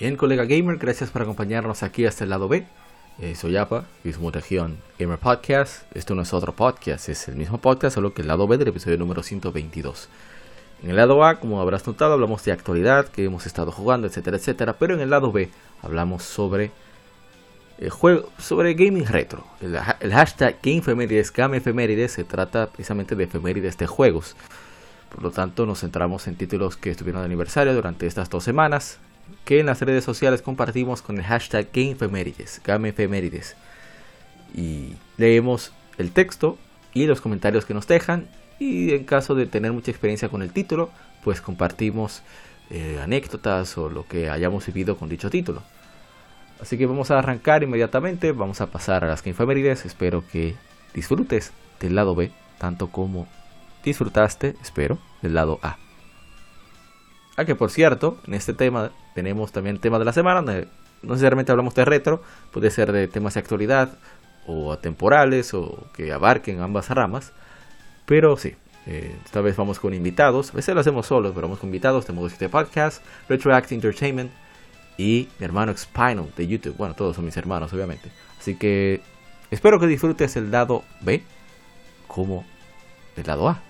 Bien, colega gamer, gracias por acompañarnos aquí hasta el lado B. Eh, soy Apa, mismo región Gamer Podcast. Esto no es otro podcast, es el mismo podcast, solo que el lado B del episodio número 122. En el lado A, como habrás notado, hablamos de actualidad, que hemos estado jugando, etcétera, etcétera. Pero en el lado B hablamos sobre el juego, sobre gaming retro. El, hashtag GameFemérides, GameFemérides, se trata precisamente de efemérides de juegos. Por lo tanto, nos centramos en títulos que estuvieron de aniversario durante estas dos semanas, que en las redes sociales compartimos con el hashtag GameFemérides, GameFemérides. Y leemos el texto y los comentarios que nos dejan. Y en caso de tener mucha experiencia con el título, pues compartimos eh, anécdotas o lo que hayamos vivido con dicho título. Así que vamos a arrancar inmediatamente, vamos a pasar a las GameFemérides. Espero que disfrutes del lado B, tanto como disfrutaste, espero, del lado A. Ah, que por cierto, en este tema tenemos también el tema de la semana, donde no necesariamente hablamos de retro, puede ser de temas de actualidad o atemporales o que abarquen ambas ramas. Pero sí, eh, esta vez vamos con invitados. A veces lo hacemos solos, pero vamos con invitados. Tenemos este podcast, Retroact Entertainment y mi hermano Spinal de YouTube. Bueno, todos son mis hermanos, obviamente. Así que espero que disfrutes el lado B como el lado A.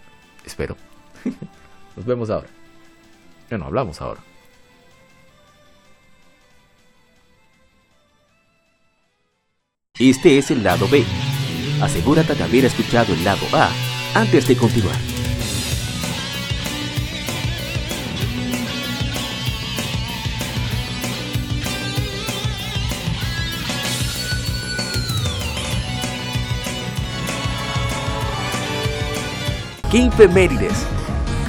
Espero. Nos vemos ahora. Bueno, hablamos ahora. Este es el lado B. Asegúrate de haber escuchado el lado A antes de continuar. Game Mérides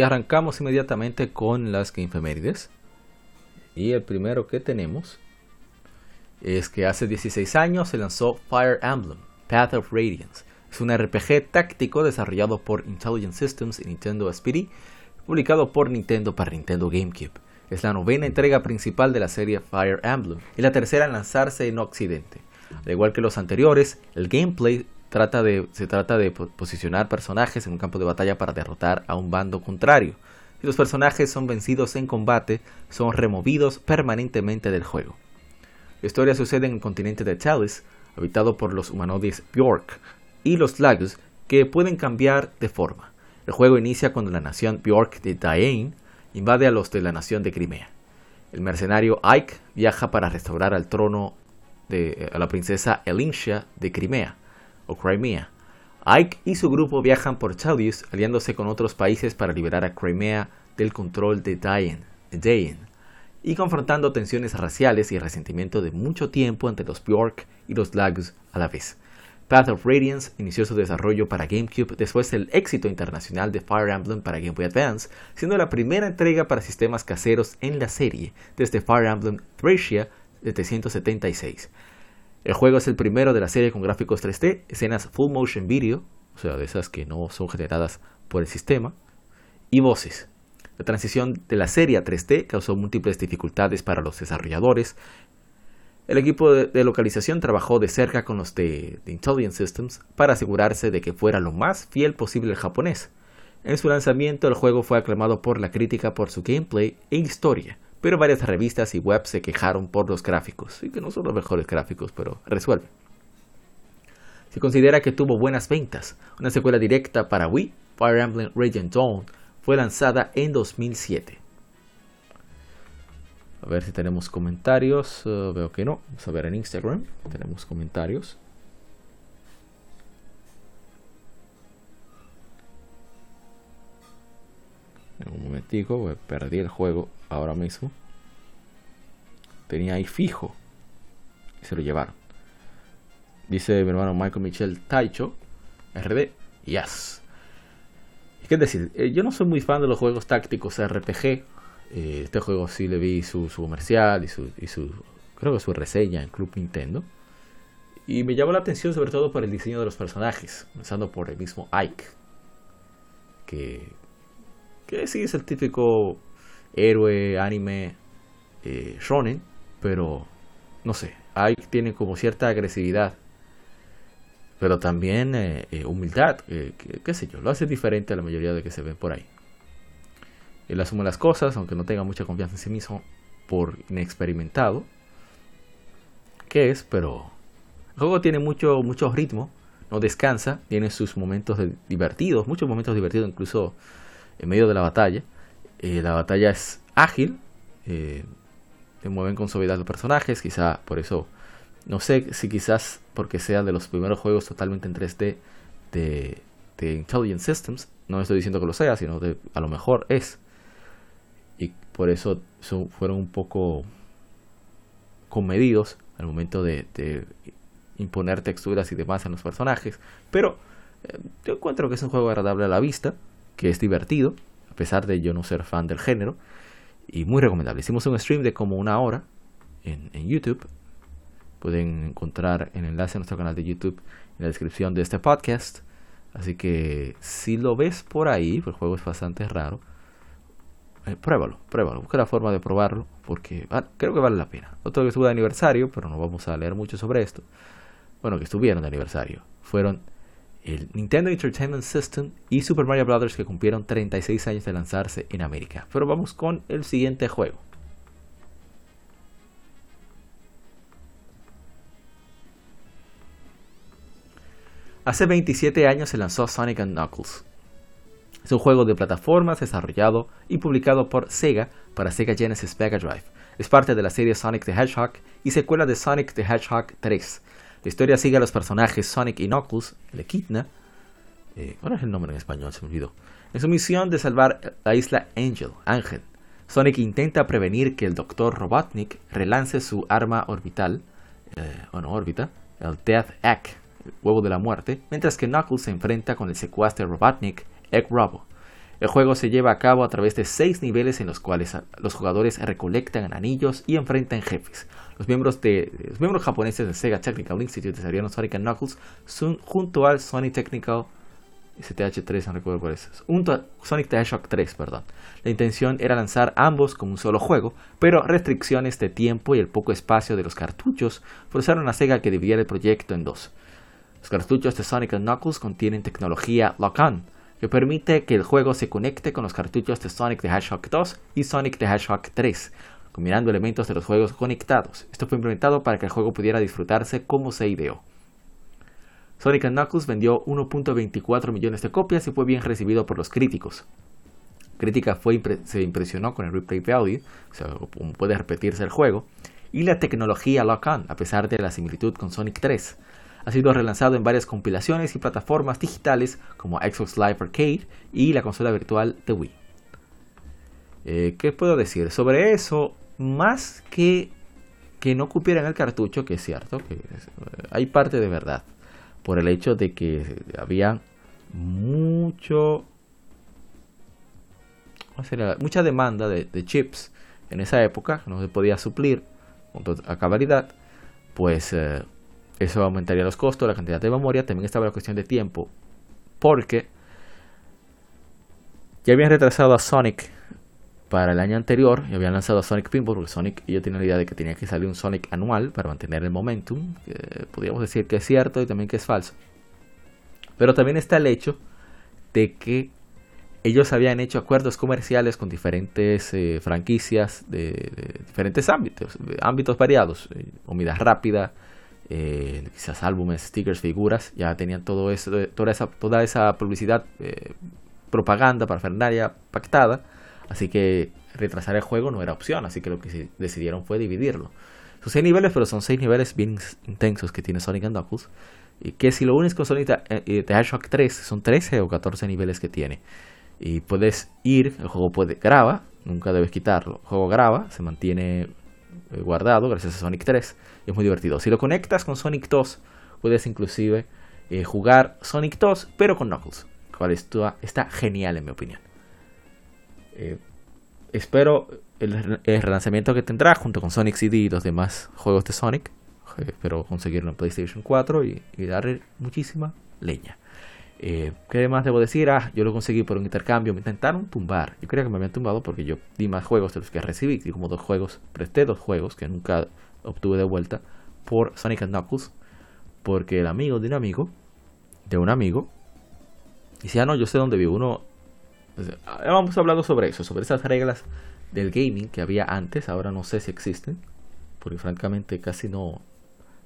Y arrancamos inmediatamente con las infemérides. Y el primero que tenemos es que hace 16 años se lanzó Fire Emblem, Path of Radiance. Es un RPG táctico desarrollado por Intelligent Systems y Nintendo SPD, publicado por Nintendo para Nintendo GameCube. Es la novena entrega principal de la serie Fire Emblem y la tercera en lanzarse en Occidente. Al igual que los anteriores, el gameplay se trata de posicionar personajes en un campo de batalla para derrotar a un bando contrario. Si los personajes son vencidos en combate, son removidos permanentemente del juego. La historia sucede en el continente de Chalice, habitado por los humanoides Bjork y los Lagos, que pueden cambiar de forma. El juego inicia cuando la nación Bjork de Dain invade a los de la nación de Crimea. El mercenario Ike viaja para restaurar al trono de, a la princesa Elincia de Crimea Crimea. Ike y su grupo viajan por Chaudius aliándose con otros países para liberar a Crimea del control de Dain, y confrontando tensiones raciales y resentimiento de mucho tiempo entre los Bjork y los Lagos a la vez. Path of Radiance inició su desarrollo para GameCube después del éxito internacional de Fire Emblem para Game Boy Advance, siendo la primera entrega para sistemas caseros en la serie desde Fire Emblem Thracia de 376. El juego es el primero de la serie con gráficos 3D, escenas full motion video, o sea, de esas que no son generadas por el sistema, y voces. La transición de la serie a 3D causó múltiples dificultades para los desarrolladores. El equipo de, localización trabajó de cerca con los de, Intelligent Systems para asegurarse de que fuera lo más fiel posible el japonés. En su lanzamiento el juego fue aclamado por la crítica por su gameplay e historia, pero varias revistas y webs se quejaron por los gráficos, y que no son los mejores gráficos, pero resuelven. Se considera que tuvo buenas ventas. Una secuela directa para Wii, Fire Emblem Radiant Dawn, fue lanzada en 2007. A ver si tenemos comentarios. Uh, veo que no. Vamos a ver en Instagram. Tenemos comentarios. En un momentico, perdí el juego ahora mismo. Tenía ahí fijo. Y se lo llevaron. Dice mi hermano Michael Michel Taicho, RD, yes. Es decir, eh, yo no soy muy fan de los juegos tácticos RPG. Eh, este juego sí le vi su, comercial y su, y su, creo que su reseña en Club Nintendo. Y me llamó la atención sobre todo por el diseño de los personajes, comenzando por el mismo Ike, que, que sí es el típico héroe anime eh, shonen, pero no sé, Ike tiene como cierta agresividad, pero también eh, eh, humildad, qué sé yo, lo hace diferente a la mayoría de que se ven por ahí. Él asume las cosas, aunque no tenga mucha confianza en sí mismo por inexperimentado, que es, pero el juego tiene mucho, mucho ritmo, no descansa, tiene sus momentos divertidos, muchos momentos divertidos incluso en medio de la batalla. La batalla es ágil, te mueven con suavidad los personajes, quizá por eso, no sé si quizás porque sea de los primeros juegos totalmente en 3D de, Intelligent Systems, no estoy diciendo que lo sea, sino que a lo mejor es. Y por eso fueron un poco comedidos al momento de, imponer texturas y demás en los personajes. Pero eh, yo encuentro que es un juego agradable a la vista, que es divertido, a pesar de yo no ser fan del género y muy recomendable. Hicimos un stream de como una hora en, YouTube. Pueden encontrar el enlace a nuestro canal de YouTube en la descripción de este podcast. Así que si lo ves por ahí, pues el juego es bastante raro. Eh, pruébalo, pruébalo, busca la forma de probarlo porque creo que vale la pena. Otro que estuvo de aniversario, pero no vamos a leer mucho sobre esto. Bueno, que estuvieron de aniversario. Fueron el Nintendo Entertainment System y Super Mario Bros. que cumplieron 36 años de lanzarse en América. Pero vamos con el siguiente juego. Hace 27 años se lanzó Sonic Knuckles. Es un juego de plataformas desarrollado y publicado por Sega para Sega Genesis Mega Drive. Es parte de la serie Sonic the Hedgehog y secuela de Sonic the Hedgehog 3, la historia sigue a los personajes Sonic y Knuckles, el Equidna. Eh, ¿Cuál es el nombre en español? Se me olvidó. En su misión de salvar la isla Angel, Sonic intenta prevenir que el Dr. Robotnik relance su arma orbital, eh, órbita, el Death Egg, el huevo de la muerte, mientras que Knuckles se enfrenta con el secuaz de Robotnik, Egg Robo. El juego se lleva a cabo a través de seis niveles en los cuales los jugadores recolectan anillos y enfrentan jefes. Los miembros, de, los miembros japoneses de Sega Technical Institute desarrollaron Sonic Knuckles son, junto al Sonic Technical STH3, no Sonic the Hedgehog 3, perdón. La intención era lanzar ambos como un solo juego, pero restricciones de tiempo y el poco espacio de los cartuchos forzaron a Sega que dividiera el proyecto en dos. Los cartuchos de Sonic Knuckles contienen tecnología Lock-On, que permite que el juego se conecte con los cartuchos de Sonic the Hedgehog 2 y Sonic the Hedgehog 3, combinando elementos de los juegos conectados. Esto fue implementado para que el juego pudiera disfrutarse como se ideó. Sonic Knuckles vendió 1.24 millones de copias y fue bien recibido por los críticos. Crítica fue se impresionó con el replay value, o sea, cómo puede repetirse el juego, y la tecnología Lock-On, a pesar de la similitud con Sonic 3. Ha sido relanzado en varias compilaciones y plataformas digitales como Xbox Live Arcade y la consola virtual de Wii. Eh, ¿Qué puedo decir? Sobre eso, más que que no cupieran el cartucho, que es cierto, que eh, hay parte de verdad, por el hecho de que había mucho, mucha demanda de, chips en esa época, no se podía suplir a cabalidad, pues eh, eso aumentaría los costos, la cantidad de memoria, también estaba la cuestión de tiempo, porque ya habían retrasado a Sonic para el año anterior y habían lanzado a Sonic Pinball, porque Sonic, yo tenía la idea de que tenía que salir un Sonic anual para mantener el momentum, que podríamos decir que es cierto y también que es falso. Pero también está el hecho de que ellos habían hecho acuerdos comerciales con diferentes eh, franquicias de, diferentes ámbitos, ámbitos variados, eh, comida rápida, eh, quizás álbumes, stickers, figuras, ya tenían todo eso, toda esa, toda esa publicidad, eh, propaganda, parafernalia pactada, así que retrasar el juego no era opción, así que lo que decidieron fue dividirlo. Son seis niveles, pero son seis niveles bien intensos que tiene Sonic Knuckles, y que si lo unes con Sonic the eh, Hedgehog 3, son 13 o 14 niveles que tiene. Y puedes ir, el juego puede graba, nunca debes quitarlo. El juego graba, se mantiene eh, guardado gracias a Sonic 3 y es muy divertido. Si lo conectas con Sonic 2, puedes inclusive eh, jugar Sonic 2 pero con Knuckles, cual está genial en mi opinión. Eh, espero el, relanzamiento que tendrá junto con Sonic CD y los demás juegos de Sonic. Espero conseguirlo en PlayStation 4 y, darle muchísima leña. Eh, ¿Qué más debo decir? Ah, yo lo conseguí por un intercambio. Me intentaron tumbar. Yo creía que me habían tumbado porque yo di más juegos de los que recibí. Y como dos juegos, presté dos juegos que nunca obtuve de vuelta por Sonic Knuckles. Porque el amigo de un amigo, de un amigo, decía, no, yo sé dónde vivo. Uno, vamos hablando sobre eso, sobre esas reglas del gaming que había antes, ahora no sé si existen, porque francamente casi no...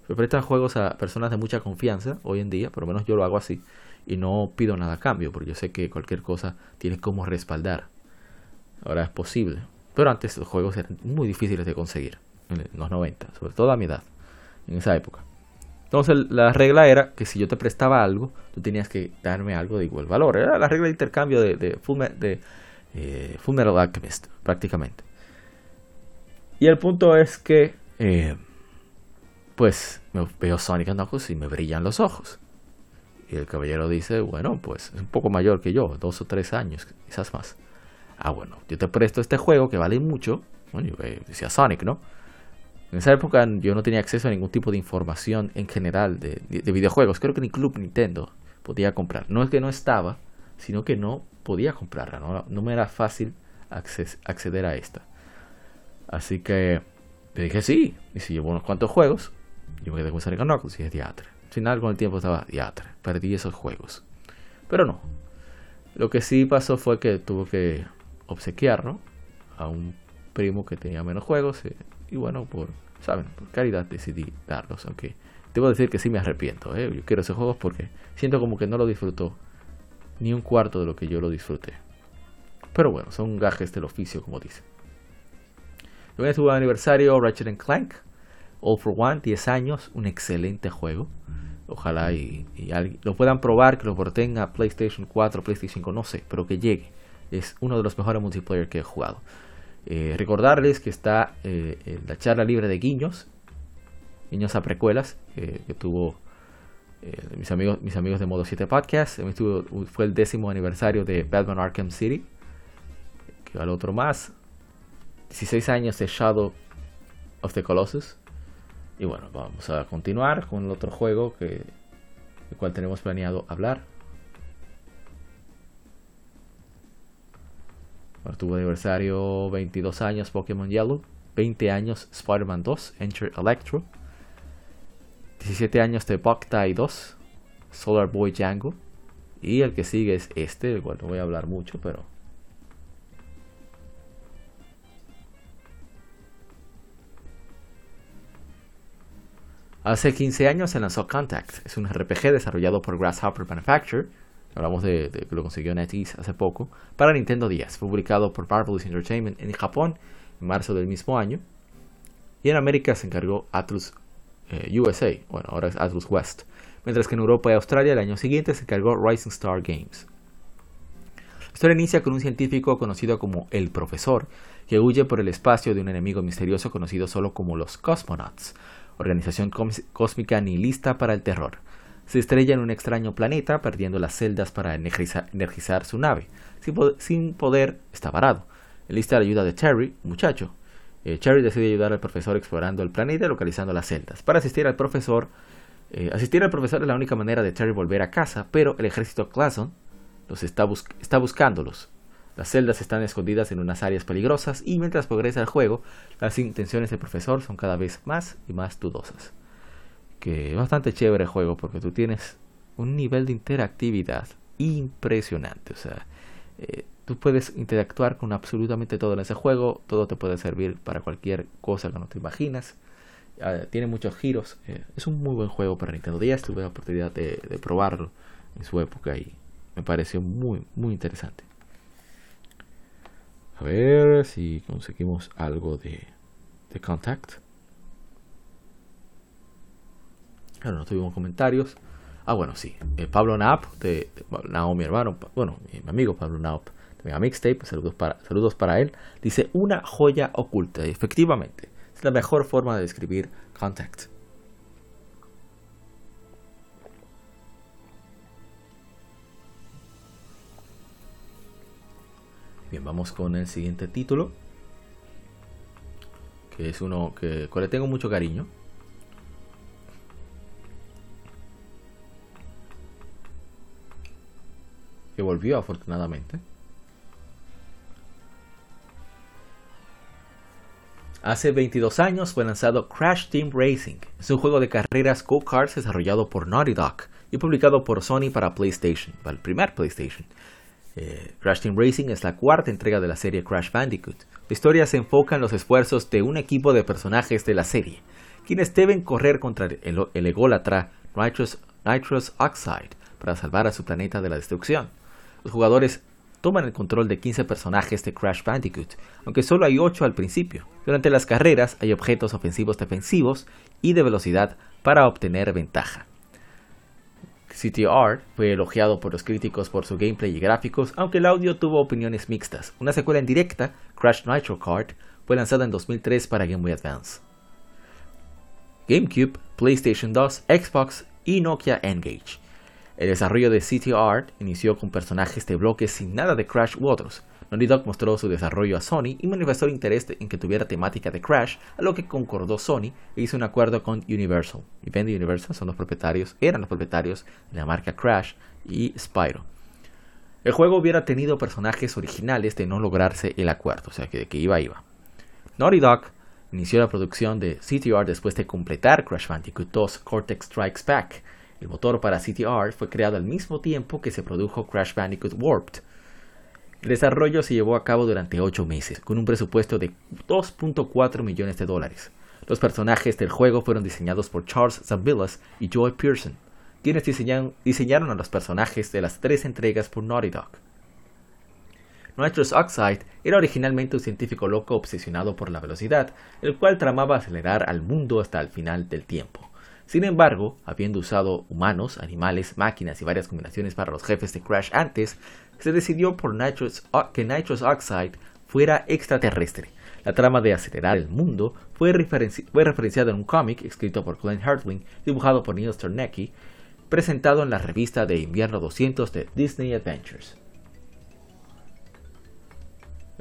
Se prestan juegos a personas de mucha confianza hoy en día, por lo menos yo lo hago así, y no pido nada a cambio, porque yo sé que cualquier cosa tiene como respaldar. Ahora es posible, pero antes los juegos eran muy difíciles de conseguir, en los 90, sobre todo a mi edad, en esa época. Entonces la regla era que si yo te prestaba algo, tú tenías que darme algo de igual valor. Era la regla de intercambio de, de, de, eh, Alchemist, prácticamente. Y el punto es que, eh, pues, me veo Sonic Knuckles y me brillan los ojos. Y el caballero dice, bueno, pues es un poco mayor que yo, dos o tres años, quizás más. Ah, bueno, yo te presto este juego que vale mucho. Bueno, yo eh, decía Sonic, ¿no? En esa época yo no tenía acceso a ningún tipo de información en general de, de videojuegos. Creo que ni Club Nintendo podía comprar. No es que no estaba, sino que no podía comprarla, no, me era fácil acceder a esta. Así que le dije sí, y si llevo unos cuantos juegos, yo me quedé con Sonic Knuckles y es diatre. Al final con el tiempo estaba diatre, perdí esos juegos. Pero no, lo que sí pasó fue que tuve que obsequiar a un primo que tenía menos juegos eh, y, bueno, por, ¿saben? Por caridad decidí darlos, aunque debo decir que sí me arrepiento, ¿eh? yo quiero esos juegos porque siento como que no lo disfruto ni un cuarto de lo que yo lo disfruté. Pero bueno, son gajes del oficio, como dice. Luego su aniversario Ratchet Clank, All for One, 10 años, un excelente juego. Ojalá y, lo puedan probar, que lo porten a PlayStation 4, PlayStation 5, no sé, pero que llegue. Es uno de los mejores multiplayer que he jugado. Eh, recordarles que está eh, la charla libre de guiños, guiños a precuelas, que tuvo eh, mis, amigos, mis amigos de Modo 7 Podcast. fue el décimo aniversario de Batman Arkham City. Que al otro más. 16 años de Shadow of the Colossus. Y bueno, vamos a continuar con el otro juego que, del cual tenemos planeado hablar. Bueno, tuvo aniversario 22 años Pokémon Yellow, 20 años Spider-Man 2, Enter Electro, 17 años de Boktai 2, Solar Boy Django. Y el que sigue es este, del cual no voy a hablar mucho, pero... Hace 15 años se lanzó Contact. Es un RPG desarrollado por Grasshopper Manufacture. Hablamos de, que lo consiguió NetEase hace poco. Para Nintendo 10. Fue publicado por Marvelous Entertainment en Japón en marzo del mismo año. Y en América se encargó Atlus eh, USA, bueno, ahora es Atlus West, mientras que en Europa y Australia el año siguiente se cargó Rising Star Games. La historia inicia con un científico conocido como el Profesor, que huye por el espacio de un enemigo misterioso conocido solo como los Cosmonauts, organización cósmica nihilista para el terror. Se estrella en un extraño planeta, perdiendo las celdas para energizar, su nave. Sin, poder, está varado. Enlista la ayuda de Terry, muchacho, eh, Cherry decide ayudar al profesor explorando el planeta y localizando las celdas. Para asistir al profesor, eh, asistir al profesor es la única manera de Cherry volver a casa, pero el ejército Clason los está, está buscándolos. Las celdas están escondidas en unas áreas peligrosas y mientras progresa el juego, las intenciones del profesor son cada vez más y más dudosas. Que es bastante chévere el juego porque tú tienes un nivel de interactividad impresionante. O sea, eh, Tú puedes interactuar con absolutamente todo en ese juego, todo te puede servir para cualquier cosa que no te imaginas. Ah, tiene muchos giros, eh, es un muy buen juego para Nintendo 10, tuve la oportunidad de, probarlo en su época y me pareció muy, muy interesante. A ver si conseguimos algo de, de Contact. Claro, no tuvimos comentarios. Ah, bueno, sí. Eh, Pablo Naop, de, de mi hermano, bueno, mi amigo Pablo Naop, Mega Mixtape, saludos para, saludos para él, dice una joya oculta. efectivamente, es la mejor forma de describir Contact. Bien, vamos con el siguiente título. Que es uno que le tengo mucho cariño. Que volvió afortunadamente. Hace 22 años fue lanzado Crash Team Racing. Es un juego de carreras go-karts desarrollado por Naughty Dog y publicado por Sony para PlayStation, para el primer PlayStation. Eh, Crash Team Racing es la cuarta entrega de la serie Crash Bandicoot. La historia se enfoca en los esfuerzos de un equipo de personajes de la serie, quienes deben correr contra el, el ególatra Nitrous, Nitrous Oxide para salvar a su planeta de la destrucción. Los jugadores toman el control de 15 personajes de Crash Bandicoot, aunque solo hay 8 al principio. Durante las carreras hay objetos ofensivos defensivos y de velocidad para obtener ventaja. CTR fue elogiado por los críticos por su gameplay y gráficos, aunque el audio tuvo opiniones mixtas. Una secuela en directa, Crash Nitro Kart, fue lanzada en 2003 para Game Boy Advance. GameCube, PlayStation 2, Xbox y Nokia N-Gage. El desarrollo de City Art inició con personajes de bloques sin nada de Crash u otros. Naughty Dog mostró su desarrollo a Sony y manifestó interés en que tuviera temática de Crash, a lo que concordó Sony e hizo un acuerdo con Universal. Y Universal son los propietarios, eran los propietarios de la marca Crash y Spyro. El juego hubiera tenido personajes originales de no lograrse el acuerdo, o sea que de que iba iba. Naughty Dog inició la producción de CTR después de completar Crash Bandicoot 2 Cortex Strikes Back, el motor para CTR fue creado al mismo tiempo que se produjo Crash Bandicoot Warped. El desarrollo se llevó a cabo durante 8 meses, con un presupuesto de 2.4 millones de dólares. Los personajes del juego fueron diseñados por Charles Zambilas y Joy Pearson, quienes diseñaron, a los personajes de las tres entregas por Naughty Dog. Nitrous Oxide era originalmente un científico loco obsesionado por la velocidad, el cual tramaba acelerar al mundo hasta el final del tiempo. Sin embargo, habiendo usado humanos, animales, máquinas y varias combinaciones para los jefes de Crash antes, se decidió por que Nitrous Oxide fuera extraterrestre. La trama de acelerar el mundo fue, referenciada en un cómic escrito por Glenn Hartwing, dibujado por Neil Sternecki, presentado en la revista de invierno 200 de Disney Adventures.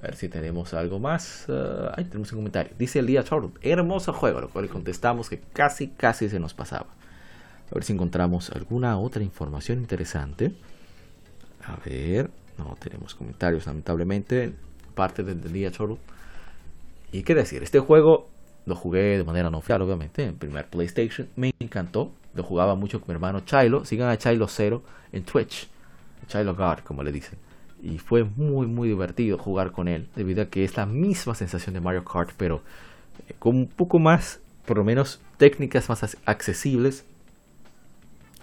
A ver si tenemos algo más. Uh, ahí tenemos un comentario. Dice Elías Turtle, hermoso juego, lo cual contestamos que casi, casi se nos pasaba. A ver si encontramos alguna otra información interesante. A ver, no tenemos comentarios, lamentablemente. Parte del día Turtle. Y qué decir, este juego lo jugué de manera no oficial, obviamente, en primer PlayStation. Me encantó. Lo jugaba mucho con mi hermano Chilo. Sigan a Chilo Zero en Twitch. Chilo God, como le dicen y fue muy muy divertido jugar con él debido a que es la misma sensación de Mario Kart pero eh, con un poco más por lo menos técnicas más accesibles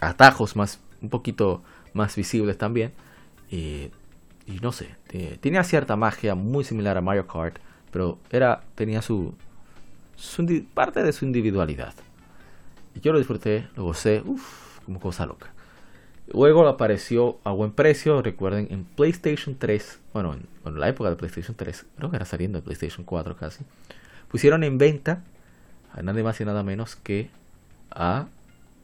atajos más un poquito más visibles también y no sé tenía cierta magia muy similar a Mario Kart pero era tenía su, parte de su individualidad. Y yo lo disfruté lo gocé uff como cosa loca Luego apareció a buen precio, recuerden, en PlayStation 3, bueno, en, la época de PlayStation 3, creo que era saliendo de PlayStation 4 casi, pusieron en venta a nada más y nada menos que a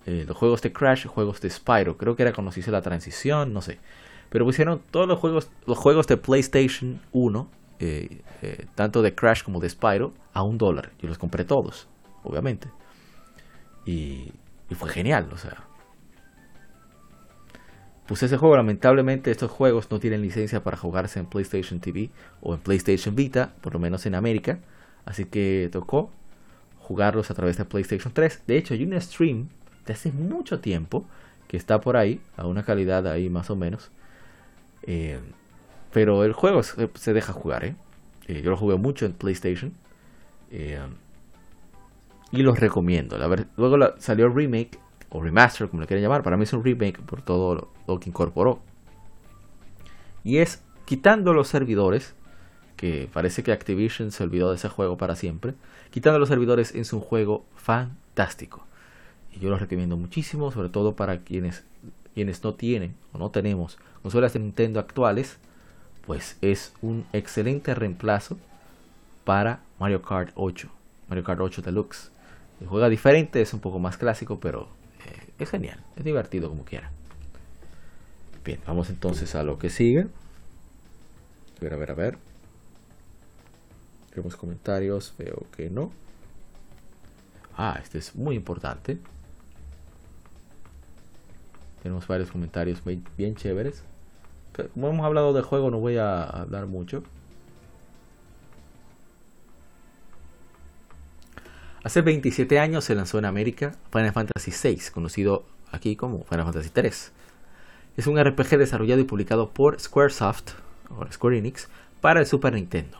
eh, los juegos de Crash, juegos de Spyro, creo que era cuando se hizo la transición, no sé, pero pusieron todos los juegos, los juegos de PlayStation 1, eh, eh, tanto de Crash como de Spyro, a un dólar. Yo los compré todos, obviamente. Y, y fue genial, o sea, pues ese juego, lamentablemente, estos juegos no tienen licencia para jugarse en PlayStation TV o en PlayStation Vita, por lo menos en América. Así que tocó jugarlos a través de PlayStation 3. De hecho, hay un stream de hace mucho tiempo que está por ahí, a una calidad ahí más o menos. Eh, pero el juego se, deja jugar, ¿eh? ¿eh? Yo lo jugué mucho en PlayStation. Eh, y los recomiendo. luego salió el remake o remaster, como le quieren llamar. Para mí es un remake por todo lo, que incorporó. Y es quitando los servidores, que parece que Activision se olvidó de ese juego para siempre. Quitando los servidores es un juego fantástico. Y yo lo recomiendo muchísimo, sobre todo para quienes, quienes no tienen o no tenemos consolas de Nintendo actuales. Pues es un excelente reemplazo para Mario Kart 8. Mario Kart 8 Deluxe. juega diferente, es un poco más clásico, pero es genial, es divertido como quiera. Bien, vamos entonces a lo que sigue. A ver, a ver, a ver. Tenemos comentarios, veo que no. Ah, este es muy importante. Tenemos varios comentarios bien chéveres. Como hemos hablado del juego, no voy a hablar mucho. Hace 27 años se lanzó en América Final Fantasy VI, conocido aquí como Final Fantasy III. Es un RPG desarrollado y publicado por Squaresoft, o Square Enix, para el Super Nintendo.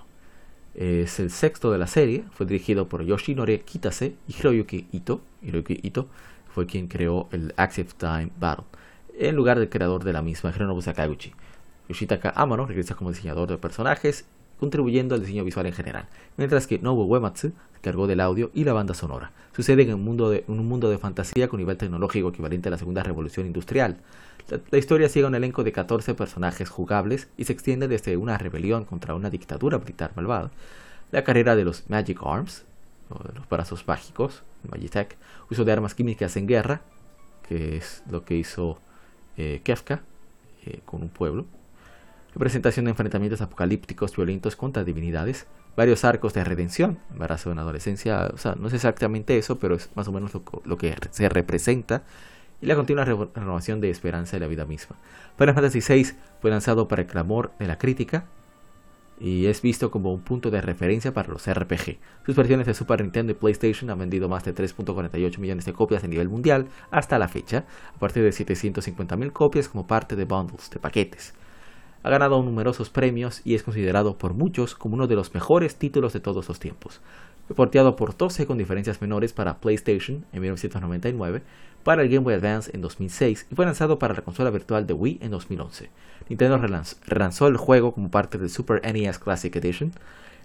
Es el sexto de la serie, fue dirigido por Yoshinori Kitase y Hiroyuki Ito. Hiroyuki Ito fue quien creó el Active Time Battle, en lugar del creador de la misma, Hironobu Sakaguchi. Yoshitaka Amano regresa como diseñador de personajes contribuyendo al diseño visual en general, mientras que Nobuo Uematsu se cargó del audio y la banda sonora. Sucede en un mundo de, un mundo de fantasía con nivel tecnológico equivalente a la segunda revolución industrial. La, historia sigue un elenco de 14 personajes jugables y se extiende desde una rebelión contra una dictadura militar malvada, la carrera de los Magic Arms, o de los brazos mágicos, Magitech, uso de armas químicas en guerra, que es lo que hizo eh, Kefka eh, con un pueblo, representación de enfrentamientos apocalípticos violentos contra divinidades, varios arcos de redención, embarazo en adolescencia, o sea, no es exactamente eso, pero es más o menos lo, que se representa, y la continua renovación de esperanza de la vida misma. Final Fantasy VI fue lanzado para el clamor de la crítica y es visto como un punto de referencia para los RPG. Sus versiones de Super Nintendo y PlayStation han vendido más de 3.48 millones de copias a nivel mundial hasta la fecha, a partir de 750.000 copias como parte de bundles, de paquetes ha ganado numerosos premios y es considerado por muchos como uno de los mejores títulos de todos los tiempos. Fue porteado por 12 con diferencias menores para PlayStation en 1999, para el Game Boy Advance en 2006 y fue lanzado para la consola virtual de Wii en 2011. Nintendo relanzó el juego como parte del Super NES Classic Edition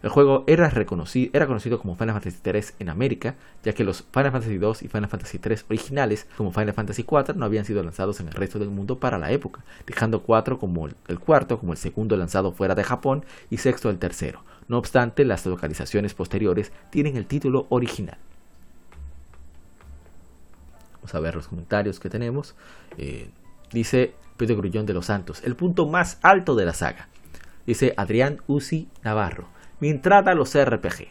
el juego era, reconocido, era conocido como Final Fantasy III en América, ya que los Final Fantasy II y Final Fantasy III originales, como Final Fantasy IV, no habían sido lanzados en el resto del mundo para la época, dejando 4 como el, cuarto como el segundo lanzado fuera de Japón y sexto el tercero. No obstante, las localizaciones posteriores tienen el título original. Vamos a ver los comentarios que tenemos. Eh, dice Pedro Grullón de los Santos, el punto más alto de la saga. Dice Adrián Uzi Navarro mientras a los RPG.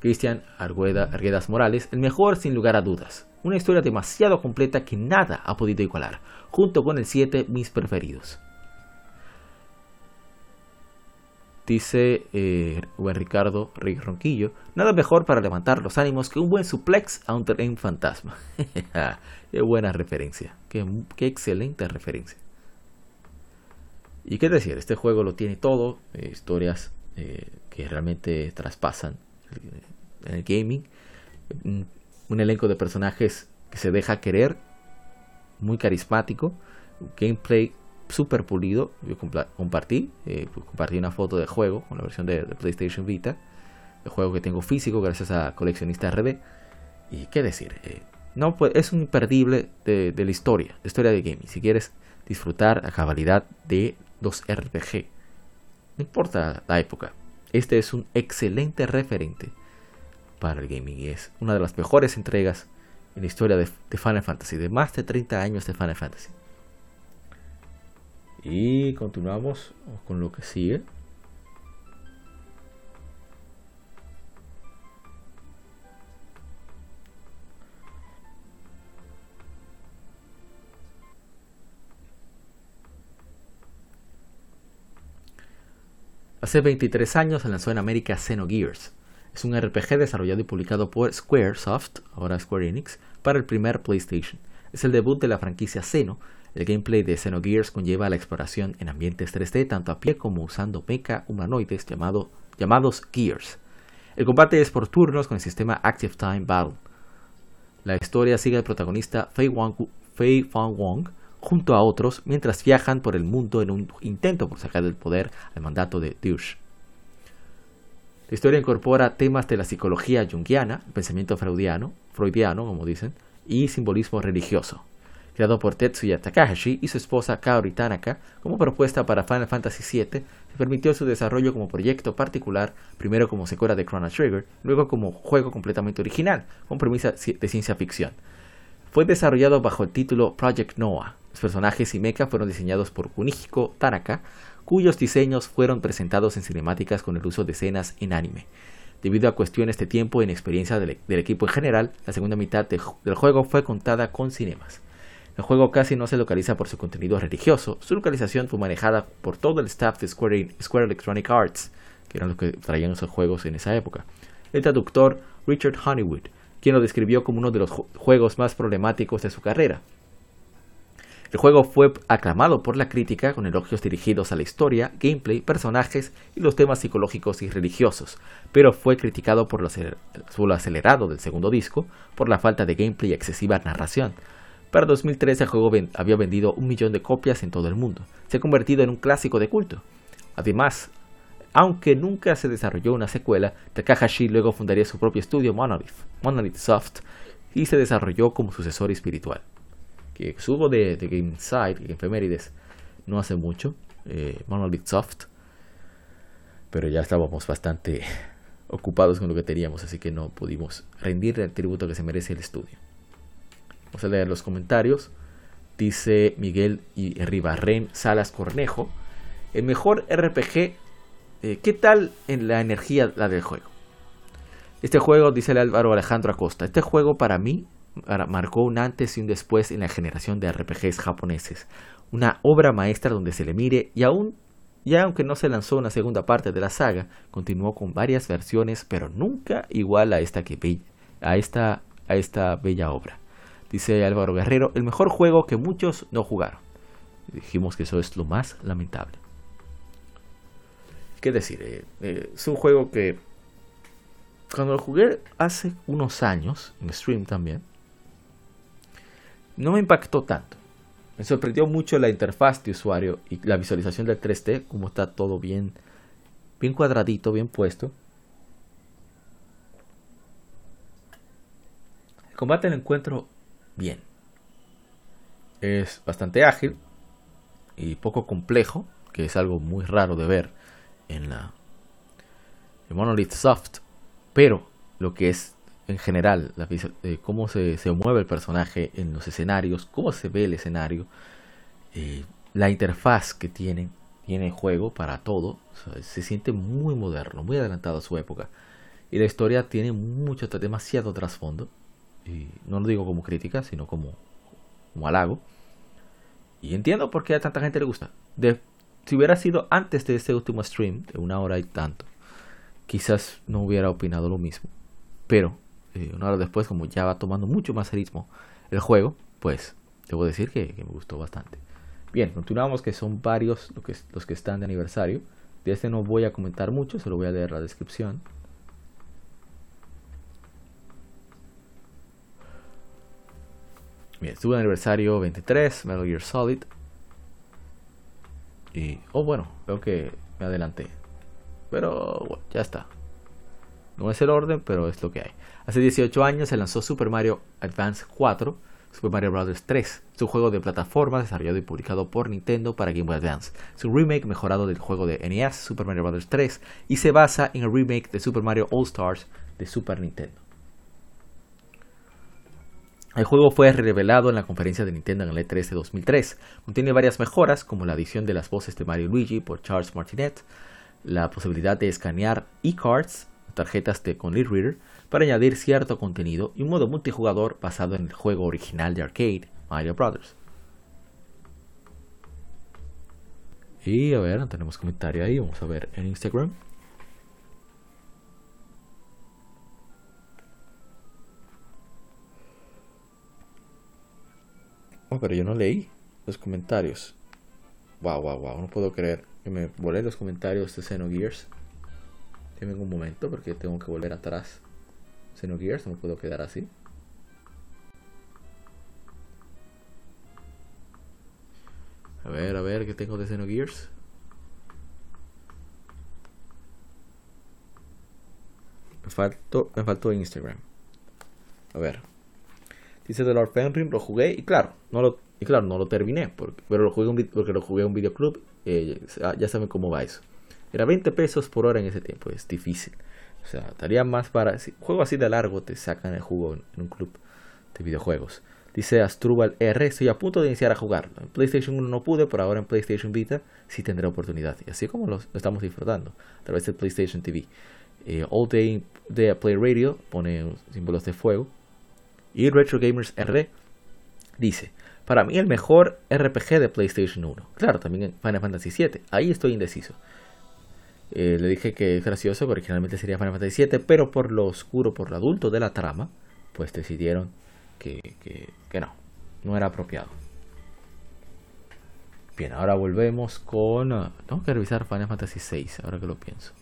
Cristian Arguedas Morales, el mejor sin lugar a dudas. Una historia demasiado completa que nada ha podido igualar, junto con el 7 mis preferidos. Dice eh, Ricardo Ronquillo, nada mejor para levantar los ánimos que un buen suplex a un tren fantasma. qué buena referencia, qué, qué excelente referencia. Y qué decir, este juego lo tiene todo, eh, historias eh, que realmente traspasan en el gaming. Un, elenco de personajes que se deja querer, muy carismático, gameplay super pulido. Yo compartí, eh, pues, compartí una foto de juego con la versión de, PlayStation Vita, el juego que tengo físico gracias a Coleccionista RD. Y qué decir, eh, no, pues, es un imperdible de, la historia, de historia de gaming. Si quieres disfrutar a cabalidad de los RPG, no importa la época. Este es un excelente referente para el gaming y es una de las mejores entregas en la historia de, Final Fantasy, de más de 30 años de Final Fantasy. Y continuamos con lo que sigue. Hace 23 años se lanzó en América Xenogears. Es un RPG desarrollado y publicado por Squaresoft, ahora Square Enix, para el primer PlayStation. Es el debut de la franquicia Xeno. El gameplay de Xenogears conlleva la exploración en ambientes 3D tanto a pie como usando mecha humanoides llamados Gears. El combate es por turnos con el sistema Active Time Battle. La historia sigue al protagonista Fei, Fei Fang Wong, junto a otros mientras viajan por el mundo en un intento por sacar del poder al mandato de Douche. La historia incorpora temas de la psicología junguiana, pensamiento freudiano, freudiano, como dicen, y simbolismo religioso. Creado por Tetsuya Takahashi y su esposa Kaori Tanaka como propuesta para Final Fantasy VII, se permitió su desarrollo como proyecto particular, primero como secuela de Chrono Trigger, luego como juego completamente original, con premisa de ciencia ficción. Fue desarrollado bajo el título Project Noah, los personajes y mecha fueron diseñados por Kunihiko Tanaka, cuyos diseños fueron presentados en cinemáticas con el uso de escenas en anime. Debido a cuestiones de tiempo e inexperiencia del, equipo en general, la segunda mitad del juego fue contada con cinemas. El juego casi no se localiza por su contenido religioso, su localización fue manejada por todo el staff de Square, Square Electronic Arts, que eran los que traían esos juegos en esa época. El traductor Richard Honeywood, quien lo describió como uno de los juegos más problemáticos de su carrera. El juego fue aclamado por la crítica con elogios dirigidos a la historia, gameplay, personajes y los temas psicológicos y religiosos, pero fue criticado por lo acelerado del segundo disco, por la falta de gameplay y excesiva narración, para 2013 el juego había vendido un millón de copias en todo el mundo. Se ha convertido en un clásico de culto. Además, aunque nunca se desarrolló una secuela, Takahashi luego fundaría su propio estudio Monolith, Monolith Soft, y se desarrolló como sucesor espiritual. Que subo de, de Game Inside, Efemérides, no hace mucho, eh, Monolith Soft, pero ya estábamos bastante ocupados con lo que teníamos, así que no pudimos rendirle el tributo que se merece el estudio. Vamos a leer los comentarios. Dice Miguel y Ribarren Salas Cornejo. El mejor RPG. Eh, ¿Qué tal en la energía la del juego? Este juego, dice el Álvaro Alejandro Acosta, este juego para mí marcó un antes y un después en la generación de RPGs japoneses. Una obra maestra donde se le mire y aún, ya aunque no se lanzó una segunda parte de la saga, continuó con varias versiones, pero nunca igual a esta, que, a esta, a esta bella obra dice Álvaro Guerrero, el mejor juego que muchos no jugaron. Dijimos que eso es lo más lamentable. ¿Qué decir? Eh, eh, es un juego que cuando lo jugué hace unos años, en stream también, no me impactó tanto. Me sorprendió mucho la interfaz de usuario y la visualización del 3D, como está todo bien, bien cuadradito, bien puesto. El combate lo encuentro bien. Es bastante ágil y poco complejo, que es algo muy raro de ver en la Monolith Soft, pero lo que es en general, la, eh, cómo se, mueve el personaje en los escenarios, cómo se ve el escenario, eh, la interfaz que tiene, tiene juego para todo, se siente muy moderno, muy adelantado a su época. Y la historia tiene mucho, demasiado trasfondo y no lo digo como crítica, sino como, como halago. Y entiendo por qué a tanta gente le gusta. Si hubiera sido antes de este último stream, de una hora y tanto, quizás no hubiera opinado lo mismo. Pero eh, una hora después, como ya va tomando mucho más ritmo el juego, pues debo decir que, me gustó bastante. Bien, continuamos que son varios los que, están de aniversario. De este no voy a comentar mucho, solo voy a leer la descripción. Bien, estuvo aniversario 23, Metal Gear Solid. Y, oh bueno, veo que me adelanté. Pero bueno, ya está. No es el orden, pero es lo que hay. Hace 18 años se lanzó Super Mario Advance 4, Super Mario Bros. 3. Es un juego de plataforma desarrollado y publicado por Nintendo para Game Boy Advance. Es un remake mejorado del juego de NES, Super Mario Bros. 3, y se basa en el remake de Super Mario All Stars de Super Nintendo. El juego fue revelado en la conferencia de Nintendo en el E3 de 2003. Contiene varias mejoras, como la adición de las voces de Mario y Luigi por Charles Martinet, la posibilidad de escanear e-cards, tarjetas de con reader, para añadir cierto contenido y un modo multijugador basado en el juego original de arcade, Mario Bros. Y a ver, tenemos comentario ahí, vamos a ver en Instagram. Oh, pero yo no leí los comentarios. Wow, wow, wow. No puedo creer que me volé los comentarios de Xenogears. Dime un momento porque tengo que volver atrás. Xenogears, no me puedo quedar así. A ver, a ver, ¿qué tengo de Xenogears? Me faltó, me faltó Instagram. A ver, Dice Lord Fenrir, lo jugué y claro, no lo, y claro, no lo terminé, porque, pero lo jugué porque lo jugué en un videoclub, eh, ya saben cómo va eso. Era 20 pesos por hora en ese tiempo, es difícil. O sea, estaría más para... Si juego así de largo te sacan el jugo en, un club de videojuegos. Dice Astrubal R, estoy a punto de iniciar a jugarlo. En PlayStation 1 no pude, pero ahora en PlayStation Vita sí tendré oportunidad. Y así como lo, estamos disfrutando a través de PlayStation TV. Eh, All Day, Day Play Radio pone símbolos de fuego. Y Retro Gamers R dice, para mí el mejor RPG de PlayStation 1. Claro, también Final Fantasy VII. Ahí estoy indeciso. Eh, le dije que es gracioso, que originalmente sería Final Fantasy VII, pero por lo oscuro, por lo adulto de la trama, pues decidieron que, que, no, no era apropiado. Bien, ahora volvemos con... Uh, tengo que revisar Final Fantasy VI, ahora que lo pienso.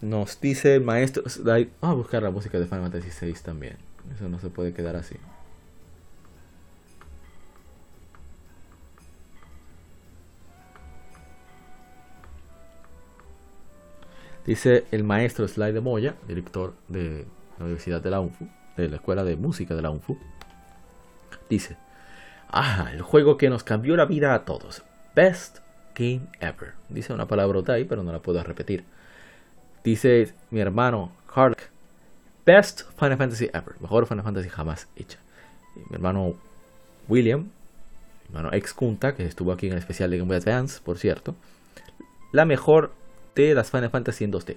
Nos dice maestro... Vamos a buscar la música de Final Fantasy VI también. Eso no se puede quedar así. Dice el maestro Sly de Moya, director de la Universidad de la UNFU, de la Escuela de Música de la UNFU. Dice, ah, el juego que nos cambió la vida a todos. Best game ever. Dice una palabra ahí, pero no la puedo repetir. Dice mi hermano Carl, best Final Fantasy ever. Mejor Final Fantasy jamás hecha. mi hermano William, mi hermano ex Kunta, que estuvo aquí en el especial de Game Boy Advance, por cierto. La mejor de las Final Fantasy en 2D.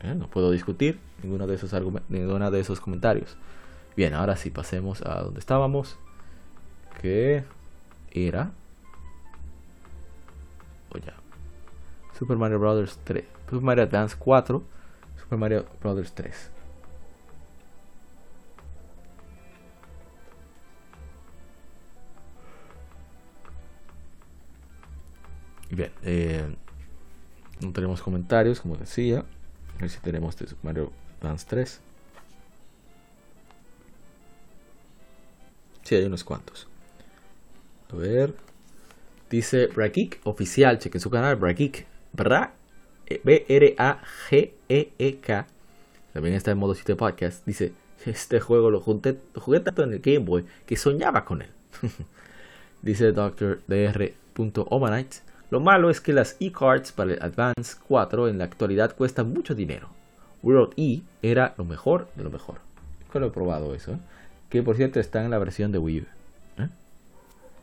Eh, no puedo discutir ninguno de esos ninguno de esos comentarios. Bien, ahora sí pasemos a donde estábamos. Que era. O ya. Super Mario Bros. 3. Super Mario Advance 4. Super Mario Bros. 3. Bien, eh, no tenemos comentarios, como decía. A ver si tenemos de Mario Dance 3. Sí, hay unos cuantos. A ver. Dice Brakik, oficial, chequen su canal, Brakik. Bra, B-R-A-G-E-E-K. También está en modo sitio podcast. Dice, este juego lo, junté, jugué tanto en el Game Boy que soñaba con él. Dice Dr. Dr. Lo malo es que las e-cards para el Advance 4 en la actualidad cuestan mucho dinero. World E era lo mejor de lo mejor. Yo lo he probado eso. ¿eh? Que por cierto está en la versión de Wii U. ¿eh?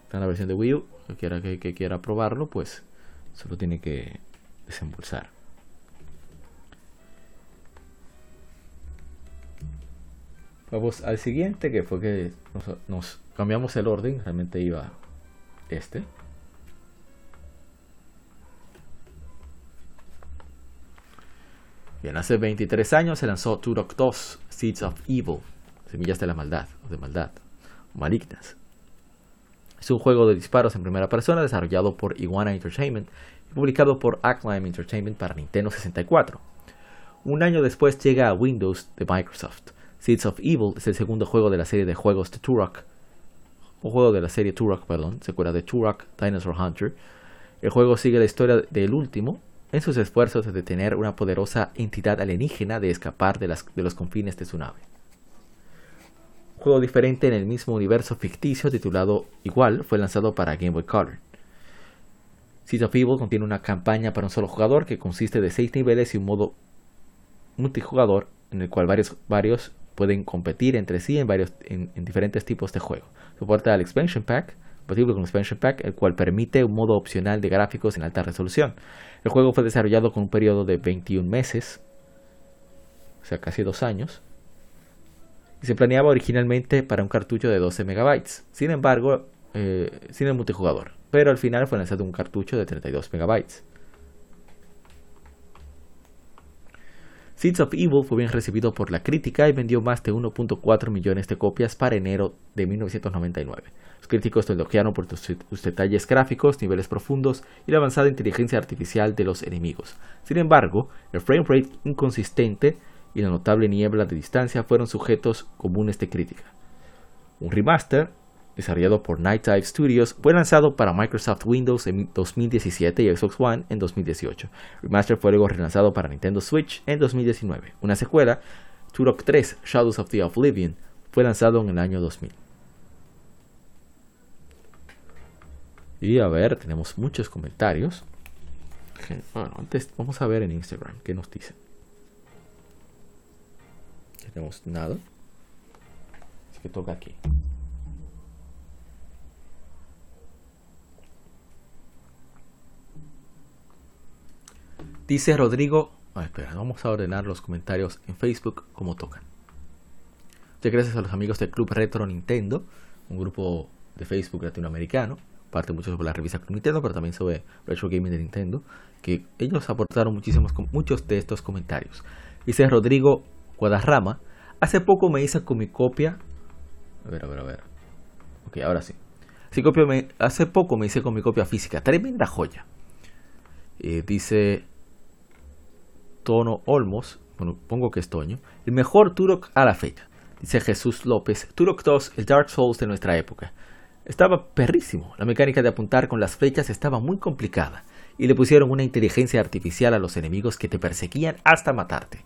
Está en la versión de Wii U. Quiera, que, quiera probarlo, pues solo tiene que desembolsar. Vamos al siguiente, que fue que nos cambiamos el orden. Realmente iba este. Bien, hace 23 años se lanzó Turok 2, Seeds of Evil, Semillas de la Maldad, o de Maldad, malignas. Es un juego de disparos en primera persona desarrollado por Iguana Entertainment y publicado por Acclaim Entertainment para Nintendo 64. Un año después llega a Windows de Microsoft. Seeds of Evil es el segundo juego de la serie de juegos de Turok, un juego de la serie Turok, perdón, secuela de Turok Dinosaur Hunter. El juego sigue la historia del último, en sus esfuerzos de detener una poderosa entidad alienígena de escapar de, los confines de su nave. Un juego diferente en el mismo universo ficticio titulado igual fue lanzado para Game Boy Color. Seeds of Evil contiene una campaña para un solo jugador que consiste de 6 niveles y un modo multijugador en el cual varios, varios pueden competir entre sí en, varios, en, diferentes tipos de juego. Soporta el Expansion Pack, compatible con Expansion Pack, el cual permite un modo opcional de gráficos en alta resolución. El juego fue desarrollado con un periodo de 21 meses, o sea, casi dos años, y se planeaba originalmente para un cartucho de 12 megabytes. Sin embargo, eh, sin el multijugador, pero al final fue lanzado un cartucho de 32 megabytes. Seeds of Evil fue bien recibido por la crítica y vendió más de 1.4 millones de copias para enero de 1999. Los críticos lo elogiaron por sus detalles gráficos, niveles profundos y la avanzada inteligencia artificial de los enemigos. Sin embargo, el frame rate inconsistente y la notable niebla de distancia fueron sujetos comunes de crítica. Un remaster desarrollado por Night Dive Studios, fue lanzado para Microsoft Windows en 2017 y Xbox One en 2018. Remaster fue luego relanzado para Nintendo Switch en 2019. Una secuela, Turok 3 Shadows of the Oblivion, fue lanzado en el año 2000. Y a ver, tenemos muchos comentarios. Bueno, antes vamos a ver en Instagram qué nos dicen. Tenemos nada. Así que toca aquí. Dice Rodrigo. Espera, vamos a ordenar los comentarios en Facebook como tocan. Muchas gracias a los amigos del Club Retro Nintendo, un grupo de Facebook latinoamericano, parte mucho sobre la revista Club Nintendo, pero también sobre Retro Gaming de Nintendo, que ellos aportaron muchísimos, muchos de estos comentarios. Dice Rodrigo Guadarrama, hace poco me hice con mi copia. A ver, a ver, a ver. Ok, ahora sí. hace poco me hice con mi copia física. Tremenda joya. Eh, dice Tono Olmos, bueno, pongo que es Toño, el mejor Turok a la fecha. Dice Jesús López, Turok 2, el Dark Souls de nuestra época. Estaba perrísimo. La mecánica de apuntar con las flechas estaba muy complicada y le pusieron una inteligencia artificial a los enemigos que te perseguían hasta matarte.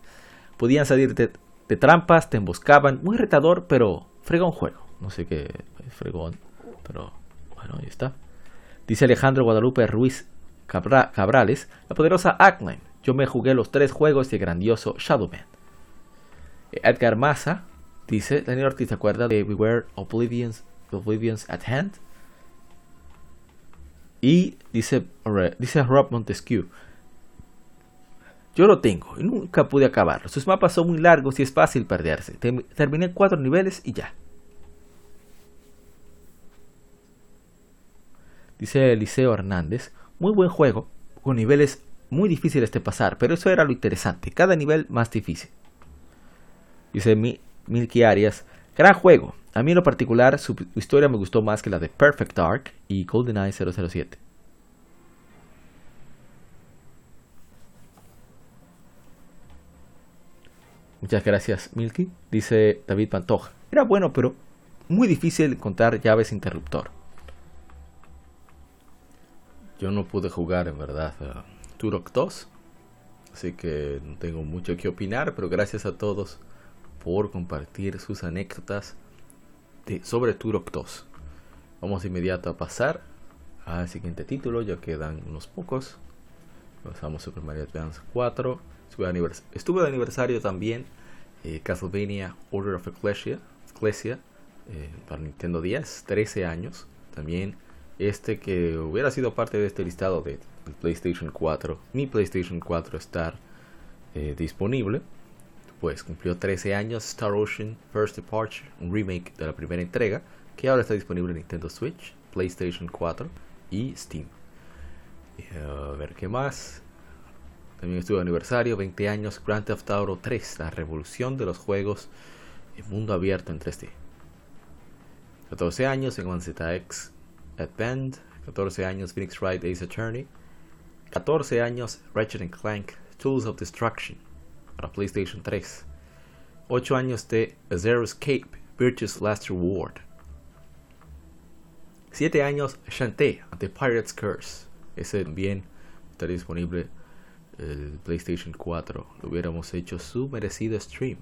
Podían salir de, trampas, te emboscaban, muy retador, pero fregón juego. No sé qué es fregón, pero bueno, ahí está. Dice Alejandro Guadalupe Ruiz Cabrales, la poderosa Ackline yo me jugué los tres juegos de grandioso Shadowman. Edgar Massa dice, Daniel Ortiz, ¿te acuerdas de We Were Oblivions, Oblivions at Hand? Y dice, dice Rob Montesquieu, yo lo tengo y nunca pude acabarlo. Sus mapas son muy largos y es fácil perderse. Terminé cuatro niveles y ya. Dice Eliseo Hernández, muy buen juego, con niveles muy difíciles de pasar, pero eso era lo interesante, cada nivel más difícil. Dice Milky Arias, gran juego. A mí en lo particular su historia me gustó más que la de Perfect Dark y GoldenEye 007. Muchas gracias, Milky. Dice David Pantoja. Era bueno, pero muy difícil encontrar llaves interruptor. Yo no pude jugar, en verdad. Turok 2. Así que no tengo mucho que opinar, pero gracias a todos por compartir sus anécdotas de, sobre Turok 2. Vamos de inmediato a pasar al siguiente título, ya quedan unos pocos. Pasamos Super Mario Advance 4. Estuve de aniversario también eh, Castlevania Order of Ecclesia, Ecclesia eh, para Nintendo 10, 13 años. También este que hubiera sido parte de este listado de PlayStation 4, mi PlayStation 4 estar eh, disponible. Pues cumplió 13 años Star Ocean First Departure, un remake de la primera entrega, que ahora está disponible en Nintendo Switch, PlayStation 4 y Steam. a ver qué más. También estuvo aniversario, 20 años, Grand Theft Auto 3, la revolución de los juegos en mundo abierto en 3D. 14 años en One ZX Band 14 años Phoenix Wright Ace Attorney, 14 años Ratchet Clank Tools of Destruction para PlayStation 3, 8 años de Zero Escape Virtuous Last Reward, 7 años Shantae The Pirate's Curse, ese bien está disponible el PlayStation 4, lo hubiéramos hecho su merecido stream.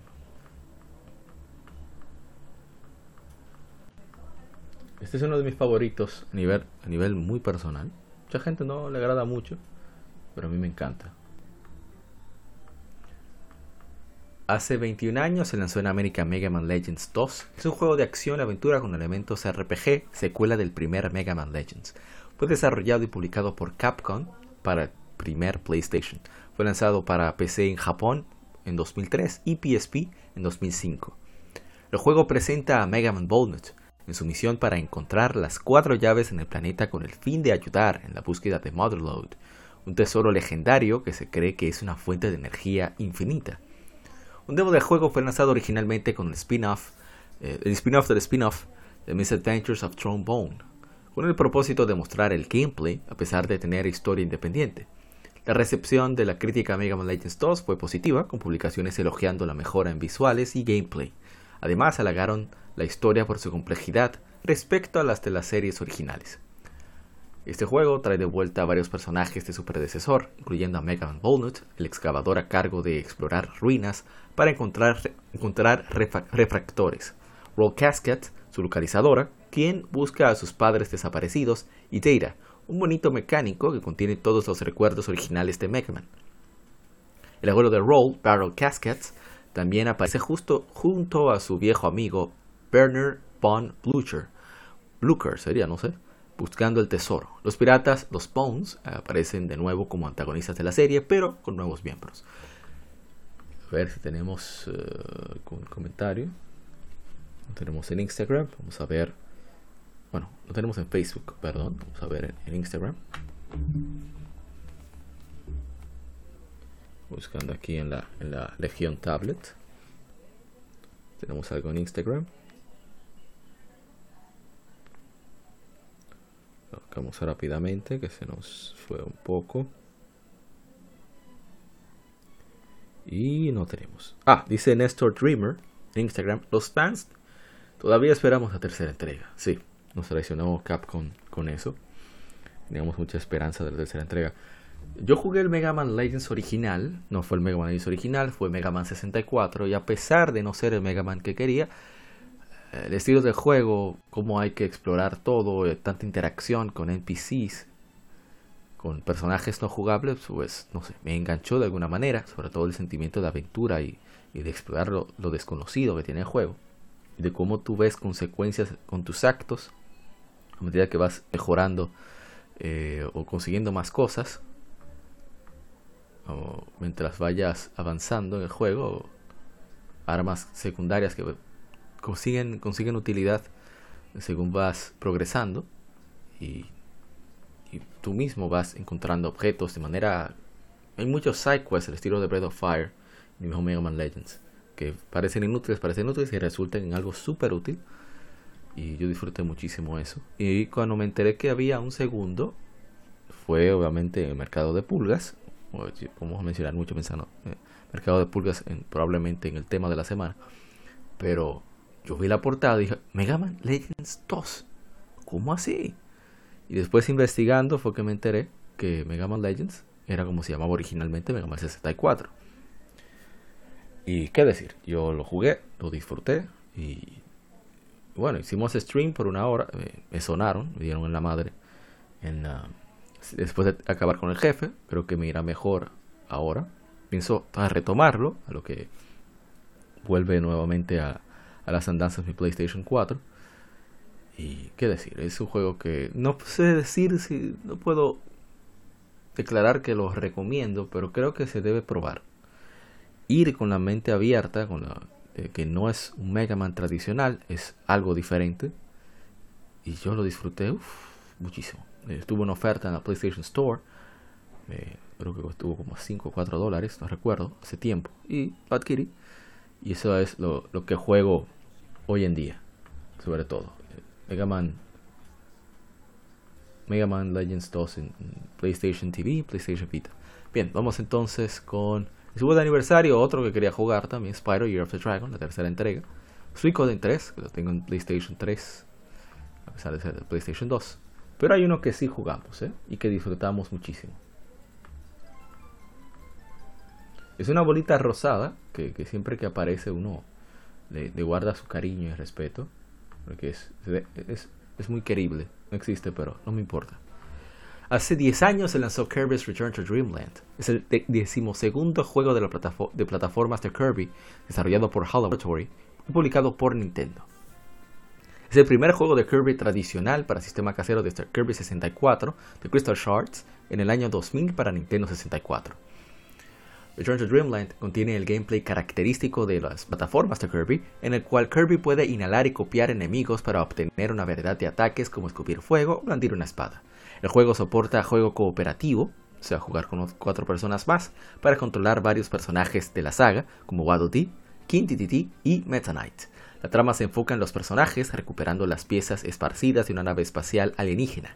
Este es uno de mis favoritos a nivel, a nivel muy personal. Mucha gente no le agrada mucho, pero a mí me encanta. Hace 21 años se lanzó en América Mega Man Legends 2. Es un juego de acción y aventura con elementos RPG, secuela del primer Mega Man Legends. Fue desarrollado y publicado por Capcom para el primer PlayStation. Fue lanzado para PC en Japón en 2003 y PSP en 2005. El juego presenta a Mega Man Volnut, en su misión para encontrar las cuatro llaves en el planeta con el fin de ayudar en la búsqueda de Motherload, un tesoro legendario que se cree que es una fuente de energía infinita. Un demo del juego fue lanzado originalmente con el spin-off, eh, el spin-off del spin-off The Misadventures of Trombone, con el propósito de mostrar el gameplay a pesar de tener historia independiente. La recepción de la crítica Mega Man Legends 2 fue positiva, con publicaciones elogiando la mejora en visuales y gameplay. Además, halagaron la historia por su complejidad respecto a las de las series originales. Este juego trae de vuelta a varios personajes de su predecesor, incluyendo a Megan Volnut, el excavador a cargo de explorar ruinas para encontrar, refractores, Roll Casket, su localizadora, quien busca a sus padres desaparecidos, y Data, un bonito mecánico que contiene todos los recuerdos originales de Mega Man. El abuelo de Roll, Barrel Caskets, también aparece justo junto a su viejo amigo Werner von Blucher. Blucher sería, no sé, buscando el tesoro. Los piratas, los Bones, aparecen de nuevo como antagonistas de la serie, pero con nuevos miembros. A ver si tenemos uh, un comentario. Lo tenemos en Instagram. Vamos a ver. Bueno, lo tenemos en Facebook, perdón. Vamos a ver en, Instagram. Buscando aquí en la, en la Legión Tablet. Tenemos algo en Instagram. Vamos rápidamente, que se nos fue un poco. Y no tenemos. Ah, dice Nestor Dreamer en Instagram. Los fans todavía esperamos la tercera entrega. Sí, nos traicionó Capcom con eso. Teníamos mucha esperanza de la tercera entrega. Yo jugué el Mega Man Legends original. No fue el Mega Man Legends original, fue Mega Man 64. Y a pesar de no ser el Mega Man que quería, el estilo del juego, cómo hay que explorar todo, eh, tanta interacción con NPCs, con personajes no jugables, pues no sé, me enganchó de alguna manera, sobre todo el sentimiento de aventura y, de explorar lo, desconocido que tiene el juego, de cómo tú ves consecuencias con tus actos a medida que vas mejorando eh, o consiguiendo más cosas, o mientras vayas avanzando en el juego, armas secundarias que consiguen, consiguen utilidad según vas progresando y, tú mismo vas encontrando objetos de manera... Hay muchos sidequests el estilo de Breath of Fire y Mega Man Legends que parecen inútiles, parecen inútiles y resultan en algo súper útil. Y yo disfruté muchísimo eso. Y cuando me enteré que había un segundo, fue obviamente el mercado de pulgas. Vamos a mencionar mucho pensando, eh, mercado de pulgas probablemente en el tema de la semana. Pero yo vi la portada y dije, Mega Man Legends 2. ¿Cómo así? Y después investigando fue que me enteré que Mega Man Legends era como se llamaba originalmente Mega Man 64. Y qué decir, yo lo jugué, lo disfruté y bueno, hicimos stream por una hora, me sonaron, me dieron en la madre. En, después de acabar con el jefe, creo que me irá mejor ahora. Pienso a retomarlo, a lo que vuelve nuevamente a, a las andanzas mi PlayStation 4. Y qué decir, es un juego que no sé decir si no puedo declarar que lo recomiendo, pero creo que se debe probar. Ir con la mente abierta, con la, que no es un Mega Man tradicional, es algo diferente. Y yo lo disfruté muchísimo. Estuvo en oferta en la PlayStation Store. creo que estuvo como 5 o 4 dólares, no recuerdo, hace tiempo. Y lo adquirí. Y eso es lo, lo que juego hoy en día, sobre todo. Mega Man, Mega Man Legends 2 en PlayStation TV, PlayStation Vita. Bien, vamos entonces con el segundo aniversario, otro que quería jugar también, Spyro Year of the Dragon, la tercera entrega. Suicoden 3, que lo tengo en PlayStation 3, a pesar de ser de PlayStation 2. Pero hay uno que sí jugamos, ¿eh? Y que disfrutamos muchísimo. Es una bolita rosada que, que siempre que aparece uno le, guarda su cariño y respeto, porque es, es, es, muy querible, no existe, pero no me importa. Hace 10 años se lanzó Kirby's Return to Dreamland. Es el decimosegundo juego de, la de plataformas de Kirby desarrollado por HAL Laboratory y publicado por Nintendo. Es el primer juego de Kirby tradicional para sistema casero desde Kirby 64 de Crystal Shards en el año 2000 para Nintendo 64. Return to Dreamland contiene el gameplay característico de las plataformas de Kirby, en el cual Kirby puede inhalar y copiar enemigos para obtener una variedad de ataques como escupir fuego o blandir una espada. El juego soporta juego cooperativo, o sea, jugar con cuatro personas más, para controlar varios personajes de la saga, como Waddle Dee, King Dedede y Meta Knight. La trama se enfoca en los personajes recuperando las piezas esparcidas de una nave espacial alienígena.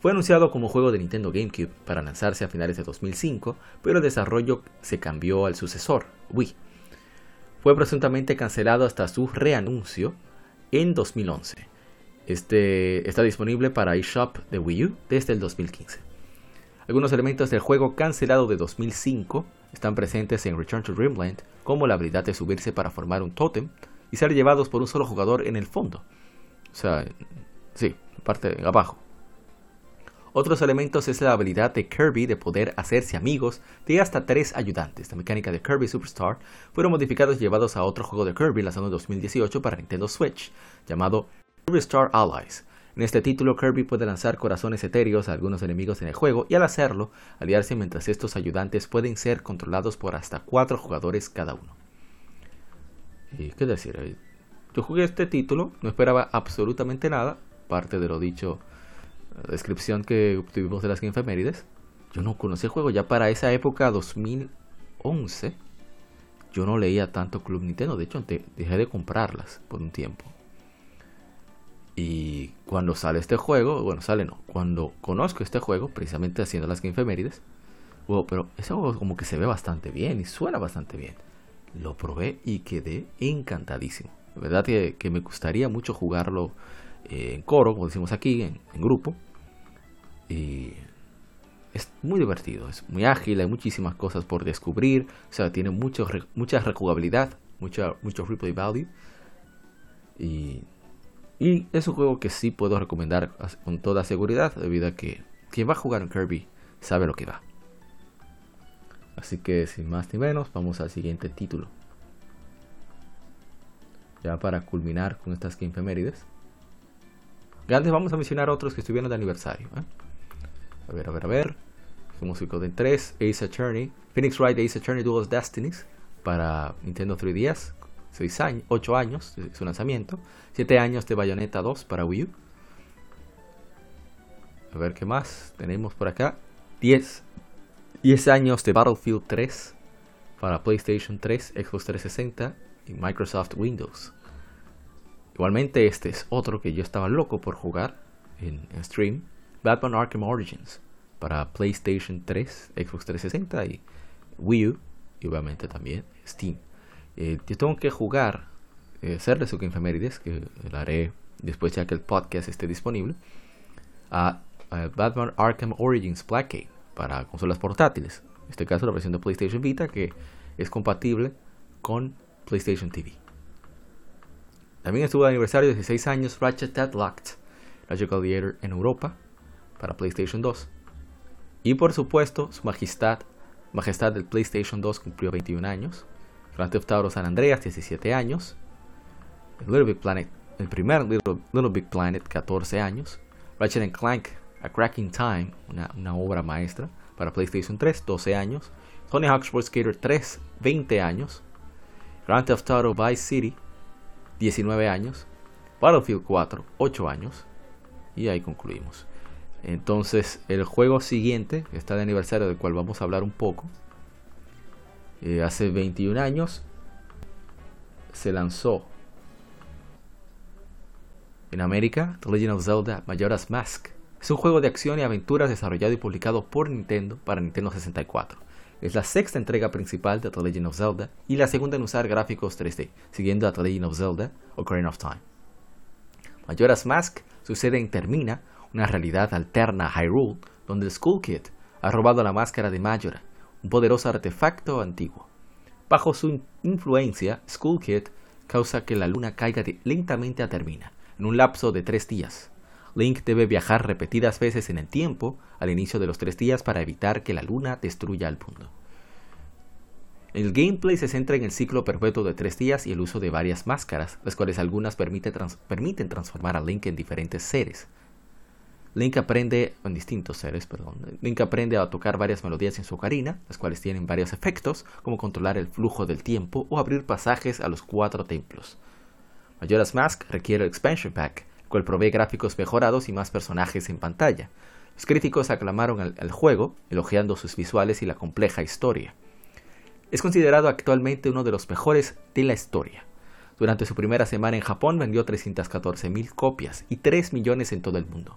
Fue anunciado como juego de Nintendo GameCube para lanzarse a finales de 2005, pero el desarrollo se cambió al sucesor, Wii. Fue presuntamente cancelado hasta su reanuncio en 2011. Este está disponible para eShop de Wii U desde el 2015. Algunos elementos del juego cancelado de 2005 están presentes en Return to Dreamland, como la habilidad de subirse para formar un tótem y ser llevados por un solo jugador en el fondo, sea, sí, parte de abajo. Otros elementos es la habilidad de Kirby de poder hacerse amigos de hasta tres ayudantes. La mecánica de Kirby Superstar fueron modificados y llevados a otro juego de Kirby lanzado en 2018 para Nintendo Switch, llamado Kirby Star Allies. En este título, Kirby puede lanzar corazones etéreos a algunos enemigos en el juego y al hacerlo, aliarse mientras estos ayudantes pueden ser controlados por hasta cuatro jugadores cada uno. ¿Y qué decir? Yo jugué este título, no esperaba absolutamente nada, parte de lo dicho descripción que tuvimos de las efemérides. Yo no conocí el juego. Ya para esa época, 2011, yo no leía tanto Club Nintendo. De hecho, dejé de comprarlas por un tiempo. Y cuando sale este juego, bueno, sale no. Cuando conozco este juego, precisamente haciendo las efemérides, bueno, pero ese juego como que se ve bastante bien y suena bastante bien. Lo probé y quedé encantadísimo. La verdad que, que me gustaría mucho jugarlo eh, en coro, como decimos aquí, en grupo. Y es muy divertido, es muy ágil, hay muchísimas cosas por descubrir, o sea, tiene mucho, mucha rejugabilidad, mucha, mucho replay value. Y, y es un juego que sí puedo recomendar con toda seguridad, debido a que quien va a jugar en Kirby sabe lo que va. Así que sin más ni menos, vamos al siguiente título. Ya para culminar con estas Game Femérides. antes vamos a mencionar otros que estuvieron de aniversario. ¿eh? A ver, a ver, a ver. Músico de 3, Ace Attorney. Phoenix Wright Ace Attorney Dual Destinies para Nintendo 3DS. 6 años, 8 años de su lanzamiento. 7 años de Bayonetta 2 para Wii U. A ver qué más tenemos por acá. 10, 10 años de Battlefield 3 para PlayStation 3, Xbox 360 y Microsoft Windows. Igualmente este es otro que yo estaba loco por jugar en stream Batman Arkham Origins para PlayStation 3, Xbox 360 y Wii U y obviamente también Steam. Eh, yo tengo que jugar, eh, hacerle su infemérides, que lo haré después ya que el podcast esté disponible, a, Batman Arkham Origins Black para consolas portátiles. En este caso la versión de PlayStation Vita que es compatible con PlayStation TV. También estuvo el aniversario de 16 años Ratchet Locked, Ratchet Gladiator en Europa para PlayStation 2. Y por supuesto, su majestad, majestad del PlayStation 2 cumplió 21 años. Grand Theft Auto San Andreas 17 años. Little Big Planet, el primer Little, Big Planet 14 años. Ratchet Clank A Cracking Time, una, obra maestra para PlayStation 3 12 años. Tony Hawk Pro Skater 3 20 años. Grand Theft Auto Vice City 19 años. Battlefield 4 8 años. Y ahí concluimos. Entonces, el juego siguiente, está de aniversario, del cual vamos a hablar un poco, eh, hace 21 años se lanzó en América The Legend of Zelda Majora's Mask. Es un juego de acción y aventuras desarrollado y publicado por Nintendo para Nintendo 64. Es la sexta entrega principal de The Legend of Zelda y la segunda en usar gráficos 3D, siguiendo a The Legend of Zelda Ocarina of Time. Majora's Mask sucede en Termina, una realidad alterna a Hyrule, donde el Skull Kid ha robado la máscara de Majora, un poderoso artefacto antiguo. Bajo su influencia, Skull Kid causa que la luna caiga lentamente a Termina, en un lapso de tres días. Link debe viajar repetidas veces en el tiempo al inicio de los tres días para evitar que la luna destruya el mundo. El gameplay se centra en el ciclo perpetuo de tres días y el uso de varias máscaras, las cuales algunas permiten transformar a Link en diferentes seres, Link aprende, en distintos seres, Link aprende a tocar varias melodías en su ocarina, las cuales tienen varios efectos, como controlar el flujo del tiempo o abrir pasajes a los cuatro templos. Majora's Mask requiere el Expansion Pack, el cual provee gráficos mejorados y más personajes en pantalla. Los críticos aclamaron al, juego, elogiando sus visuales y la compleja historia. Es considerado actualmente uno de los mejores de la historia. Durante su primera semana en Japón vendió 314.000 copias y 3 millones en todo el mundo.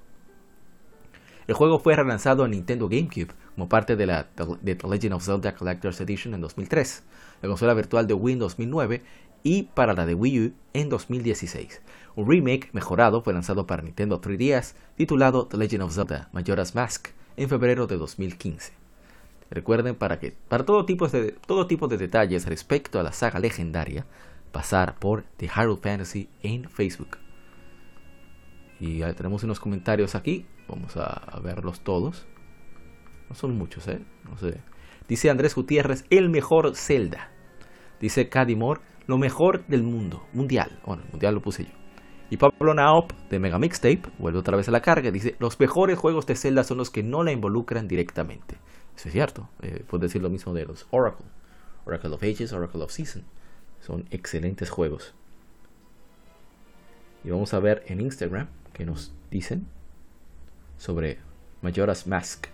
El juego fue relanzado en Nintendo GameCube como parte de la The Legend of Zelda Collector's Edition en 2003, la consola virtual de Wii en 2009 y para la de Wii U en 2016. Un remake mejorado fue lanzado para Nintendo 3DS titulado The Legend of Zelda Majora's Mask en febrero de 2015. Recuerden para que para todo tipo de, todo tipo de detalles respecto a la saga legendaria, pasar por The Hyrule Fantasy en Facebook. Y tenemos unos comentarios aquí. Vamos a, verlos todos. No son muchos, ¿eh? No sé. Dice Andrés Gutiérrez, el mejor Zelda. Dice Cadimor, lo mejor del mundo, mundial. Bueno, mundial lo puse yo. Y Pablo Naop, de Mega Mixtape, vuelve otra vez a la carga, dice, los mejores juegos de Zelda son los que no la involucran directamente. Eso es cierto. Eh, decir lo mismo de los Oracle. Oracle of Ages, Oracle of Season. Son excelentes juegos. Y vamos a ver en Instagram que nos dicen sobre Majora's Mask.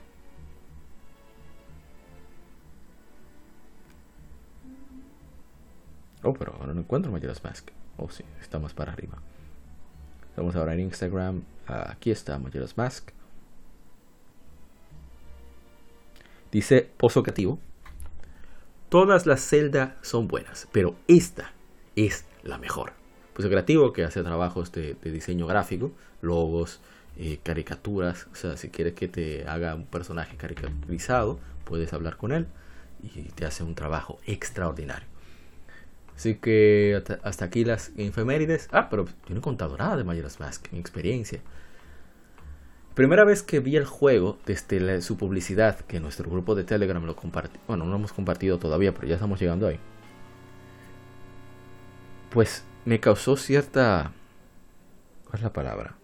Oh, pero ahora no encuentro Majora's Mask. Oh, sí, está más para arriba. Vamos ahora en Instagram. Aquí está Majora's Mask. Dice Pozo Creativo. Todas las celdas son buenas, pero esta es la mejor. Pozo Creativo que hace trabajos de, diseño gráfico, logos, eh, caricaturas. O sea, si quieres que te haga un personaje caricaturizado, puedes hablar con él y te hace un trabajo extraordinario. Así que hasta, aquí las efemérides. Ah, pero yo no he contado nada de Majora's Mask, mi experiencia. Primera vez que vi el juego desde su publicidad, que nuestro grupo de Telegram lo compartió. Bueno, no lo hemos compartido todavía, pero ya estamos llegando ahí. Pues me causó cierta. ¿Cuál es la palabra?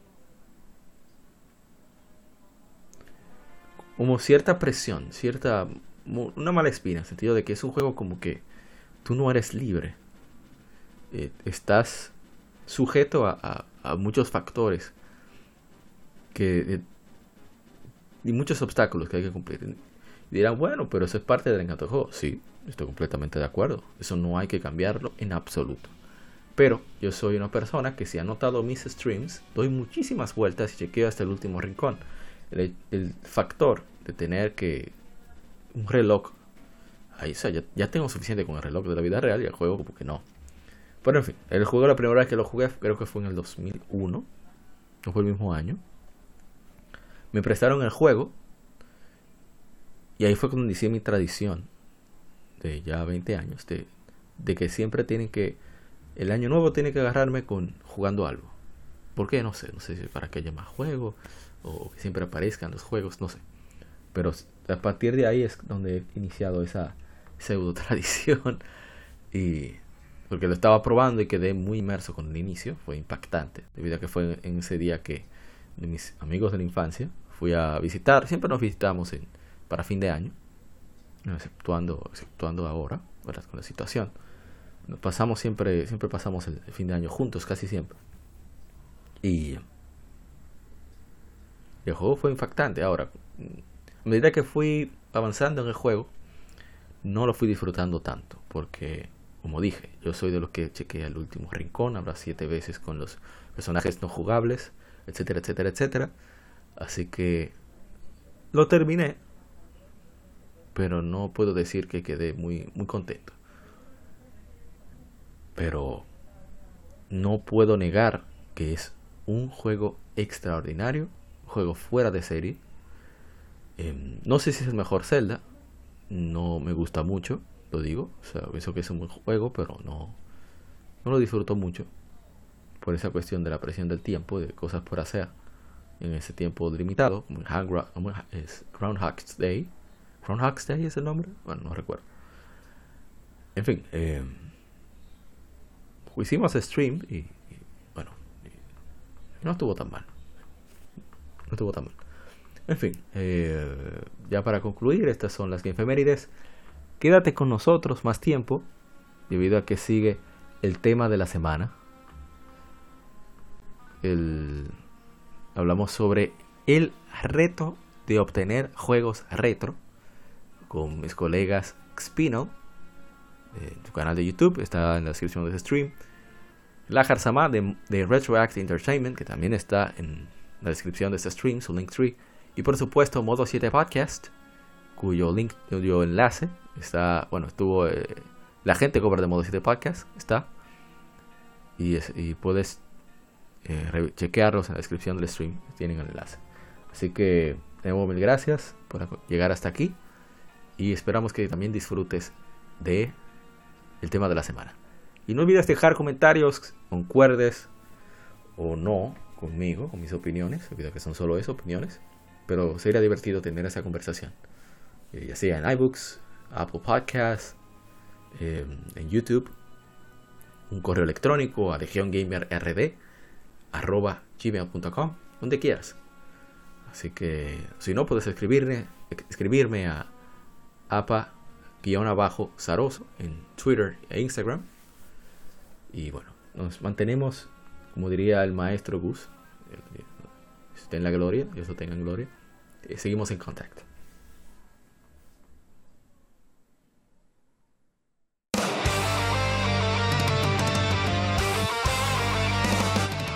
Como cierta presión, cierta. Una mala espina, en el sentido de que es un juego como que tú no eres libre. Eh, estás sujeto a, muchos factores que, eh, y muchos obstáculos que hay que cumplir. Y dirán, bueno, pero eso es parte del encanto del. Sí, estoy completamente de acuerdo. Eso no hay que cambiarlo en absoluto. Pero yo soy una persona que si ha notado mis streams, doy muchísimas vueltas y chequeo hasta el último rincón. El, factor de tener que un reloj, ahí, o sea, ya, tengo suficiente con el reloj de la vida real y el juego como que no. Pero en fin, el juego la primera vez que lo jugué creo que fue en el 2001. No fue el mismo año. Me prestaron el juego. Y ahí fue cuando inicié mi tradición. De ya 20 años. De, de que siempre tienen que... El año nuevo tiene que agarrarme con jugando algo. ¿Por qué? No sé. No sé si para que haya más juegos. O que siempre aparezcan los juegos. No sé. Pero a partir de ahí es donde he iniciado esa pseudo tradición. Y porque lo estaba probando y quedé muy inmerso con el inicio, fue impactante, debido a que fue en ese día que mis amigos de la infancia fui a visitar, siempre nos visitamos en, para fin de año, exceptuando, exceptuando ahora, con la situación. Nos pasamos siempre, siempre pasamos el, fin de año juntos, casi siempre. Y el juego fue impactante. Ahora, a medida que fui avanzando en el juego, no lo fui disfrutando tanto, porque como dije, yo soy de los que chequea el último rincón, habrá siete veces con los personajes no jugables, etcétera, etcétera, etcétera. Así que lo terminé, pero no puedo decir que quedé muy, muy contento. Pero no puedo negar que es un juego extraordinario, juego fuera de serie. Em, no sé si es el mejor Zelda, no me gusta mucho, lo digo. O sea, pienso que es un buen juego, pero no, no lo disfruto mucho. Por esa cuestión de la presión del tiempo, de cosas por hacer en ese tiempo limitado, como es Groundhog's Day. ¿Groundhog's Day es el nombre? Bueno, no recuerdo. En fin, eh, hicimos stream y, bueno, no estuvo tan mal. No estuvo. En fin, eh, ya para concluir, estas son las efemérides. Quédate con nosotros más tiempo, debido a que sigue el tema de la semana. hablamos sobre el reto de obtener juegos retro con mis colegas Xpino en su canal de YouTube, está en la descripción de este stream. Lajar Sama de, de Retroact Entertainment, que también está en la descripción de este stream, su link tree. Y por supuesto, Modo 7 Podcast, cuyo link, cuyo enlace está, bueno, estuvo eh, la gente cobra de modo 7 podcast, está. Y, y puedes eh, chequearlos en la descripción del stream, tienen el enlace. Así que, de nuevo, mil gracias por llegar hasta aquí. Y esperamos que también disfrutes de el tema de la semana. Y no olvides dejar comentarios, concuerdes o no conmigo, con mis opiniones, debido que son solo eso, opiniones. Pero sería divertido tener esa conversación. Eh, ya sea en iBooks, Apple Podcasts, eh, en YouTube, un correo electrónico a legiongamerrd arroba gmail.com, donde quieras. Así que si no, puedes escribirme, escribirme a apa-zaroso en Twitter e Instagram. Y bueno, nos mantenemos, como diría el maestro Gus, esté en la gloria, Dios lo gloria. Eh, seguimos en contacto.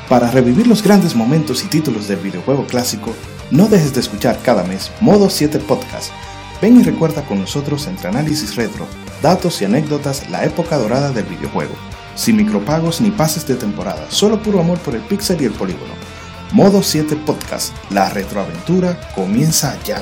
Para revivir los grandes momentos y títulos del videojuego clásico, no dejes de escuchar cada mes Modo 7 Podcast. Ven y recuerda con nosotros entre análisis retro, datos y anécdotas la época dorada del videojuego. Sin micropagos ni pases de temporada, solo puro amor por el pixel y el polígono. Modo 7 Podcast, la retroaventura comienza ya.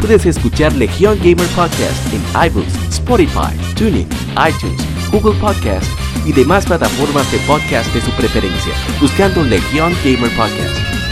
Puedes escuchar Legion Gamer Podcast en iBooks, Spotify, Tuning, iTunes, Google Podcast y demás plataformas de podcast de su preferencia, buscando Legion Gamer Podcast.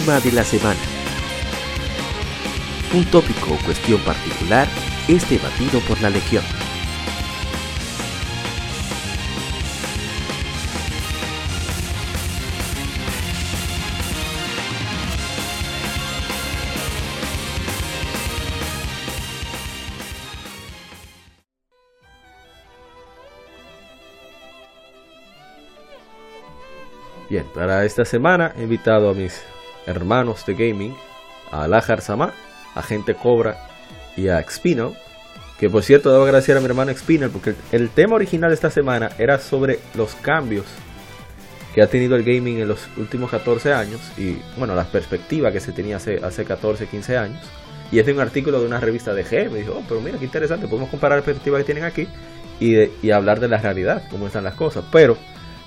Tema de la semana. Un tópico o cuestión particular es debatido por la Legión. Bien, para esta semana invitado a mis hermanos de gaming, a Lajar Sama, a Gente Cobra y a Expino. Que por cierto, debo agradecer a mi hermano Expino porque el tema original de esta semana era sobre los cambios que ha tenido el gaming en los últimos 14 años y bueno, la perspectiva que se tenía hace, hace 14, 15 años. Y es de un artículo de una revista de G. Me dijo, oh, pero mira qué interesante, podemos comparar la perspectiva que tienen aquí y, y hablar de la realidad, cómo están las cosas. Pero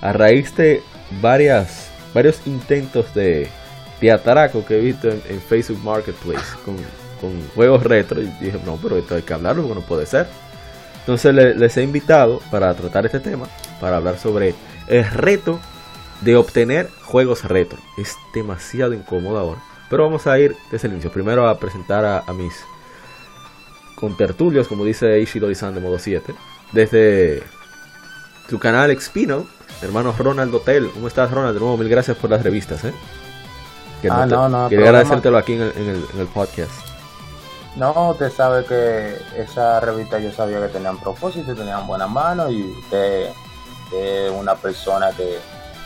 a raíz de varias, varios intentos de, de atraco que he visto en, Facebook Marketplace con, juegos retro, y dije, no, pero esto hay que hablarlo porque no puede ser. Entonces le- les he invitado para tratar este tema, para hablar sobre el reto de obtener juegos retro. Es demasiado incómodo ahora. Pero vamos a ir desde el inicio. Primero a presentar a, a mis contertulios, como dice Ishidori-san de modo 7. Desde su canal Expino, hermano Ronald Hotel. ¿Cómo estás, Ronald? De nuevo, mil gracias por las revistas. ¿eh? Que Ah, te- no, no, Quería problema. agradecértelo aquí en el, en el- en el podcast. No, usted sabe que esa revista yo sabía que tenían propósito, tenían buena mano y usted es una persona que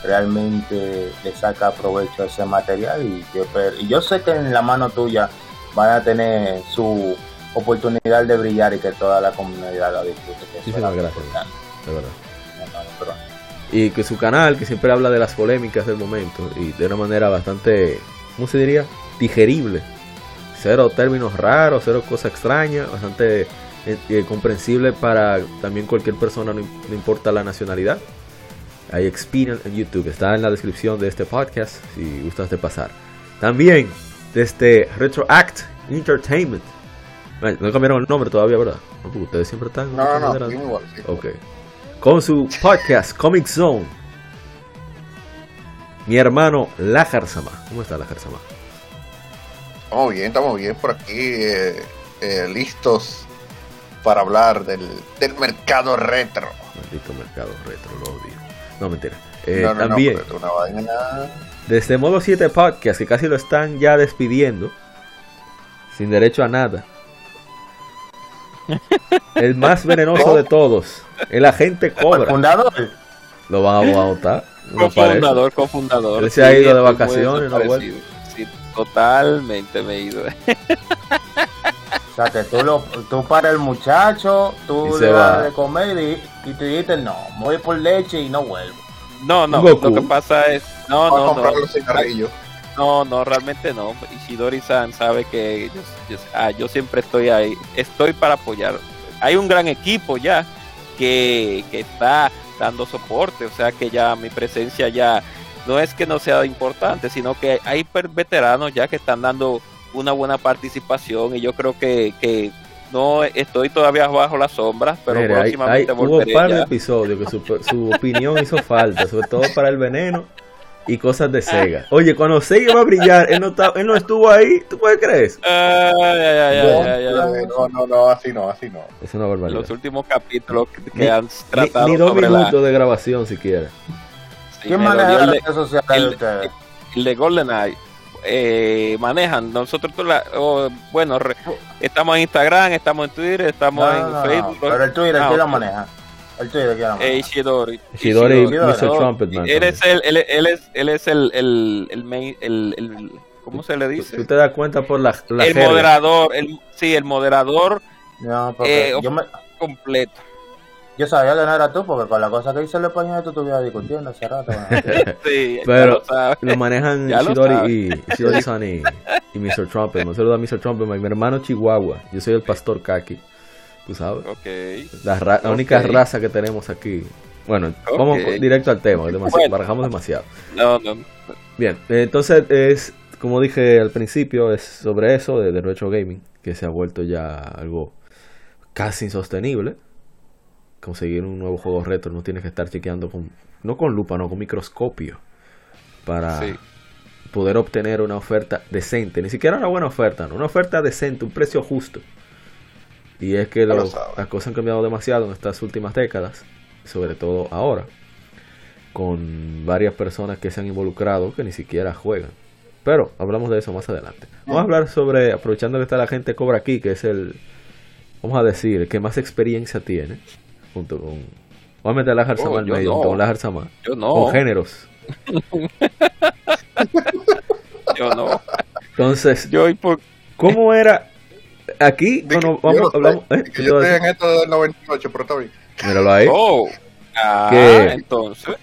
realmente le saca provecho a ese material y yo, esper- y yo sé que en la mano tuya van a tener su oportunidad de brillar y que toda la comunidad la disfrute. Muchísimas gracias. importante, De verdad. Y que su canal, que siempre habla de las polémicas del momento y de una manera bastante, ¿cómo se diría? Digerible. Cero términos raros, cero cosas extrañas, bastante eh, eh, comprensible para también cualquier persona, no, no importa la nacionalidad. Hay Experian en YouTube, está en la descripción de este podcast si gustas de pasar. También desde Retroact Entertainment. Bueno, No cambiaron el nombre todavía, ¿verdad? No, porque ustedes siempre están. No, no, no, igual, sí. Ok. Con su podcast Comic Zone. Mi hermano Lajar Sama. ¿Cómo está Lajar Sama? Estamos bien, estamos bien por aquí, eh, eh, listos para hablar del, del mercado retro. Maldito mercado retro, lo odio. No, mentira. Eh, No, no, no, también, una vaina. desde Modo 7 Podcast, que casi lo están ya despidiendo, sin derecho a nada. El más venenoso de todos, el agente Cobra. fundador. Lo van a votar. no parece. Cofundador, cofundador. Él se ha ido de vacaciones, no. Sí, totalmente me he ido. O sea, que tú, lo, tú para el muchacho, tú le das va. de comer y, y te dices, no, voy por leche y no vuelvo. No, no, Goku. lo que pasa es. No, no, no. los cigarrillos. No, no, realmente no. Ishidori-san sabe que yo, yo- ah, yo siempre estoy ahí. Estoy para apoyar. Hay un gran equipo ya que, que está dando soporte. O sea que ya mi presencia ya no es que no sea importante, sino que hay veteranos ya que están dando una buena participación. Y yo creo que, que no estoy todavía bajo las sombras, pero hay- próximamente hay- hubo un volveré par de ya. episodios que su, su opinión hizo falta, sobre todo para el veneno y cosas de Sega. Oye, cuando Sega iba a brillar, él no, estaba- él no estuvo ahí, ¿tú puedes creer eso? No, no, no, así no, así no. Es una barbaridad. los últimos capítulos que, Ni- han Ni, tratado ni dos sobre la minutos de grabación siquiera. sí, ¿Quién maneja las redes sociales de ustedes? el de GoldenEye eh, manejan nosotros la- oh, bueno estamos en Instagram estamos en Twitter estamos en Facebook Pero el Twitter, Ah, ¿quién lo maneja? El Twitter, ¿quién lo Eh? Ishidori Ishidori, Ishidori. Mr. No, Trumpetman. él es el él, él es él es el el el, main- el- el- ¿cómo se le dice? tú te das cuenta por la, la el jerga. moderador el sí el moderador No, porque eh, yo, me, completo yo sabía que no era tú, porque con la cosa que hice el español tú estuvieras discutiendo hace rato. sí Pero lo manejan Ya lo Ishidori sabe. y y, y Mr. Trumpetman. Un saludo a Mr. Trumpetman, mi hermano Chihuahua. Yo soy el pastor Kaki. Tú sabes. okay La, ra- la única raza que tenemos aquí. Bueno, vamos directo al tema, demasiado, Bueno. barajamos demasiado. no no Bien, entonces es, como dije al principio, es sobre eso de, de retro gaming, que se ha vuelto ya algo casi insostenible. Conseguir un nuevo juego retro no tienes que estar chequeando con, no con lupa, no con microscopio, para sí poder obtener una oferta decente, ni siquiera una buena oferta, no, una oferta decente, un precio justo. Y es que las cosas han cambiado demasiado en estas últimas décadas, sobre todo ahora, con varias personas que se han involucrado que ni siquiera juegan. Pero hablamos de eso más adelante. Vamos a hablar sobre, aprovechando que está la gente Cobra aquí, que es el, vamos a decir, el que más experiencia tiene, junto con... Vamos a meter a la Jarzama Oh, al medio, no. con la Jarzama, yo no con géneros. yo no Entonces, yo y por ¿Cómo era? Aquí, Di que cuando yo vamos, no hablamos. estoy- ¿eh? que ¿Qué yo estoy en esto del 98, pero está bien. Míralo ahí. Oh, ah, Que- entonces.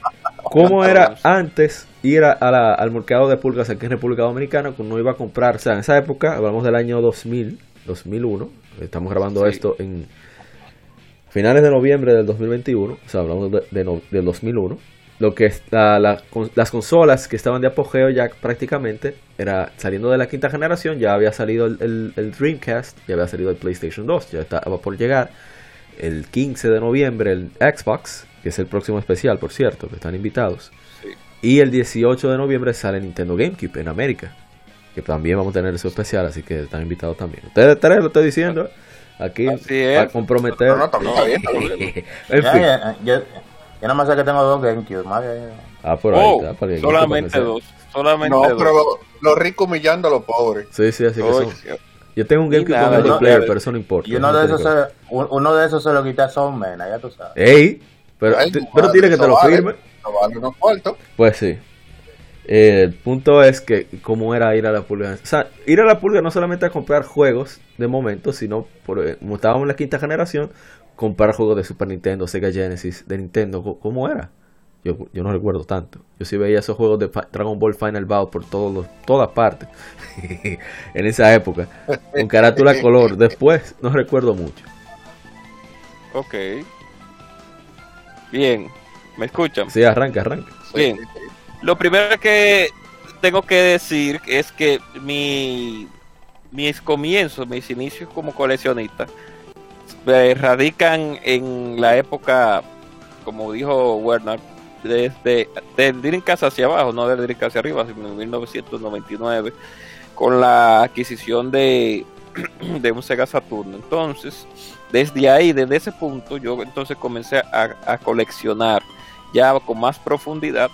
¿Cómo era entonces, antes ir a, a la- al mercado de pulgas aquí en República Dominicana cuando uno iba a comprar? O sea, en esa época, hablamos del año 2000, 2001. Estamos grabando Sí. esto en finales de noviembre del 2021. O sea, hablamos de, de no- del 2001. Lo que la- la- con- las consolas que estaban de apogeo ya prácticamente era saliendo de la quinta generación. Ya había salido el, el- el Dreamcast, ya había salido el PlayStation 2, ya estaba por llegar. El 15 de noviembre el Xbox, que es el próximo especial, por cierto, que están invitados. Sí. Y el 18 de noviembre sale Nintendo GameCube en América, que también vamos a tener su especial, así que están invitados también. Ustedes tres lo estoy diciendo aquí para comprometer. No, no, está bien, está bien, en Ya, fin. ya, yo, nada más sé que tengo dos GameCube, madre. Ah, por ahí Oh, está, para que- solamente que dos. Solamente No, dos. pero los ricos humillando a los pobres. Sí, sí, así que Oy, son. Yo tengo un GameCube con multiplayer, yo- pero eso no importa. Y uno de no esos que se, un- uno de esos se lo quita a Soundman, ya tú sabes. ¡Ey! Pero, Ay, pero tiene que te lo vale. firme. No vale unos cuartos. Pues sí. Eh, el punto es que cómo era ir a la pulga. O sea, ir a la pulga no solamente a comprar juegos de momento, sino por, eh, como estábamos en la quinta generación, comprar juegos de Super Nintendo, Sega Genesis, de Nintendo. ¿Cómo era? Yo, yo no recuerdo tanto. Yo sí veía esos juegos de Dragon Ball Final Bout por todos los, todas partes. en esa época. Con carátula color. Después no recuerdo mucho. Ok. Bien. ¿Me escuchan? Sí, arranca, arranca. Bien. Lo primero que tengo que decir es que mi, mis comienzos, mis inicios como coleccionista, eh, radican en la época, como dijo Werner, desde del Dreamcast hacia abajo, no del Dreamcast hacia arriba, sino en 1999, con la adquisición de de un Sega Saturno. Entonces, desde ahí, desde ese punto, yo entonces comencé a, a coleccionar ya con más profundidad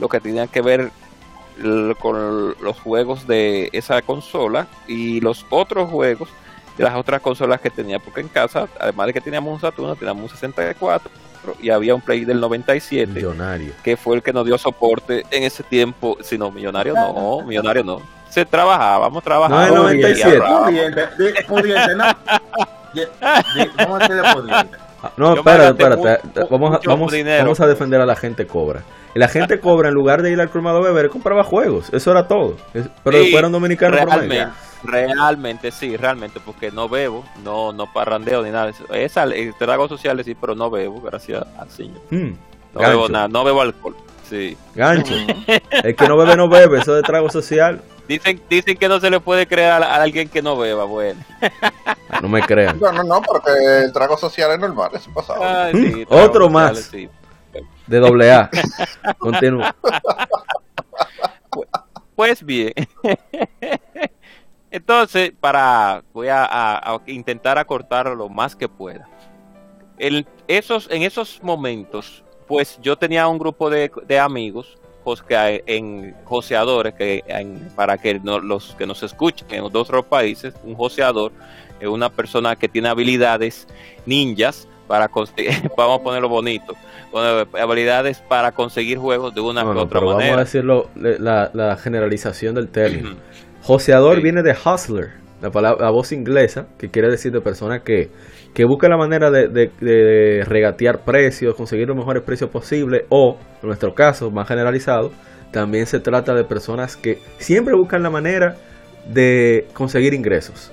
lo que tenía que ver con los juegos de esa consola y los otros juegos de las otras consolas que tenía, porque en casa, además de que teníamos un Saturno, teníamos un 64 y había un Play del 97 Millonario. que fue el que nos dio soporte en ese tiempo. Si no, millonario no, millonario no. Se trabajábamos, trabajábamos. No, el y 97. ahorrábamos. Pudiente, di- pudiente, ¿no? Di- di- Vamos a pudiente. Ah, No, espérate, espérate. Vamos, vamos, vamos a defender a la gente cobra. La gente cobra, en lugar de ir al colmado a beber, compraba juegos. Eso era todo. Es- Pero Sí, eran dominicanos. Realmente, realmente sí, realmente, porque no bebo, no no parrandeo ni nada. Esa, eh, tragos sociales sí, pero no bebo, gracias al Señor. Hmm, No bebo nada, no bebo alcohol. Sí. gancho. El que no bebe, no bebe. Eso de trago social. Dicen, dicen que no se le puede creer a, a alguien que no beba, bueno. No me crean. No, no, no, porque el trago social es normal, eso pasaba. Ay, Mm, sí, otro sociales, más. sí. De doble A. Continúa. Pues bien. Entonces, para voy a, a- intentar acortar lo más que pueda. El- esos, en esos momentos, pues yo tenía un grupo de, de amigos pues, que en joseadores, que en- para que no- los que nos escuchen en otros países, un joseador es una persona que tiene habilidades ninjas para conseguir, vamos a ponerlo bonito, bueno, habilidades para conseguir juegos de una u otra pero vamos a manera. decirlo, la, la generalización del término. Joseador Sí. viene de hustler, la, palabra, la voz inglesa, que quiere decir de persona que, que busca la manera de, de- de regatear precios, conseguir los mejores precios posibles, o, en nuestro caso, más generalizado, también se trata de personas que siempre buscan la manera de conseguir ingresos,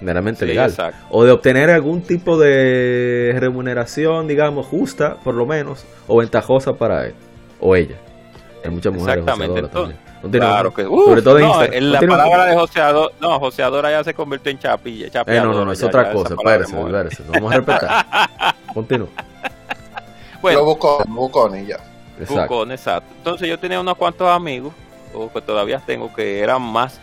meramente Sí, legal, exacto. o de obtener algún tipo de remuneración, digamos, justa, por lo menos, o ventajosa para él o ella. Hay muchas mujeres Exactamente, entonces. Claro que uf, Sobre todo en no, Instagram. en la Continúa. palabra de joseador, no, joseadora ya se convirtió en chapilla, Eh, no, no, no, es ya- otra ya cosa. Espérese, espérese. Vamos a respetar. Continúa. Bueno, Lo buscó, lo buscó y ya. Exacto. Bucón, exacto. Entonces yo tenía unos cuantos amigos, o que todavía tengo, que eran más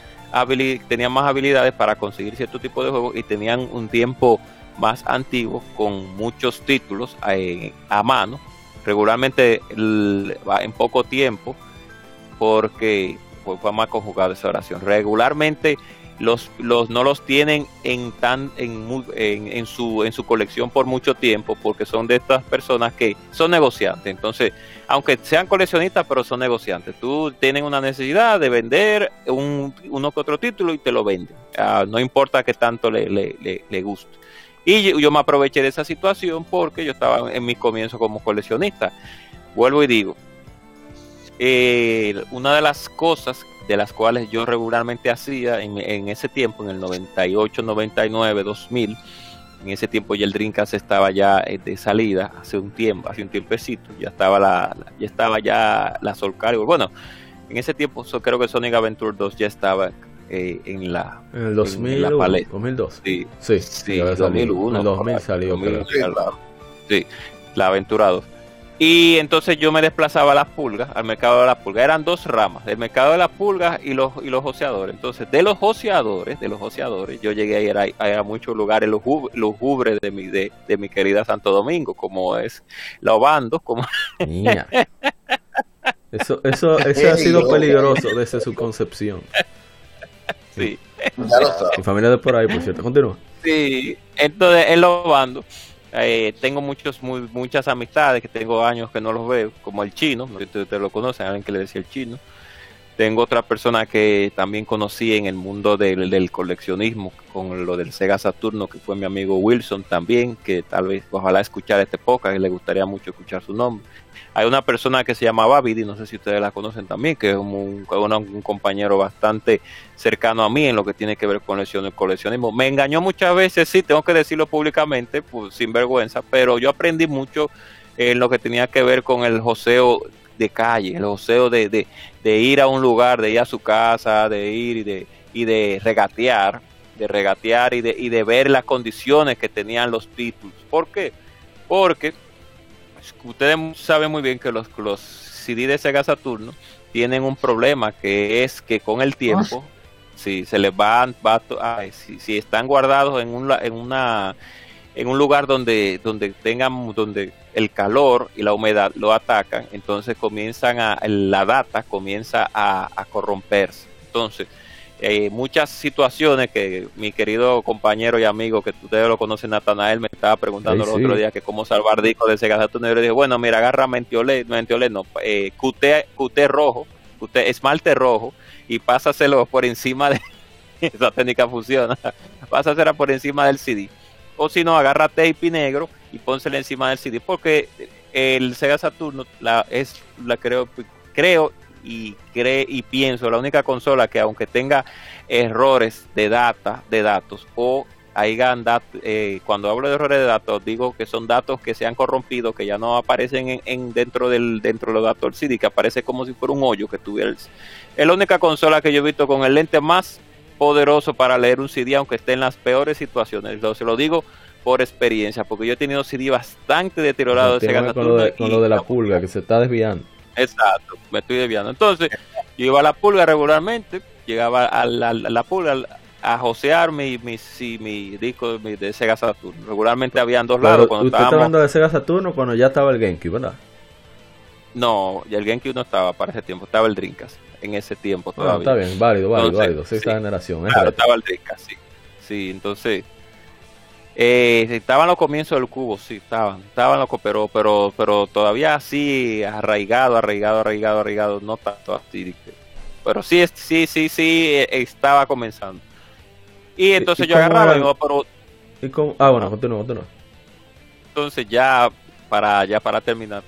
tenían más habilidades para conseguir cierto tipo de juegos y tenían un tiempo más antiguo con muchos títulos eh, a mano, regularmente el- en poco tiempo, porque fue más conjugada esa oración. Regularmente los, los no los tienen en tan en, en, en su en su colección por mucho tiempo porque son de estas personas que son negociantes. Entonces aunque sean coleccionistas pero son negociantes. Tú tienes una necesidad de vender un, uno que otro título y te lo venden. Ah, no importa que tanto le, le, le, le guste. Y yo, me aproveché de esa situación porque yo estaba en mi comienzo como coleccionista. Vuelvo y digo eh, una de las cosas de las cuales yo regularmente hacía en, en ese tiempo, en el 98, 99, 2000, en ese tiempo ya el Dreamcast estaba ya eh, de salida, hace un tiempo, hace un tiempecito, ya estaba la, la- ya estaba ya la Soul Calibur. Bueno, en ese tiempo creo que Sonic Adventure 2 ya estaba eh, en la En el En 2001, la paleta. 2002. sí, Sí, Sí, ya había salido. 2001. En el 2000 correcto, salió. 2000, creo. Sí, claro. Sí, la Aventura 2. Y entonces yo me desplazaba a las pulgas, al mercado de las pulgas. Eran dos ramas, el mercado de las pulgas y los y los joseadores. Entonces, de los joseadores, de los joseadores, yo llegué a ir a, a muchos lugares lujub- lujubres de mi de, de mi querida Santo Domingo, como es la Obando, como. Eso, eso, eso ha sido peligroso desde su concepción. sí. Ya lo sabes. Mi familia de por ahí, por cierto. Continúa. Sí, entonces en los bandos eh, tengo muchos muy, muchas amistades que tengo años que no los veo, como el chino, no sé si ustedes lo conocen, alguien que le decía el chino. Tengo otra persona que también conocí en el mundo del, del coleccionismo, con lo del Sega Saturno, que fue mi amigo Wilson también, que tal vez, ojalá escuchar este podcast, y le gustaría mucho escuchar su nombre. Hay una persona que se llama Babidi, no sé si ustedes la conocen también, que es un, un- compañero bastante cercano a mí en lo que tiene que ver con el coleccionismo. Me engañó muchas veces, sí, tengo que decirlo públicamente, pues, sin vergüenza, pero yo aprendí mucho en lo que tenía que ver con el joseo de calle, el joseo de, de ir a un lugar, de ir a su casa, de ir y de, y de regatear, de regatear y de, y de ver las condiciones que tenían los títulos. ¿Por qué? Porque pues, ustedes saben muy bien que los, los CD de Sega Saturno tienen un problema que es que con el tiempo si se les va, va si, si, están guardados en un, en una en un lugar donde donde tengan donde el calor y la humedad lo atacan entonces comienzan a la data comienza a, a corromperse. Entonces eh, muchas situaciones que mi querido compañero y amigo que ustedes lo conocen Natanael me estaba preguntando el otro día que cómo salvar discos de Sega Saturn y dije bueno mira agarra Mentiolé Mentiolé no eh, QT, QT rojo QT esmalte rojo y pásaselo por encima de esa técnica funciona pásasela por encima del CD o si no agarra tape negro y pónsela encima del CD porque el Sega Saturno la es la creo creo y cree y pienso la única consola que aunque tenga errores de data de datos o hayan eh, cuando hablo de errores de datos digo que son datos que se han corrompido que ya no aparecen en, dentro del dentro de los datos del CD que aparece como si fuera un hoyo que tuviera el, es la única consola que yo he visto con el lente más poderoso para leer un CD aunque esté en las peores situaciones. Se lo digo por experiencia porque yo he tenido CD bastante deteriorado de con, lo de, con lo de la pulga que se está desviando Exacto, me estoy desviando. Entonces, yo iba a la pulga regularmente, llegaba a la, pulga a josear mi, mi, mi disco de, Sega Saturn. Regularmente habían dos lados. Cuando ¿Usted está hablando de Sega Saturn cuando ya estaba el GameCube, verdad? No, ya el GameCube no estaba para ese tiempo, estaba el Dreamcast en ese tiempo ah, está bien, válido, válido, válido, sexta generación. Claro, estaba el Dreamcast, sí. Sí, entonces eh, estaban los comienzos del cubo, sí, estaban, estaban locos, pero, pero, pero todavía así arraigado, arraigado, arraigado, arraigado, no tanto así. Pero sí, sí, sí, sí, eh, estaba comenzando. Y entonces yo agarraba, y pero... ¿Y cómo? Ah, bueno, continúa, continúa. Entonces ya para, ya para terminar,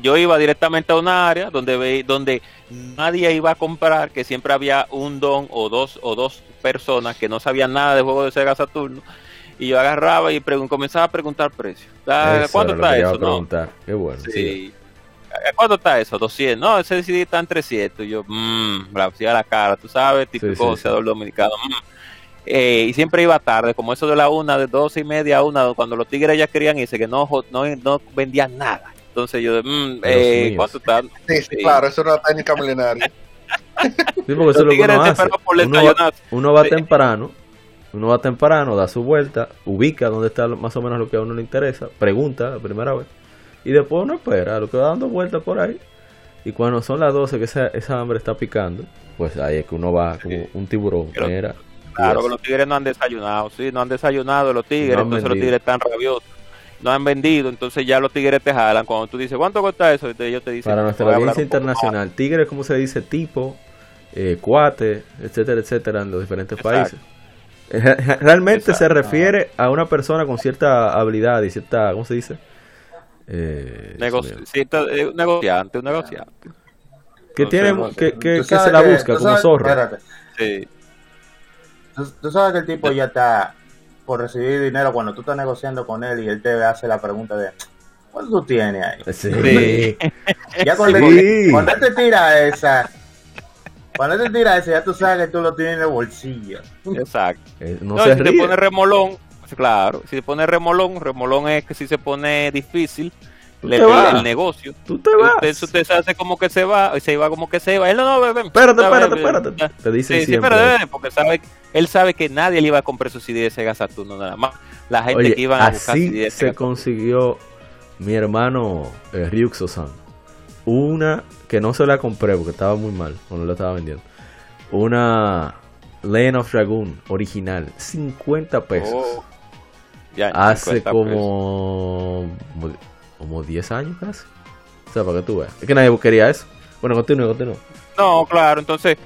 yo iba directamente a una área donde ve, donde nadie iba a comprar, que siempre había un don o dos o dos personas que no sabían nada de juego de Sega Saturno y yo agarraba y comenzaba a preguntar precios. ¿Cuánto está eso? No. Qué bueno. Sí. ¿Cuánto está eso? 200. No, ese CD está en 300. Y yo, mmm, la la cara, tú sabes, típico sí, dominicano. Mm. Eh, y siempre iba tarde, como eso de la una, de dos y media a una, cuando los tigres ya querían irse, que no, no, no vendían nada. Entonces yo, mmm, eh, ¿cuánto está? Sí, claro, eso era una técnica milenaria. Sí, porque eso es lo que uno hace. Uno va, uno va temprano uno va temprano, da su vuelta, ubica dónde está más o menos lo que a uno le interesa, pregunta la primera vez, y después uno espera, lo que va dando vueltas por ahí. Y cuando son las 12 que esa, esa hambre está picando, pues ahí es que uno va como un tiburón. claro, que los tigres no han desayunado, sí, no han desayunado los tigres, entonces los tigres están rabiosos no han vendido, entonces ya los tigres te jalan. Cuando tú dices, ¿cuánto cuesta eso? Ellos te dicen, Para nuestra audiencia internacional, tigres, como se dice, tipo, eh, cuate, etcétera, etcétera, en los diferentes países. Realmente se refiere a una persona con cierta habilidad y cierta, ¿cómo se dice? Eh, eh un negociante, un negociante. Que tiene, que, que, se la busca como zorro. Sí. Tú, sabes que el tipo ya está por recibir dinero cuando tú estás negociando con él y él te hace la pregunta de ¿cuánto tú tienes ahí? Sí. ya cuando, sí. cuando él te tira esa cuando te tira ese, ya tú sabes que tú lo tienes en el bolsillo. Exacto. Eh, no, si te pone remolón, claro, si te pone remolón, remolón es que si se pone difícil, le, el, negocio. Tú te vas. Usted, usted, se hace como que se va, y se iba como que se va. Él no, no, ven, espérate, espérate, espérate. Te dice sí, siempre. Sí, porque sabe, él sabe que nadie le iba a comprar su CD de Sega Saturno, nada más. La gente que iba a buscar así CD se consiguió mi hermano eh, Ryuxo-san una que no se la compré porque estaba muy mal cuando la estaba vendiendo. Una Land of Dragoon original, 50 pesos. Oh, Hace como, como 10 años casi. O sea, para que tú veas. Es que nadie quería eso. Bueno, continúe, continúe. No, claro, entonces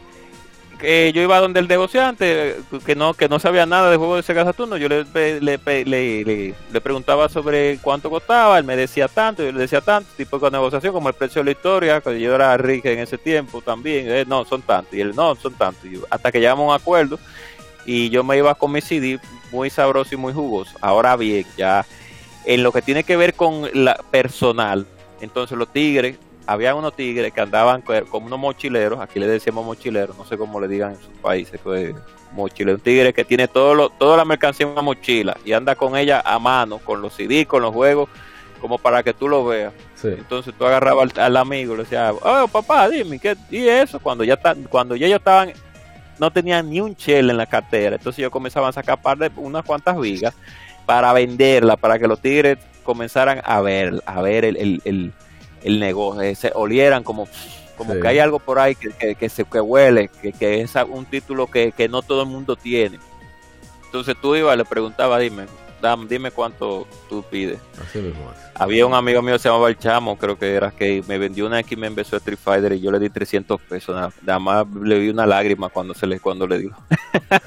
yo iba donde el negociante, que no que no sabía nada de juego de Sega Saturno, yo le, le, le, le, preguntaba sobre cuánto costaba, él me decía tanto, yo le decía tanto, tipo de negociación, como el precio de la historia, que yo era rico en ese tiempo también, eh, no, son tantos, y él, no, son tantos, hasta que llegamos a un acuerdo, y yo me iba con mi CD muy sabroso y muy jugoso. Ahora bien, ya en lo que tiene que ver con la personal, entonces los tigres había unos tigres que andaban como unos mochileros, aquí le decimos mochileros, no sé cómo le digan en sus países, pues, mochilero, un tigre que tiene todo lo, toda la mercancía en una mochila y anda con ella a mano, con los CD, con los juegos, como para que tú lo veas. Entonces tú agarrabas al, amigo y le decías, oh papá, dime, ¿qué? ¿Y eso? Cuando ya, cuando ya ellos estaban no tenía ni un shell en la cartera. Entonces yo comenzaba a sacar par de unas cuantas vigas para venderla, para que los tigres comenzaran a ver, a ver el, el, el, negocio, eh, se olieran como, como que hay algo por ahí que, que, se que huele, que, que es un título que, que no todo el mundo tiene. Entonces tú ibas, le preguntaba, dime, dime cuánto tú pides. Había un amigo mío que se llamaba El Chamo, creo que era, que me vendió una X Men vs Street Fighter y yo le di 300 pesos. Nada, más le vi una lágrima cuando se le cuando le digo.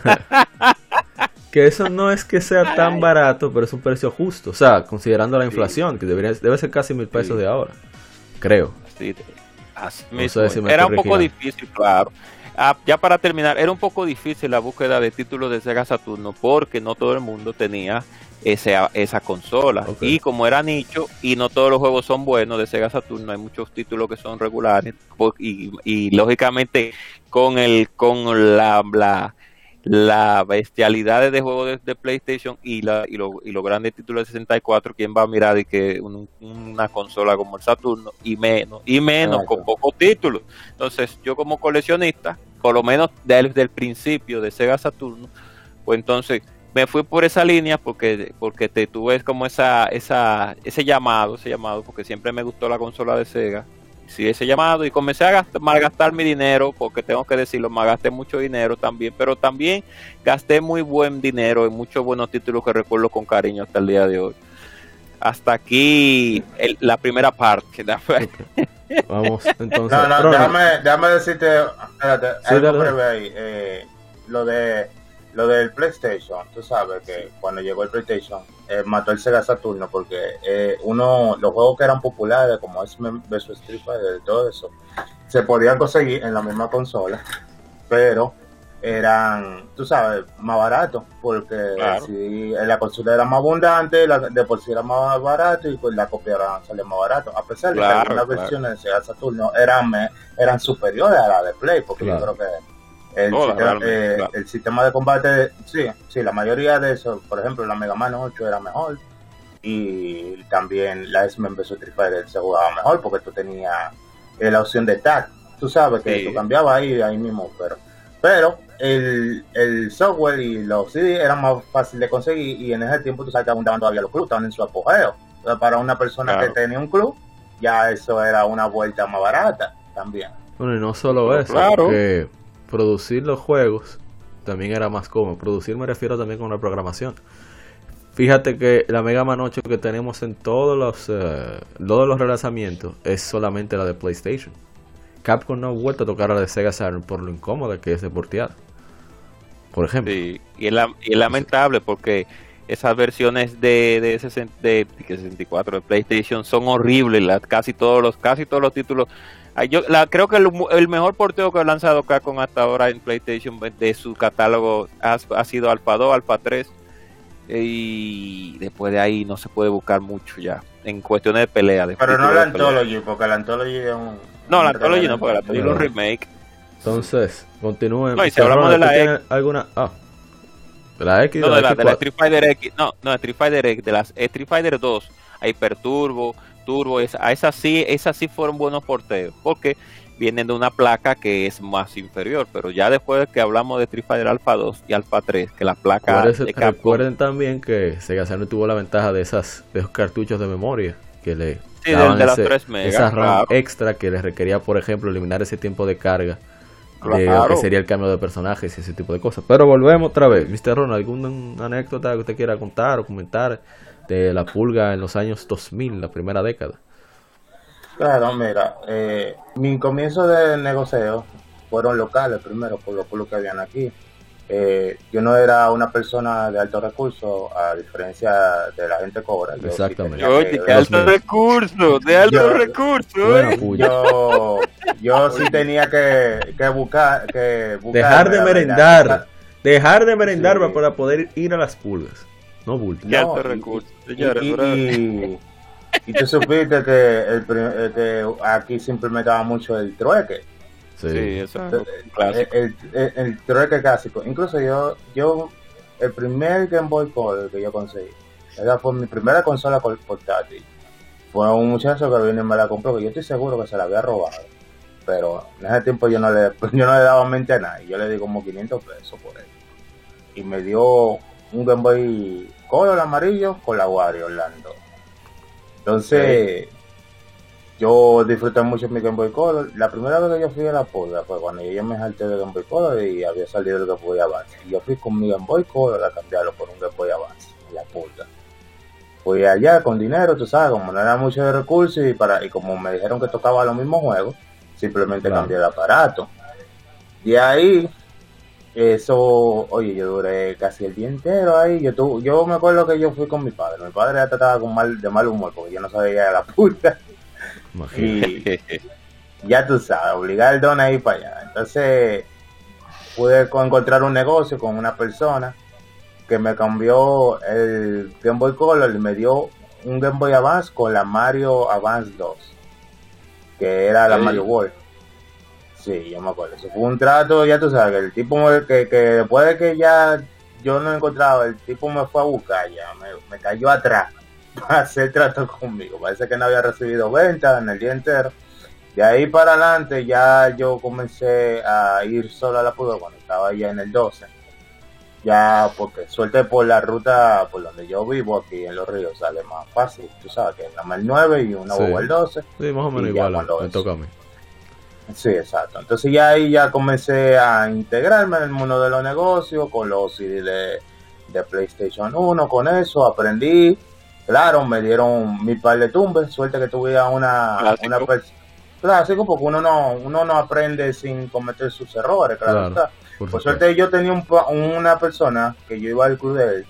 que eso no es que sea tan barato, pero es un precio justo. O sea, considerando la inflación, que debería, debe ser casi mil pesos de ahora. Creo. Sí, era un poco difícil, claro. Ah, ya para terminar, era un poco difícil la búsqueda de títulos de Sega Saturno porque no todo el mundo tenía esa, esa consola. Y como era nicho y no todos los juegos son buenos de Sega Saturno, hay muchos títulos que son regulares y, y lógicamente con el con la, la la bestialidad de juegos de, PlayStation y, la, y, lo, y los grandes títulos de 64, ¿quién va a mirar y que una consola como el Saturno y menos, y menos con pocos títulos? Entonces, yo como coleccionista, por lo menos desde el principio de Sega Saturno, pues entonces me fui por esa línea porque porque te tuve como esa esa ese llamado, ese llamado porque siempre me gustó la consola de Sega sí ese llamado y comencé a gastar, malgastar mi dinero, porque tengo que decirlo, me gasté mucho dinero también, pero también gasté muy buen dinero en muchos buenos títulos que recuerdo con cariño hasta el día de hoy. Hasta aquí la primera parte. Vamos, entonces. No, no, déjame, déjame, decirte, espérate, algo breve ahí. Eh, lo de lo del PlayStation, tú sabes que cuando llegó el PlayStation eh, mató el Sega Saturno porque eh, uno los juegos que eran populares como es vs Street Fighter y todo eso se podían conseguir en la misma consola, pero eran, tú sabes, más baratos porque si la consola era más abundante, la, de por sí era más barato y pues la copia salía más barato, a pesar de que algunas versiones de Sega Saturno eran eran superiores a la de Play, porque yo creo que el, sistema, eh, el, sistema, de combate, sí, sí, la mayoría de eso, por ejemplo, la Mega Man 8 era mejor y también la S-Men vs Street Fighter se jugaba mejor porque tú tenías eh, la opción de tag, tú sabes que tú cambiabas ahí, ahí mismo, pero pero el, el software y los CD eran más fácil de conseguir y en ese tiempo tú sabes que abundaban todavía los clubes, estaban en su apogeo. para una persona que tenía un club, ya eso era una vuelta más barata también. Bueno, y no solo eso, claro producir los juegos también era más cómodo. Producir me refiero también con la programación. Fíjate que la Mega Man 8 que tenemos en todos los, eh, todos los relanzamientos es solamente la de PlayStation. Capcom no ha vuelto a tocar la de Sega Saturn por lo incómoda que es de portear. Por ejemplo. y, es lamentable porque esas versiones de, de, 64 de PlayStation son horribles. casi todos los casi todos los títulos yo la, creo que el, mejor porteo que ha lanzado Capcom hasta ahora en PlayStation de su catálogo ha, sido Alpha 2, Alpha 3 y después de ahí no se puede buscar mucho ya en cuestiones de pelea. Pero no la Anthology, porque la Anthology es un... No, la Anthology no, porque la Anthology es un remake. Entonces, continúen. No, y si hablamos de la X... alguna... Ah, de la X. No, de, la, de la Street Fighter X. No, no, Street Fighter X. De las Street Fighter 2, Hyper Turbo, turbo, esa, a esas sí, esas sí fueron buenos porteos, porque vienen de una placa que es más inferior, pero ya después de que hablamos de Street Fighter Alpha 2 y Alpha 3, que la placa Recuerden también que Sega Saturn tuvo la ventaja de esas de esos cartuchos de memoria que le daban esa RAM extra que les requería, por ejemplo, eliminar ese tiempo de carga de lo que sería el cambio de personajes y ese tipo de cosas. Pero volvemos otra vez, Mr. Ron, ¿alguna anécdota que usted quiera contar o comentar de la pulga en los años 2000, la primera década? Claro, mira, eh, mi comienzo de negocio fueron locales primero, por los pueblos que habían aquí. Eh, yo no era una persona de alto recurso, a diferencia de la gente cobra. Exactamente. Oye, de alto recurso, de alto recurso. ¿eh? yo, yo sí tenía que, que buscar, que dejar de merendar, dejar de merendar para poder ir a las pulgas. No bulto. y, y, tú supiste que, el, que aquí siempre me daba mucho el trueque. Sí, eso El, el, trueque clásico. Incluso yo, yo, el primer Game Boy Color que yo conseguí, esa fue mi primera consola portátil. Fue un muchacho que vino y me la compró, que yo estoy seguro que se la había robado. pero en ese tiempo yo no le, yo no le daba mente a nadie, yo le di como 500 pesos por él. Y me dio un Game Boy Color amarillo con la Wario Orlando. Entonces, yo disfruté mucho mi Game Boy Color. La primera vez que yo fui a la pulga fue cuando yo me salté de Game Boy Color y había salido el Game Boy Advance. Y yo fui con mi Game Boy Color a cambiarlo por un Game Boy Advance, la pulga. Fui allá con dinero, tú sabes, como no era mucho de recursos y, para, y como me dijeron que tocaba los mismos juegos, simplemente cambié el aparato. Y ahí, eso, oye, yo duré casi el día entero ahí. Yo tu, yo me acuerdo que yo fui con mi padre. Mi padre ya estaba con mal, de mal humor porque yo no sabía la puta. Y ya tú sabes, obligar el don a ir para allá. Entonces pude encontrar un negocio con una persona que me cambió el Game Boy Color y me dio un Game Boy Advance con la Mario Advance 2, que era la Mario World. Sí, yo me acuerdo. Eso fue un trato, ya tú sabes, el tipo que, que después de que ya yo no he encontrado, el tipo me fue a buscar ya, me, me cayó atrás para hacer trato conmigo. Parece que no había recibido venta en el día entero. De ahí para adelante ya yo comencé a ir solo a la pudo cuando estaba ya en el 12. Ya porque suelte por la ruta por donde yo vivo aquí en Los Ríos sale más fácil. Tú sabes que la el 9 y una sí. el 12. Sí, más o menos igual, me toca a mí. Sí, exacto. Entonces ya ahí ya comencé a integrarme en el mundo de los negocios con los CD de, de PlayStation 1, con eso aprendí Claro, me dieron mi par de tumbes, suerte que tuviera una, clásico. una clásico porque uno no, uno no aprende sin cometer sus errores, claro, claro Por, por suerte yo tenía un, una persona que yo iba al club de él,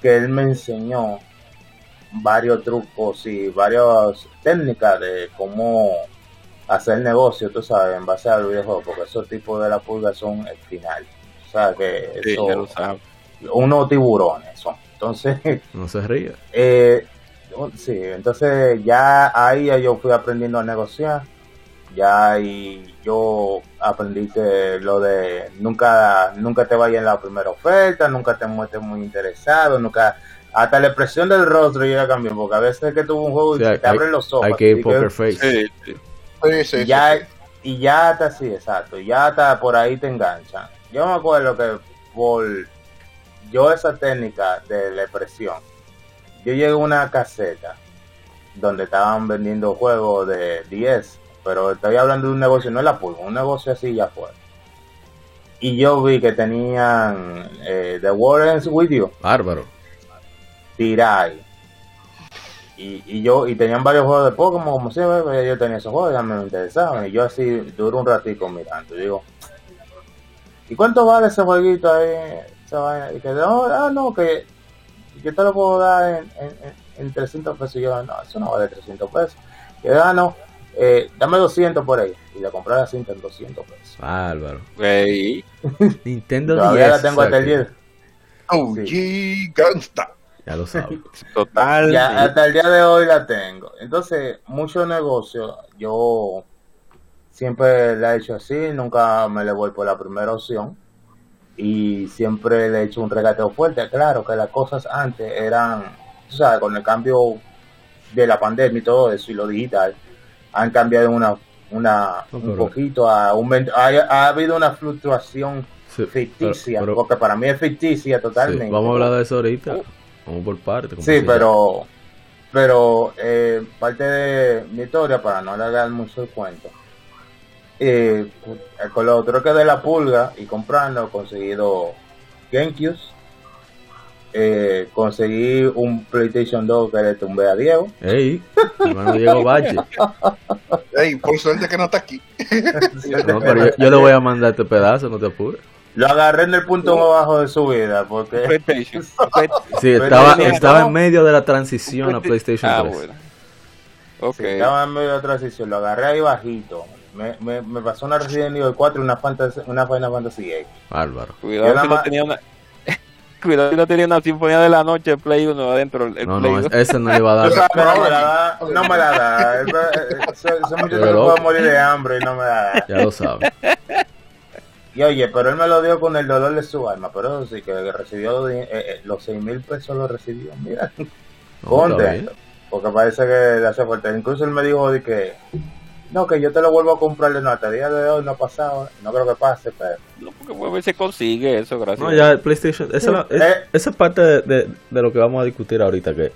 que él me enseñó varios trucos y varias técnicas de cómo hacer negocio, tú sabes, en base al videojuego, porque esos tipos de la pulga son el final. O sea, que sí, eso, unos tiburones son. Entonces. No se ríe. Eh, sí, entonces ya ahí yo fui aprendiendo a negociar. Ya y yo aprendí que lo de nunca nunca te vayas en la primera oferta, nunca te muestres muy interesado, nunca. Hasta la expresión del rostro ya cambió, porque a veces que tuvo un juego y sí, te abren los ojos. Hay que ir poker face. Sí, sí. Sí, sí y ya, y ya está así, exacto. Ya está por ahí te enganchan. Yo me acuerdo que por yo esa técnica de la presión, yo llegué a una caseta donde estaban vendiendo juegos de 10, pero estoy hablando de un negocio, no es la pulga, un negocio así ya fue. Y yo vi que tenían eh, The Warrens With You. Bárbaro. Tirai. Y, y yo, y tenían varios juegos de Pokémon, como siempre, yo tenía esos juegos, ya me interesaban. Y yo así duro un ratico mirando. Y digo, ¿y cuánto vale ese jueguito ahí? Y que no, ah, no, que yo te lo puedo dar en, en, en 300 pesos. Y yo, no, eso no vale 300 pesos. Y yo, ah, no, eh, dame 200 por ahí. Y le compré la cinta en 200 pesos. Álvaro. Hey. Nintendo Todavía 10. la tengo hasta el 10. Oh, sí. gangsta. Ya lo sabes. Total. Ya, hasta el día de hoy la tengo. Entonces, muchos negocios, yo siempre la he hecho así, nunca me le voy por la primera opción y siempre le he hecho un regateo fuerte. Claro que las cosas antes eran, tú sabes, con el cambio de la pandemia y todo eso y lo digital, han cambiado una, una un poquito, a un, ha, ha, habido una fluctuación sí, ficticia, pero, pero, porque para mí es ficticia totalmente. Sí, vamos a hablar de eso ahorita, vamos por parte. Sí, pero, pero eh, parte de mi historia, para no alargar mucho el cuento, eh, con lo otro que de la pulga y comprando he conseguido GameCube eh, conseguí un PlayStation 2 que le tumbé a Diego. Ey hermano Diego Valle ey por suerte que no está aquí. No, pero yo, yo, le voy a mandar este pedazo no te apures lo agarré en el punto más bajo de su vida porque sí estaba, estaba en medio de la transición a PlayStation 3 ah, bueno. okay. sí, estaba en medio de la transición lo agarré ahí bajito me, me, me, pasó una Resident Evil 4 y una, Fantasy, una Final Fantasy 8. Bárbaro. Cuidado si no tenía una... Cuidado si no tenía una Sinfonía de la Noche Play 1 adentro. El no, Play no, ese no le iba a dar. no, me la da, no me la da. Ese muchacho que puede morir de hambre y no me la da. Ya lo sabe. Y oye, pero él me lo dio con el dolor de su alma. Pero eso sí, que recibió eh, eh, los 6 mil pesos lo recibió. Mira, no, contento. Porque parece que le hace falta. Incluso él me dijo de que No, que yo te lo vuelvo a comprar de hasta el día de hoy, no ha pasado, no creo que pase, pero... No, porque pues, a ver si consigue eso, gracias. No, ya el PlayStation. Esa, es la- es- Eh. esa es parte de, de- de lo que vamos a discutir ahorita. que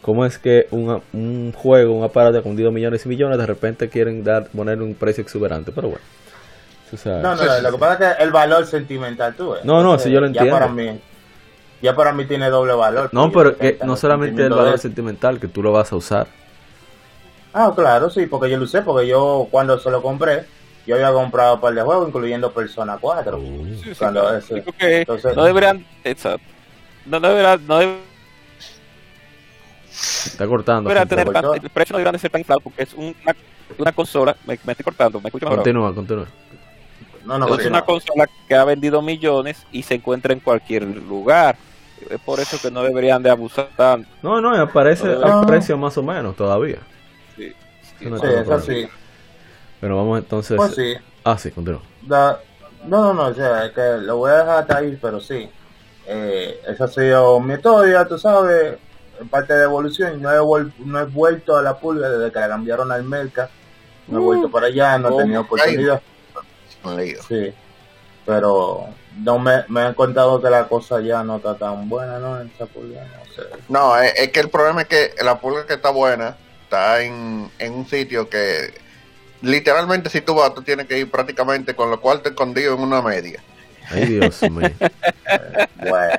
¿Cómo es que un, un juego, un aparato que ha hundido millones y millones, de repente quieren dar poner un precio exuberante? Pero bueno. O sea, No, no, lo que pasa es que el valor sentimental, tú. No, no, sí, yo lo Ya entiendo. para mí, ya para mí tiene doble valor. no, pero que no solamente el valor de- sentimental, que tú lo vas a usar. Ah, claro, sí, porque yo lo usé, porque yo cuando se lo compré, yo había comprado un par de juegos, incluyendo Persona 4. Sí, sí, cuando claro. ese- Digo que entonces- no deberían, exacto. No deberían, no deberían Está cortando. tener tan- todo. el precio no deberían de ser tan inflado porque es una, una consola, me, me estoy cortando, me escucho mejor. Continúa, continúa. No, no, es una no. consola que ha vendido millones y se encuentra en cualquier lugar. Es por eso que no deberían de abusar tanto. No, no, aparece Ah. al precio más o menos todavía. Sí. No Sí, tengo eso problema. sí. Pero vamos entonces. Pues sí. Ah, sí, continúa. No, no, no, o sea, es que lo voy a dejar hasta ahí, pero sí. Eh, esa ha sido mi historia, tú sabes, en parte de evolución. No he, vuel- no he vuelto a la pulga desde que la cambiaron al Merca. No he vuelto para allá, no he tenido oportunidad. Un lío. Sí, pero no me, me han contado que la cosa ya no está tan buena, ¿no? En esa pulga, no sé. No, es, es que el problema es que la pulga que está buena está en, en un sitio que literalmente si tú vas, tú tienes que ir prácticamente con lo cual te escondido en una media. Ay, Dios mío. Bueno,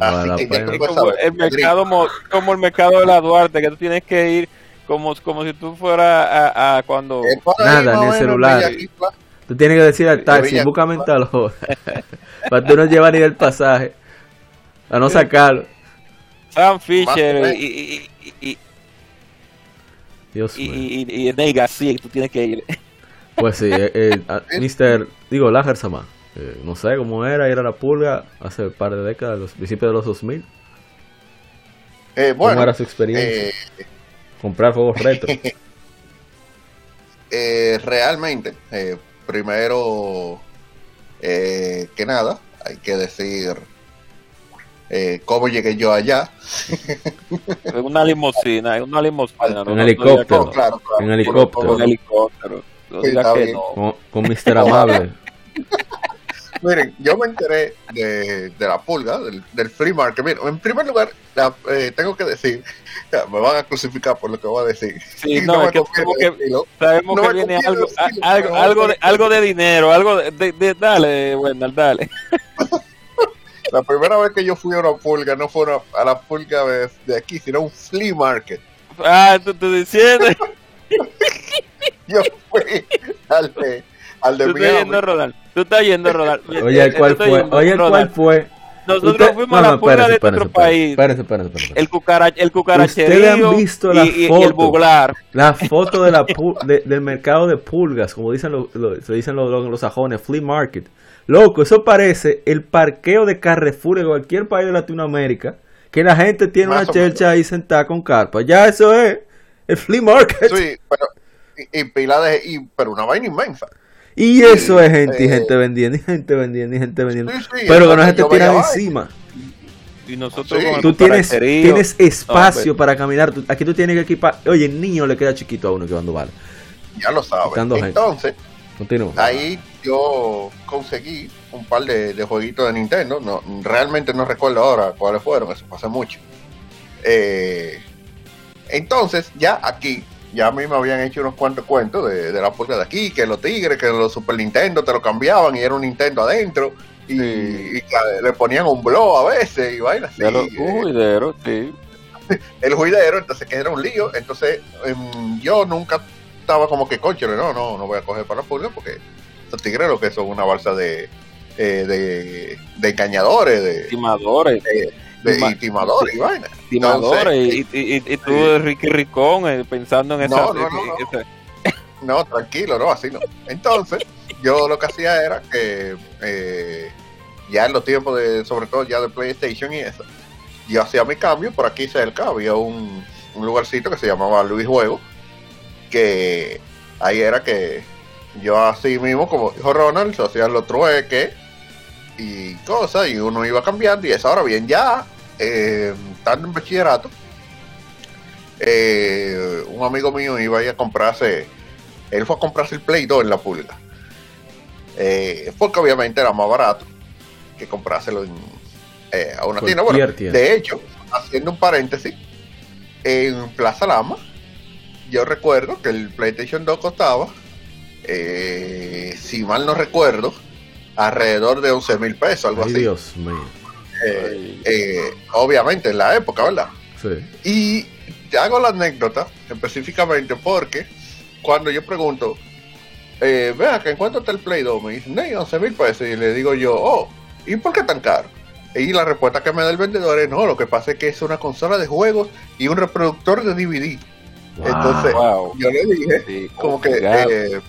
Así que pena. Pues, como el mercado mo- como el mercado de la Duarte, que tú tienes que ir como, como si tú fueras a, a cuando Nada, o el celular. Tú tienes que decir al taxi, búscame en tal hora. Para tú no llevar ni el pasaje. A no sacarlo. Sam Fisher y, y, y, y, Dios y, mío. y, y, García, tú tienes que ir. Pues sí, eh, eh, Mr. Digo, Lager Sama. eh, no sé cómo era ir a la pulga hace un par de décadas, los principios de los 2000. Eh, ¿Cómo bueno, era su experiencia? eh, Comprar juegos retro. eh, realmente, eh, primero eh, que nada, hay que decir eh, cómo llegué yo allá. Es una limusina, es una limusina. Un helicóptero. Oh, claro, claro. En helicóptero. Un helicóptero. No bien. no. Con, con Mr. Amable. Miren, yo me enteré de, de la pulga, del, del free market. Miren, en primer lugar, la- eh, tengo que decir, me van a crucificar por lo que voy a decir. Sí, no, es que que-. Sabemos No que viene algo, a- algo, algo, de, algo de dinero, algo de, de- de- dale, bueno, dale. La primera vez que yo fui a una pulga, no fue una- a la pulga de, de aquí, sino a un flea market. Ah, tú estás diciendo, Yo fui al de, al de Miami. Tú estás yendo a rodar. Oye, ¿cuál fue? Oye. ¿cuál fue? Nosotros Usted- fuimos no, a la pulga de nuestro país. Espérese, espérese, espérese. El, cucara, el ¿Ustedes cucaracherío han visto la y, y- y foto? el buglar. La foto de la pu- de- del mercado de pulgas, como dicen los, los- se dicen los, los, los sajones, flea market. Loco, eso parece el parqueo de Carrefour en cualquier país de Latinoamérica, que la gente tiene Más una chelcha ahí sentada con carpa. Ya eso es el flea market. Sí, pero, y, y pila de, y, pero una vaina inmensa. Y eso es gente y eh, gente vendiendo, y gente vendiendo, y gente vendiendo. Sí, sí, Pero que no se te tiran encima. Y nosotros Sí. Tú tienes, tienes espacio No, para caminar. Tú- aquí tú tienes que equipar. Oye, el niño le queda chiquito a uno que va a vale. Ya lo sabes. Entonces, Continúa. ahí yo conseguí un par de, de jueguitos de Nintendo. No, realmente no recuerdo ahora cuáles fueron, eso hace mucho. Eh, entonces, ya aquí, ya a mí me habían hecho unos cuantos cuentos de, de la pulga de aquí, que los tigres, que los Super Nintendo te lo cambiaban y era un Nintendo adentro. Y, le ponían un blow a veces y vainas así. Lo- eh, un juidero, sí. el juidero, entonces que era un lío. Entonces em, yo nunca estaba como que, coche, no, no, no voy a coger para la pulga porque esos tigres lo que son una balsa de, eh, de, de engañadores, de, Timadores, de y timadores y vaina. timadores. Entonces, Y, y, y, Ricky Ricón, eh, pensando en esa. No, no, no, no. esa- No, tranquilo, no, así no. Entonces, yo lo que hacía era que eh, ya en los tiempos de, sobre todo ya de PlayStation y eso, yo hacía mi cambio por aquí cerca, había un, un lugarcito que se llamaba Luis Juego, que ahí era que yo así mismo, como dijo Ronald, se hacían los trueques y cosas, y uno iba cambiando, y eso ahora bien, ya eh, estando en bachillerato, eh, un amigo mío iba a ir a comprarse él fue a comprarse el Play 2 en la pulga. Eh, porque obviamente era más barato que comprárselo en, eh, a una tienda. Bueno, tienda. de hecho, haciendo un paréntesis, en Plaza Lama, yo recuerdo que el PlayStation 2 costaba, eh, si mal no recuerdo, alrededor de 11 mil pesos, algo Ay, así. Dios mío. Eh, eh, obviamente en la época, ¿verdad? Sí. Y te hago la anécdota específicamente porque cuando yo pregunto, eh, vea que en cuánto está el Play 2, me dicen, "Ney, 11 mil pesos. Y le digo yo, oh, ¿y por qué tan caro? Y la respuesta que me da el vendedor es, no, lo que pasa es que es una consola de juegos y un reproductor de DVD. Wow. Entonces, Wow. yo le dije, Sí, como que eh,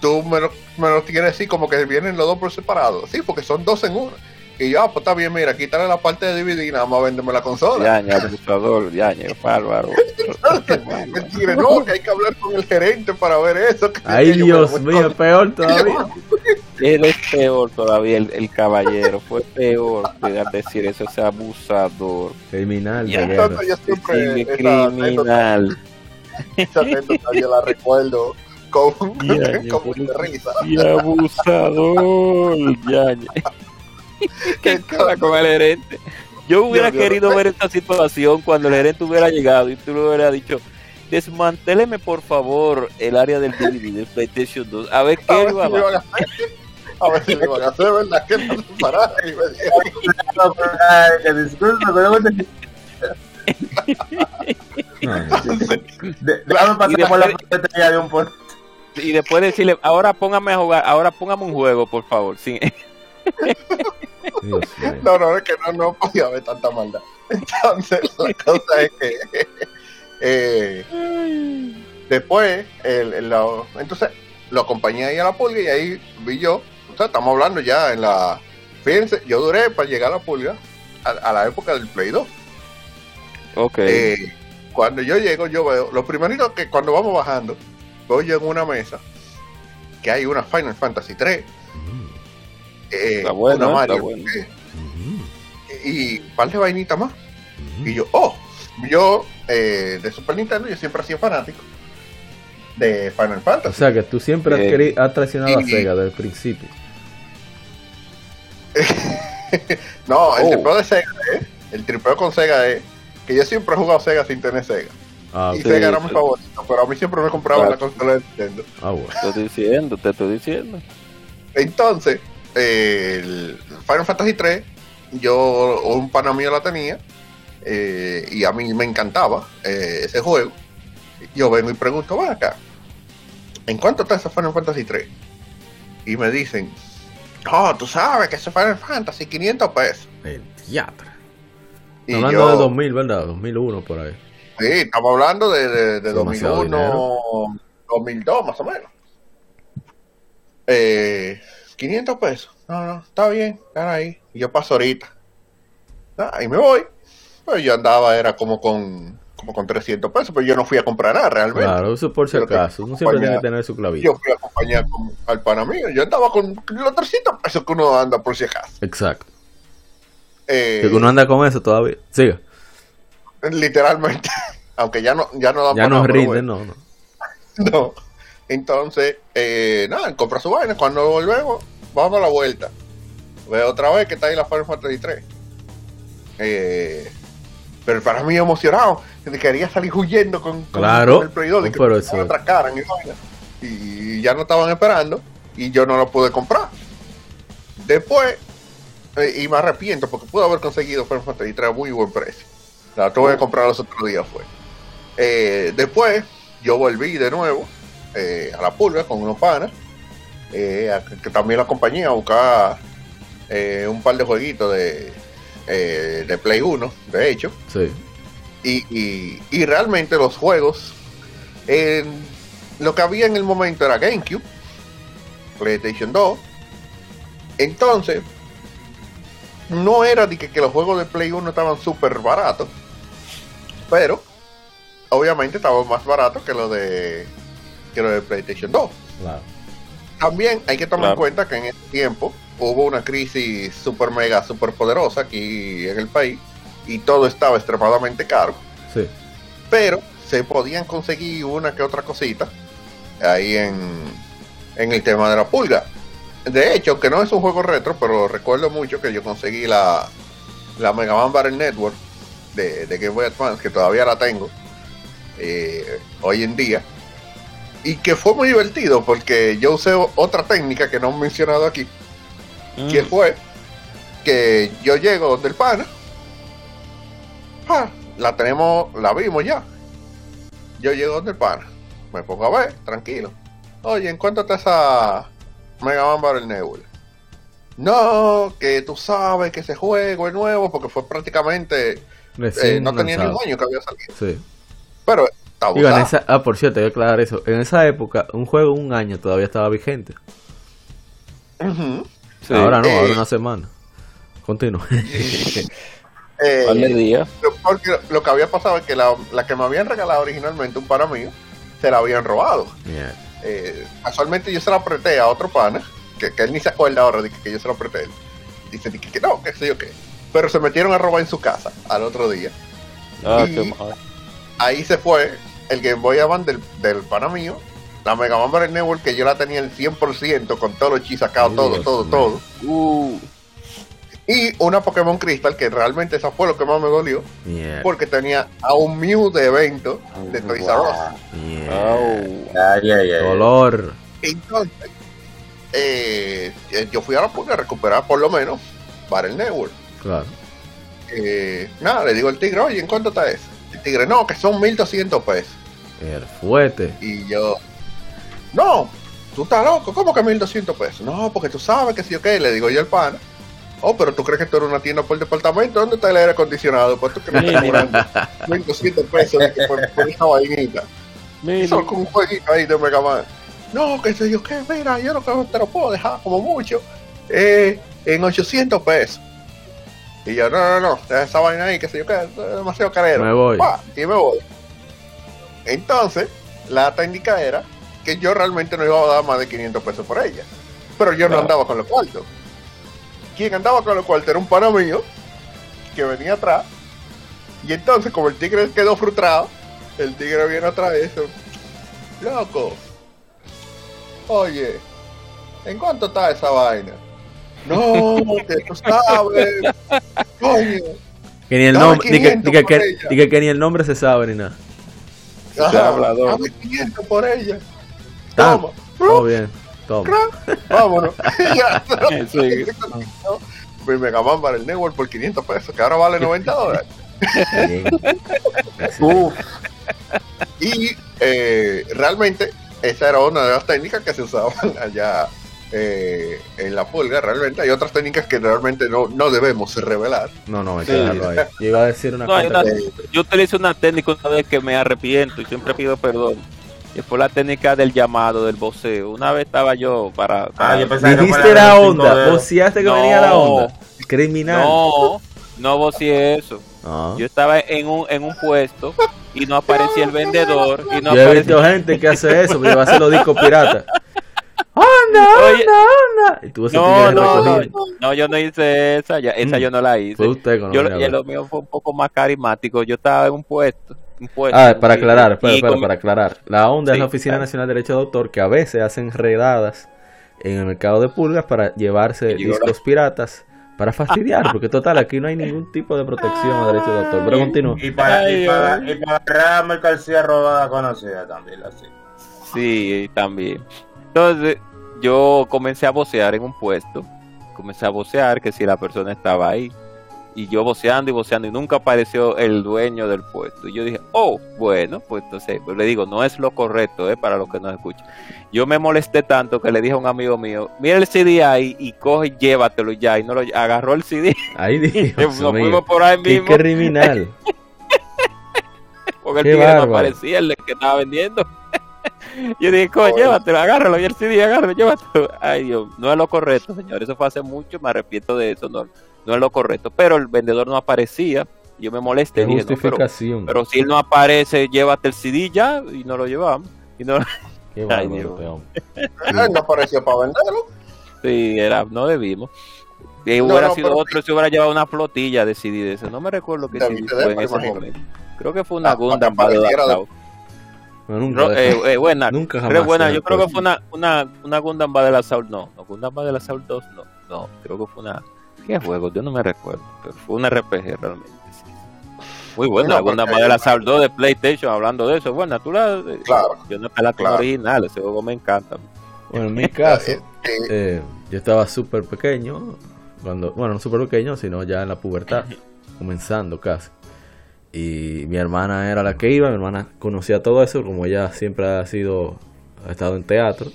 tú me lo, me lo tienes así, como que vienen los dos por separado. Sí, porque son dos en uno. Y yo, ah, pues está bien, mira, quítale la parte de DVD y nada más véndeme la consola. Yaña, abusador, yaña, bárbaro. Quiere, no, que hay que hablar con el gerente para ver eso. que- Ay, que Dios mío, peor todavía. Él es peor todavía, el, el caballero. Fue peor de decir eso, ese abusador. Criminal Ya. Entonces yo siempre Sí, esa anécdota, criminal. esa anécdota yo la recuerdo con, Ya, ya, con mucha risa. Y abusador, yaña. ¿Qué cara con el gerente? Yo hubiera Yo- yo- querido ver esta situación cuando el gerente hubiera llegado y tú le hubieras dicho, desmantéleme por favor el área del DVD del PlayStation 2. A ver A qué ver iba si a hacer. A ver si le van a hacer, ¿verdad? Que no se disculpe, pero déjame pasar por la cafetería de un por. Y después decirle, ahora póngame a jugar, ahora póngame un juego, por favor. Sí. No, no, es que no, no podía haber tanta maldad. Entonces, la cosa es que. eh, después, el, entonces, lo acompañé ahí a la pulga y ahí vi yo. O sea, estamos hablando ya en la. Fíjense, yo duré para llegar a la pulga a, a la época del Play 2. Ok. Eh, cuando yo llego, yo veo. Lo primerito que cuando vamos bajando, veo yo en una mesa que hay una Final Fantasy 3. Eh, Está bueno, una está Mario, bueno. eh, y un par de vainitas más. Y yo, oh, yo eh, de Super Nintendo, yo siempre he sido fanático de Final O Fantasy. sea que tú siempre has, Eh, querido- has traicionado a Sega desde el principio. no, el Oh. tripeo de Sega es, el tripeo con Sega es que yo siempre he jugado Sega sin tener Sega. Ah, y ok. Sega era mi sí. favorito, pero a mí siempre me compraba Claro. la consola de Nintendo. Ah, bueno. Te estoy diciendo, te estoy diciendo. Entonces, eh, el Final Fantasy 3, yo, un pana mío la tenía, eh, y a mí me encantaba eh, ese juego. Yo vengo y pregunto, ven acá, ¿en cuánto está ese Final Fantasy 3? Y me dicen, no, tú sabes que ese Final Fantasy 500 pesos. El teatro. Y Hablando yo, de 2000, ¿verdad? 2001 por ahí. sí, estamos hablando de, de, de Demasiado 2001, 2002 más o menos. Eh, 500 pesos. No, no, está bien, están ahí. Y yo paso ahorita. Ah, y me voy. Pues yo andaba, era como con como con 300 pesos, pero yo no fui a comprar nada realmente. Claro, eso por si Pero acaso. Uno siempre tiene que tener su clavito. Yo fui a acompañar con- al pana mío. Yo andaba con los 300 pesos que uno anda por si acaso. Exacto. Eh, Que uno anda con eso todavía. Siga. literalmente. Aunque ya no, ya no da Ya no nada, pero rinde, bueno. no, no. No. Entonces, eh, nada, compra su vaina. Cuando volvemos, vamos a la vuelta. Veo otra vez que está ahí la Final Fantasy 3. Eh, pero para mí emocionado. que Quería salir huyendo con, con- Claro. el Play 2, de Oh, que pero eso- atracaran y vaina. Y ya no estaban esperando. Y yo no lo pude comprar. Después, eh, y me arrepiento porque pude haber conseguido Final Fantasy 3 a muy buen precio. La tuve que comprar los otros días fue. Eh, después, yo volví de nuevo eh, a la pulga con unos panas, eh, a- que también la acompañé a buscar eh, un par de jueguitos de, de Play 1, de hecho, Sí. y, y- y realmente los juegos, en- lo que había en el momento era GameCube, PlayStation 2, entonces, no era de que, que los juegos de Play 1 estaban súper baratos, pero obviamente estaban más baratos que los de que los de PlayStation 2. Claro. También hay que tomar Claro. en cuenta que en ese tiempo hubo una crisis super mega, super poderosa aquí en el país y todo estaba extremadamente caro, Sí. pero se podían conseguir una que otra cosita ahí en, en el tema de la pulga. De hecho, que no es un juego retro, pero recuerdo mucho que yo conseguí la, la Mega Man Battle Network de, de Game Boy Advance, que todavía la tengo eh, hoy en día. Y que fue muy divertido porque yo usé otra técnica que no he mencionado aquí, que Mm. fue que yo llego donde el pana, ah, la tenemos, la vimos ya. Yo llego donde el pana, me pongo a ver, tranquilo. Oye, ¿en cuánto está esa Mega Man Battle Nebula? No, que tú sabes que ese juego es nuevo porque fue prácticamente, eh, no tenía ni un año que había salido. Sí. Pero está Digo, en abusado. esa, ah, por cierto, hay que aclarar eso. En esa época, un juego un año todavía estaba vigente. Sí. Ahora no, Eh. ahora una semana. Continúa. Eh, día. porque lo que había pasado es que la, la que me habían regalado originalmente un pana mío, se la habían robado. Mierda. Eh, casualmente yo se la apreté a otro pana, que, que él ni se acuerda ahora de que, que yo se la apreté a él. Dice que, que no, que sé yo qué. Pero se metieron a robar en su casa al otro día. Ah, Y- qué mal. Ahí se fue el Game Boy Advance del, del pana mío, la Mega Man Battle Network, que yo la tenía el 100% con todos los chi sacados, todo, todo, todo. Uh, Y una Pokémon Crystal, que realmente esa fue lo que más me dolió, porque tenía a un Mew de evento de Toys R Us. Mierda. au. Ay, ay, ay. Dolor. Entonces, eh, yo fui a la pulga a recuperar por lo menos para el network. Claro. Eh, nada, le digo al tigre, oye, ¿en cuánto está eso? El tigre, no, que son 1200 pesos. El fuerte. Y yo, no, tú estás loco, ¿cómo que 1200 pesos? No, porque tú sabes que si yo qué, le digo yo al pana. Oh, pero tú crees que esto era una tienda por departamento, ¿dónde está el aire acondicionado? Pues tú que me estás cobrando 1200 pesos de que por, por esa vainita. Solo con un jueguito ahí de Mega Man. No, que sé yo qué, mira, yo no te lo puedo dejar como mucho eh, en 800 pesos. Y yo, no, no, no, deja esa vaina ahí, que sé yo qué, es demasiado carero. Me voy. Pa, y me voy. Entonces, la técnica era que yo realmente no iba a dar más de 500 pesos por ella. Pero yo no andaba con los cuartos. Quien andaba con los cuartos era un pana mío que venía atrás. Y entonces, como el tigre quedó frustrado, el tigre viene atrás y dice, loco, oye, ¿en cuánto está esa vaina? No, que tú sabes, coño. Que ni el Dame nombre, ni que, 500 ni que- por que- ella. ni que- que ni el nombre se sabe ni nada. Ajá, hablador. dame 500 por ella. Ah, Toma. Todo bien. Toma. Vámonos. Ya, Sí. Mi Mega Man para el Network por 500 pesos, que ahora vale 90 dólares. Uf, Y eh, realmente esa era una de las técnicas que se usaban allá eh, en la pulga. Realmente hay otras técnicas que realmente no, no debemos revelar. No, no, hay Sí. que dejarlo ahí. Yo iba a decir una No, cosa. una- yo utilicé una técnica una vez que me arrepiento y siempre pido perdón. Y fue la técnica del llamado, del voceo. Una vez estaba yo para. para- Ah, yo que Dijiste la onda. Voceaste que No. venía la onda. Criminal. no, no voceé eso. No. Yo estaba en un, en un puesto y no aparecía el vendedor y no Yo he visto gente que hace eso, porque va a hacer los discos piratas. ¡Onda, onda, onda! Y tú ese No, no, no, no, yo no hice esa, ya, esa Mm. yo no la hice. Fue usted con Yo, y lo mío fue un poco más carismático. Yo estaba en un puesto. Un puesto Ah, para aclarar, espera, y espera, con- para aclarar. La ONDA es la Oficina claro. Nacional de Derecho de Autor que a veces hacen redadas en el mercado de pulgas para llevarse discos piratas para fastidiar, porque total, aquí no hay ningún tipo de protección a derechos de autor. Pero continúa. Y para, y para, y para agarrar mercancía robada conocida también, así. Sí, también. Entonces, yo comencé a vocear en un puesto. Comencé a vocear que si la persona estaba ahí. Y yo voceando y voceando y nunca apareció el dueño del puesto. Y yo dije, oh, bueno, pues entonces pues le digo, no es lo correcto, ¿eh? Para los que nos escuchan. Yo me molesté tanto que le dije a un amigo mío, mira el CD ahí y coge y llévatelo ya. Y no lo agarró el CD. Ahí Dios Nos fuimos por ahí Qué mismo. criminal. Porque el Qué tigre no aparecía, el que estaba vendiendo. Yo dije, coño, llévatelo, agárralo, y el CD, agárralo, llévatelo. Ay, Dios, no es lo correcto, señor. Eso fue hace mucho, me arrepiento de eso, no, no es lo correcto. Pero el vendedor no aparecía, yo me molesté. Qué dije, no, pero, pero si él no aparece, llévate el CD ya, y no lo llevamos. Y no, Qué Ay, Dios. no apareció para venderlo. sí, era, no debimos. Y No, hubiera no, sido otro si hubiera llevado una flotilla de CD de eso. No me recuerdo qué CD fue en ese momento. Creo que fue una Ah, Gundam para que para pareciera de- Bueno, nunca, Ro- eh, eh, buena, nunca jamás. buena. se Yo creo que fue una, una, una Gundam Battle Assault, no, no, Gundam Battle Assault 2, no, no, creo que fue una, ¿qué juego? Yo no me recuerdo, pero fue un RPG realmente, sí. Muy buena, No, la Gundam Battle Assault 2 de PlayStation, hablando de eso, buena, tú la, Claro. yo no la Claro. original, ese juego me encanta. Bueno, en mi caso, Eh, eh, eh, yo estaba súper pequeño, cuando, bueno, no súper pequeño, sino ya en la pubertad, comenzando casi. Y mi hermana era la que iba, mi hermana conocía todo eso, como ella siempre ha sido, ha estado en teatro,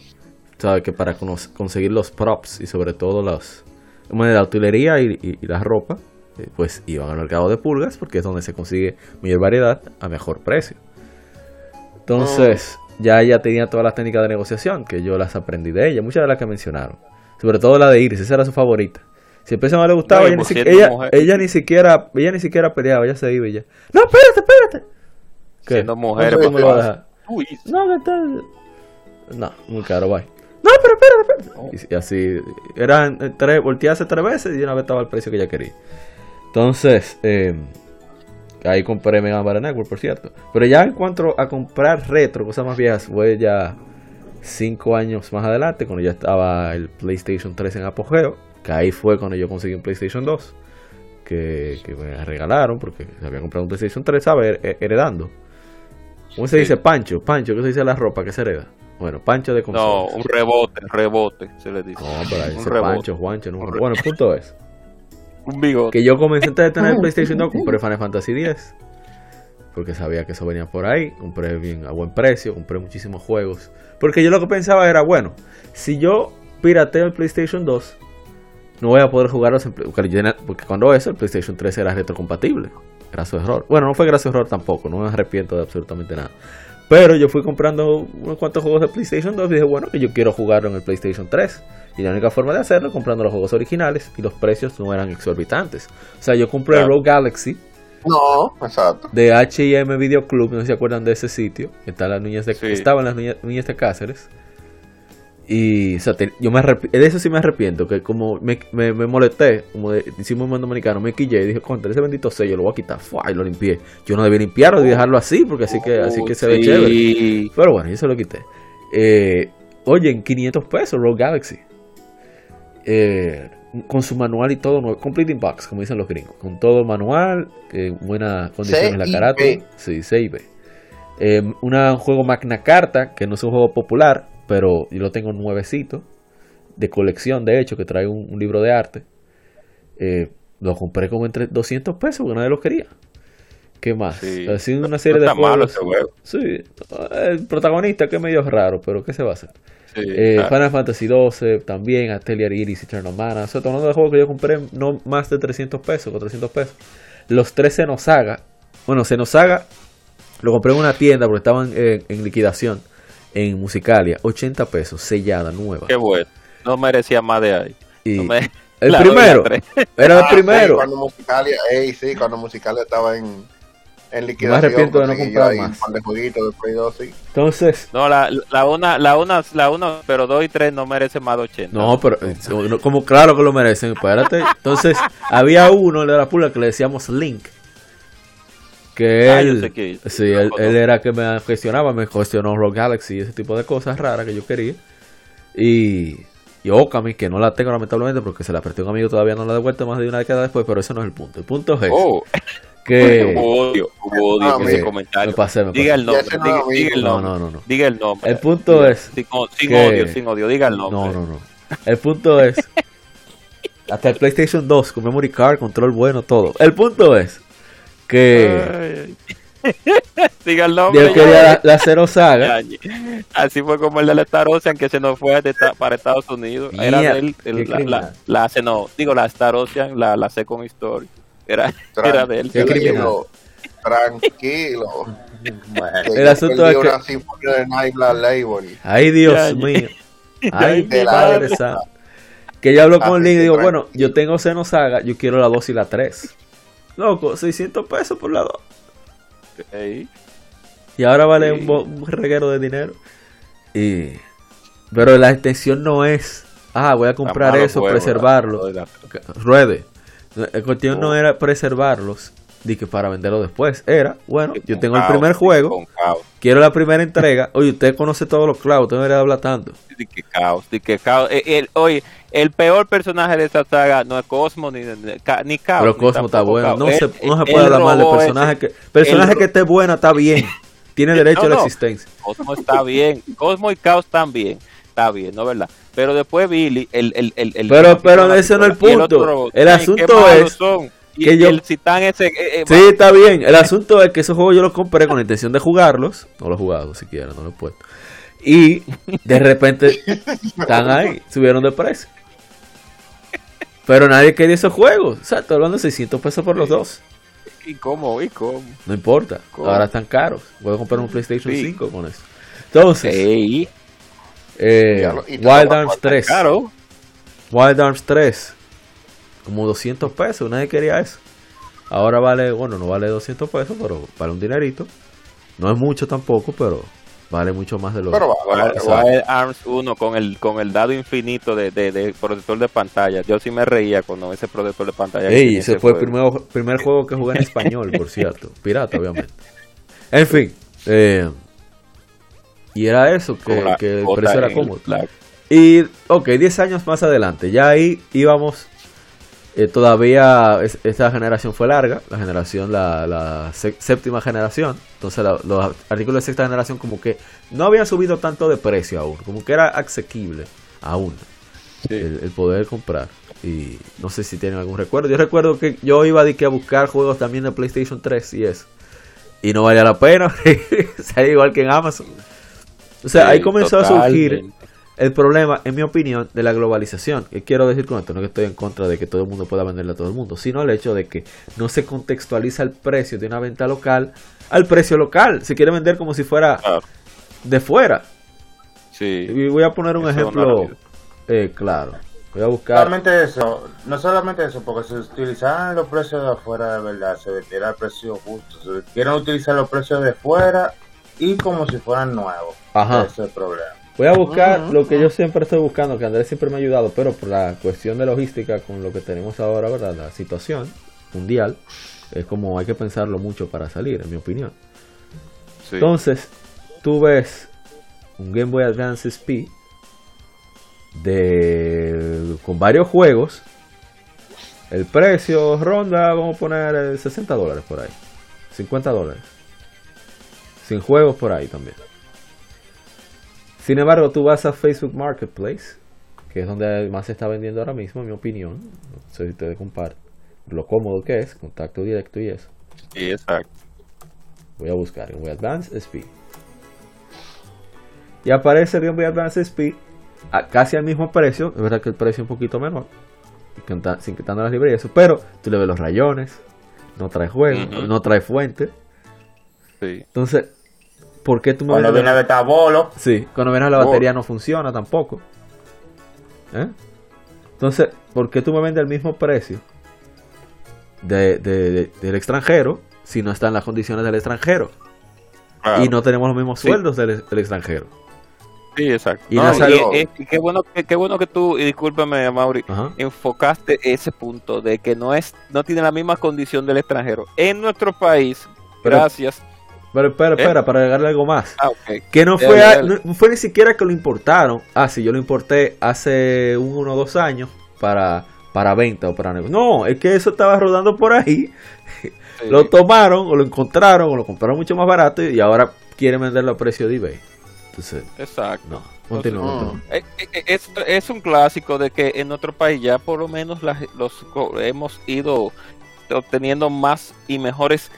sabe que para conseguir los props y sobre todo los, bueno, la utilería y, y- y la ropa, eh, pues iban al mercado de pulgas porque es donde se consigue mayor variedad a mejor precio. Entonces, ya ella tenía todas las técnicas de negociación que yo las aprendí de ella, muchas de las que mencionaron. Sobre todo la de Iris, esa era su favorita. Si el precio no le gustaba, No, ella, ni por si- siendo ella, mujer. ella ni siquiera ella ni siquiera peleaba, ella se iba y ya. No, espérate, espérate. ¿Qué? Siendo mujeres, ¿Cuánto me No, que está... No, muy caro, bye. No, pero espérate, espérate. Y, y así, eran tres, voltearse tres veces y una vez estaba el precio que ella quería. Entonces, eh, ahí compré Mega Man Network, por cierto. Pero ya en cuanto a comprar retro, cosas más viejas, fue ya cinco años más adelante, cuando ya estaba el PlayStation 3 en apogeo. Que ahí fue cuando yo conseguí un PlayStation 2. Que, que me regalaron porque se había comprado un PlayStation 3, ¿sabes? Her- Heredando. ¿Cómo se dice Pancho? Pancho, ¿qué se dice la ropa que se hereda? Bueno, Pancho de no, consolas. un rebote, rebote, se le dice. No, pero ahí un dice rebote. Pancho, Juancho, no. Bueno, el punto es Un bigote. que yo comencé antes de tener el PlayStation 2, compré Final Fantasy X. Porque sabía que eso venía por ahí. Compré bien a buen precio, compré muchísimos juegos. Porque yo lo que pensaba era, bueno, si yo pirateo el PlayStation 2, no voy a poder jugarlos en porque, cuando eso, el PlayStation 3 era retrocompatible. Era su error. Bueno, no fue gracias error tampoco, no me arrepiento de absolutamente nada. Pero yo fui comprando unos cuantos juegos de PlayStation 2 y dije, bueno, que yo quiero jugarlo en el PlayStation 3. Y la única forma de hacerlo es comprando los juegos originales y los precios no eran exorbitantes. O sea, yo compré Claro. Rogue Galaxy no, exacto. de H&M Video Club, no sé si se acuerdan de ese sitio, que está las niñas de, Sí. estaban las niñas, niñas de Cáceres. Y, o sea, te- yo me de eso sí me arrepiento, que como me, me, me molesté, como de- decimos en dominicano, me quillé y dije, contra ese bendito sello lo voy a quitar, ¡fua! y lo limpié. Yo no debía limpiarlo y dejarlo así, porque así que, así que se ve Sí. chévere. Pero bueno, yo se lo quité. Eh, oye, en 500 pesos, Rogue Galaxy. Eh, con su manual y todo, nuevo, complete in box, como dicen los gringos. Con todo manual, eh, buena condición en la carátula. Sí, CIB. Eh, una- un juego Magna Carta, que no es un juego popular, pero yo lo tengo nuevecito, de colección, de hecho, que trae un, un libro de arte. Eh, lo compré como entre 200 pesos, porque nadie lo quería. ¿Qué más? Sí. Así una No serie de malo juegos. ese juego. Sí, el protagonista que es medio raro, pero ¿qué se va a hacer? Sí, Eh, claro. Final Fantasy XII, también Atelier Iris, Eternal Mana. O sea, hablando de juegos que yo compré no más de 300 pesos, 400 pesos. Los tres Xenosaga. Bueno, Xenosaga lo compré en una tienda porque estaban en, en liquidación en Musicalia. 80 pesos, sellada, nueva. Qué bueno. No merecía más de ahí. Y No me- el la primero, era el Ah, sí, primero. cuando Musicalia, ey, sí, cuando Musicalia estaba en, en liquidación. arrepiento de no comprar más. Un de Play 2, sí. Entonces, No, la, la una, la una, la una, pero dos y tres no merece más de 80. No, pero eh, como claro que lo merecen, espérate. Entonces, había uno de la pula que le decíamos Link. Que Ah, yo él, sé que- sí, él, él era que me gestionaba, me gestionó Rogue Galaxy y ese tipo de cosas raras que yo quería. Y, y Okami, que no la tengo lamentablemente porque se la presté a un amigo, todavía no la he devuelto más de una década después, pero eso no es el punto. El punto es Oh, que... hubo odio, hubo odio Ah, ese me comentario. pasé, me Diga pasé. el nombre, ese diga, diga el No, nombre. no, no, no. Diga el nombre. El punto Diga- es Sin, sin que- odio, sin odio, diga el nombre. No, no, no. El punto es. Hasta el PlayStation 2 con memory card, control bueno, todo. El punto es que. Diga el nombre. yo quería la, la Zero Saga. Así fue como el de la Star Ocean que se nos fue para Estados Unidos. Era Mierda, de él, el- la, la, la- no, digo la Star Ocean, la, la Second Story. Era, era de él. Qué Tranquilo, tranquilo. Bueno, El asunto es que- una sinfonía de Nightblood Label. Ay, Dios Ya, mío. Ay, De madre santa. Que yo hablo con Link y digo, bueno, yo tengo Xeno Saga, yo quiero la 2 y la 3. Loco, 600 pesos por la 2. Ey, Y ahora vale un, un reguero de dinero. Y... Pero la intención no es, ah, voy a comprar eso, preservarlo. la- la- ruede. La cuestión no era preservarlos de que para venderlo después. Era, bueno, yo tengo el primer juego, quiero la primera entrega. Oye, usted conoce todos los clavos, usted no debería hablar tanto. Di que caos, di que caos. Eh, el- oye, el peor personaje de esta saga no es Cosmo ni, ni, ca- ni Caos. Pero Cosmo está bueno. Caos. No se, no se puede hablar mal robó personaje ese- que. Personaje que esté buena, está bien. Tiene derecho No, a la existencia. Cosmo está bien. Cosmo y Caos también. Está bien, ¿no verdad? Pero después Billy, el... el, el, el Pero- pero ese no es el punto. El asunto es son. Que y yo- el Titán ese... eh, eh, Sí, está bien. El asunto es que esos juegos yo los compré con la intención de jugarlos. No los he jugado siquiera, no los he puesto. Y de repente están ahí, subieron de precio. Pero nadie quería esos juegos. O sea, estoy hablando de 600 pesos por los dos. ¿Y cómo? ¿Y cómo? No importa. ¿Cómo? Ahora están caros. Puedo comprar un PlayStation Sí. 5 con eso. Entonces, Ey, eh, Wild a Arms cortar 3. claro. Wild Arms 3. Como 200 pesos. Nadie quería eso. Ahora vale, bueno, no vale 200 pesos, pero vale un dinerito. No es mucho tampoco, pero vale mucho más de lo Pero va, va, Wild, va. Wild Arms 1 con el con el dado infinito de, de, de protector de pantalla. Yo sí me reía cuando ese protector de pantalla. Ey, ese fue el primer, primer juego que jugué en español, por cierto. Pirata, obviamente. En fin. eh, y era eso, que, Con la que el precio era cómodo. la- Y, ok, 10 años más adelante, ya ahí íbamos, eh, todavía es- esta generación fue larga, la generación, la, la sé- séptima generación, entonces la- los artículos de sexta generación como que no habían subido tanto de precio aún, como que era asequible aún el, el poder comprar. Y no sé si tienen algún recuerdo. Yo recuerdo que yo iba de que a buscar juegos también de PlayStation 3 y eso. Y no valía la pena. o sea, igual que en Amazon. O sea, ahí comenzó a surgir. El problema, en mi opinión, de la globalización. ¿Qué quiero decir con esto? No que estoy en contra de que todo el mundo pueda venderle a todo el mundo, sino el hecho de que no se contextualiza el precio de una venta local al precio local. Se quiere vender como si fuera Claro, de fuera. sí. Y voy a poner un ejemplo eh, claro. Voy a buscar. Solamente eso, no solamente eso, porque si utilizaran los precios de afuera de verdad, se vendiera el precio justo. Se quieren utilizar los precios de fuera y como si fueran nuevos. Ajá. Ese es el problema. Voy a buscar lo que yo siempre estoy buscando, que Andrés siempre me ha ayudado, pero por la cuestión de logística con lo que tenemos ahora, ¿verdad? La situación mundial, es como hay que pensarlo mucho para salir, en mi opinión. sí. Entonces, tú ves un Game Boy Advance SP de con varios juegos. El precio ronda, vamos a poner eh, 60 dólares por ahí. 50 dólares. Sin juegos por ahí también. Sin embargo, tú vas a Facebook Marketplace, que es donde más se está vendiendo ahora mismo, en mi opinión. No sé si ustedes comparten lo cómodo que es, contacto directo y eso. Sí, exacto. Voy a buscar Game Boy Advance SP. Y aparece Game Boy Advance SP a casi al mismo precio. Es verdad que el precio es un poquito menor. Sin quitando las librerías. eso, Pero tú le ves los rayones. No trae juego. No trae fuente. Sí. Entonces, ¿por qué tú me Cuando viene de tabolo, Sí, cuando vienes la Oh. batería no funciona tampoco. ¿Eh? Entonces, ¿por qué tú me vendes el mismo precio de, de- de- del extranjero si no están las condiciones del extranjero? Claro. Y no tenemos los mismos Sí. sueldos del, del extranjero. Sí, exacto. Y No, no salió- y- y qué bueno que qué bueno que tú, y discúlpame, Mauri, Ajá. enfocaste ese punto de que no es no tiene la misma condición del extranjero. En nuestro país, Pero- gracias. Pero espera, ¿Eh? espera, para agregarle algo más. Ah, ok. Que no Dale, fue, a- dale. no fue ni siquiera que lo importaron. Ah, sí, yo lo importé hace un uno o dos años para, para venta o para negocio. No, es que eso estaba rodando por ahí. Sí. Lo tomaron o lo encontraron o lo compraron mucho más barato y ahora quieren venderlo a precio de eBay. Entonces, Exacto. no, continúa. Mm. continúa. Eh, eh, Es, es un clásico de que en nuestro país ya por lo menos las- los hemos ido obteniendo más y mejores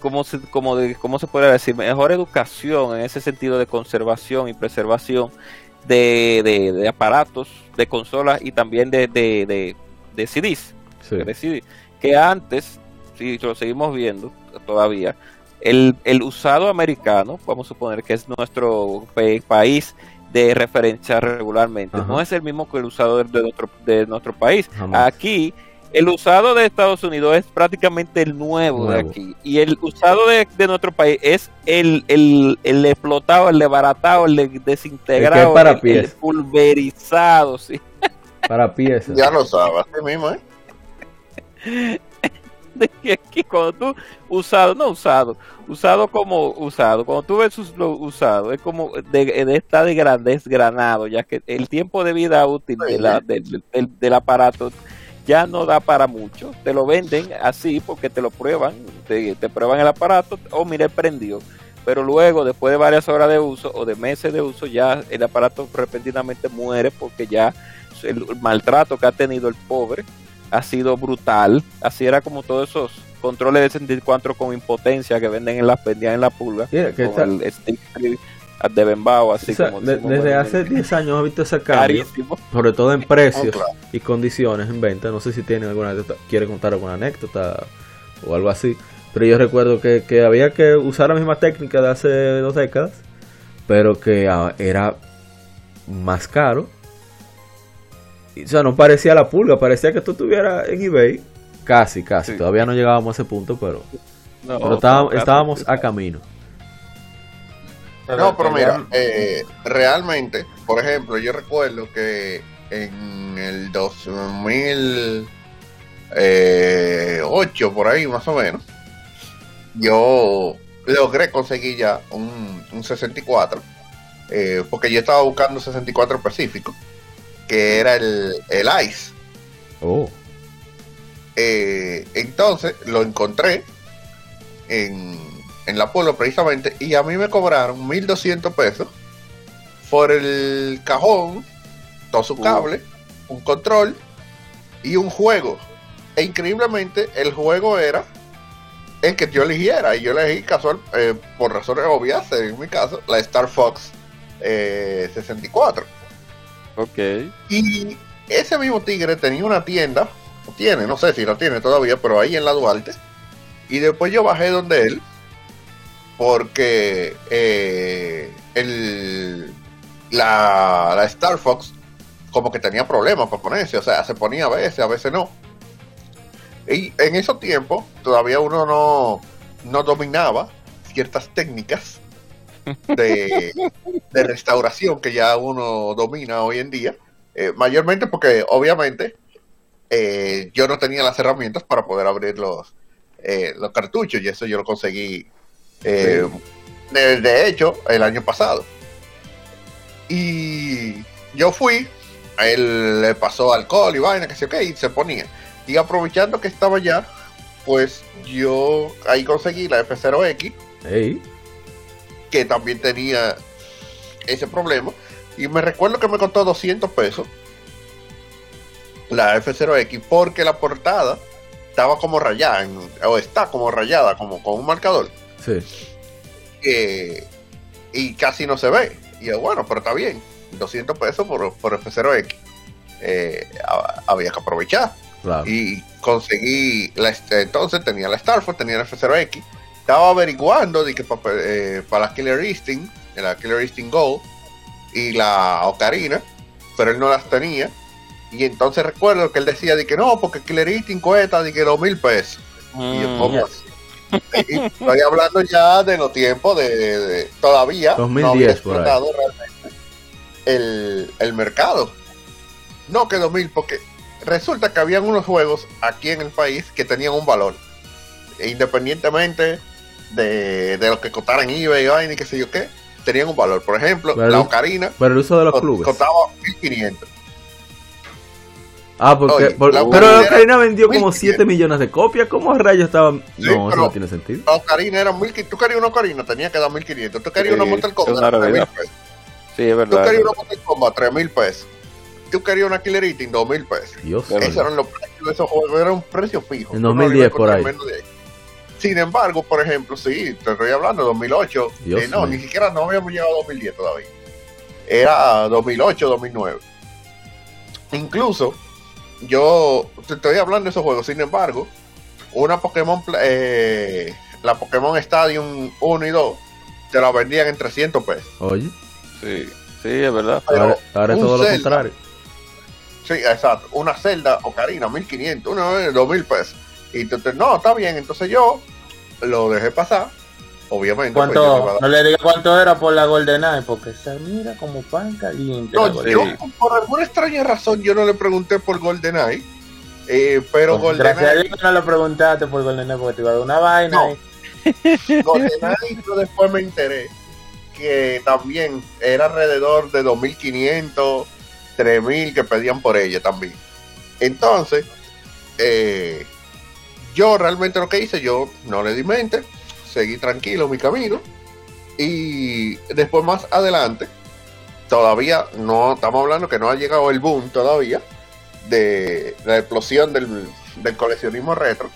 como se, como de, ¿cómo se puede decir? Mejor educación en ese sentido de conservación y preservación de, de- de aparatos, de consolas y también de, de, de, CDs. Sí. de CD, que antes, si lo seguimos viendo todavía, el, el usado americano, vamos a suponer que es nuestro país de referencia regularmente, Ajá. no es el mismo que el usado de, de nuestro, de nuestro país. Jamás. Aquí, el usado de Estados Unidos es prácticamente el nuevo, de aquí. Y el usado de, de nuestro país es el, el, el explotado, el desbaratado, el de- desintegrado, para el- el pies. pulverizado, sí. Para piezas. Ya lo sabes, así mismo, ¿eh? que, que cuando tú usado, no usado, usado como usado, cuando tú ves lo usado, es como de, de está de gran, desgranado, ya que el tiempo de vida útil de la- del, del- del aparato ya no da para mucho. Te lo venden así porque te lo prueban, te, te prueban el aparato, o mire, prendió. Pero luego, después de varias horas de uso o de meses de uso, ya el aparato repentinamente muere porque ya el maltrato que ha tenido el pobre ha sido brutal. Así era como todos esos controles de 64 con impotencia que venden en las vendían en la pulga. Con el stick de Bembao, así O sea, como de- desde hace 10 años he visto ese cambio, carísimo. sobre todo en precios Oh, claro. y condiciones en venta. No sé si tienen alguna anécdota- quiere contar alguna anécdota o algo así. Pero yo recuerdo que, que había que usar la misma técnica de hace dos décadas, pero que ah, era más caro. O sea, no parecía la pulga, parecía que tú estuvieras en eBay. Casi, casi. Sí. Todavía no llegábamos a ese punto, pero, No, pero estábamos, estábamos a camino. No, pero mira, eh, realmente, por ejemplo, yo recuerdo que en el 2008, por ahí más o menos, yo logré conseguir ya un, un 64, eh, porque yo estaba buscando un 64 específico, que era el, el ICE. Oh, Eh, entonces lo encontré en, en la Polo precisamente y a mí me cobraron 1200 pesos por el cajón, todo su Uh. cable, un control y un juego. E increíblemente el juego era el que yo eligiera y yo elegí casual, eh, por razones obvias, en mi caso, la Star Fox eh, 64. Ok. Y ese mismo tigre tenía una tienda, tiene, no sé si la tiene todavía, pero ahí en la Duarte. Y después yo bajé donde él, porque eh, el, la, la Star Fox como que tenía problemas para ponerse, o sea, se ponía a veces, a veces no. Y en esos tiempos todavía uno no, no dominaba ciertas técnicas de, de restauración que ya uno domina hoy en día. Eh, mayormente porque obviamente eh, yo no tenía las herramientas para poder abrir los, eh, los cartuchos y eso yo lo conseguí eh, de, de hecho el año pasado. Y yo fui, a él le pasó alcohol y vaina, que sé qué, y se ponía. Y aprovechando que estaba allá, pues yo ahí conseguí la F0X hey. que también tenía ese problema. Y me recuerdo que me costó 200 pesos la F0X porque la portada estaba como rayada, en- o está como rayada, como con un marcador, Sí. eh, y casi no se ve. Y yo, bueno, pero está bien, 200 pesos por, por F0X. Eh, ha- había que aprovechar Claro. y conseguí la entonces tenía la Star Force, tenía la F0X, estaba averiguando de que para la Killer Instinct, la Killer Instinct Gold y la Ocarina, pero él no las tenía. Y entonces recuerdo que él decía de que no, porque Killer Instinct cuesta de que dos mil pesos. Y yo, Mm, estoy hablando ya de los tiempos de, todavía 2010 no había explotado realmente el, el mercado. No que 2000, porque resulta que habían unos juegos aquí en el país que tenían un valor. E independientemente de, de lo que costaran eBay y vaina y qué sé yo qué, tenían un valor. Por ejemplo, Pero- la Ocarina Pero el uso de los clubes. costaba 1500. Ah, porque, Oye, por- la pero Ocarina Ocarina vendió como 1500. 7 millones de copias. ¿Cómo rayos estaban? Sí, no, eso no tiene sentido. La Ocarina era 1500. Tú querías una Ocarina, tenía que dar 1500. Tú querías Sí, una Mortal Kombat, una 3000 realidad. pesos. Sí, es Tú verdad. querías una Mortal Kombat, 3000 pesos. Tú querías una Killer Instinct, 2000 pesos. Dios Esos mío. eran los precios de esos juegos, era un precio fijo. En Tú no 2010 ibas a por ahí. Sin embargo, por ejemplo, sí, te estoy hablando de 2008. Dios eh, no, mío. ni siquiera no habíamos llegado a 2010 todavía. Era 2008, 2009. Incluso, yo te estoy hablando de esos juegos. Sin embargo, una Pokémon, Pla- eh, la Pokémon Stadium 1 y 2, te la vendían en 300 pesos. Oye, Sí, sí, es verdad. Pero ahora, ahora es todo lo Zelda, contrario. Sí, exacto. Una celda Ocarina, 1500, una de 2000 pesos. Y tú te- no, está bien. Entonces yo lo dejé pasar. Obviamente. pues, ¿Cuánto? No le diga cuánto era por la GoldenEye, porque se mira como pan caliente. No, yo, por alguna extraña razón, yo no le pregunté por GoldenEye. Eh, pero Pues, Gracias a GoldenEye, Dios no lo preguntaste por GoldenEye porque te iba a dar una vaina. No. y- GoldenEye, yo después me enteré que también era alrededor de 2.500, 3.000 que pedían por ella también. Entonces, eh, yo realmente lo que hice, yo no le di mente, seguí tranquilo mi camino y después más adelante, todavía no, estamos hablando que no ha llegado el boom todavía de la explosión del, del coleccionismo retro.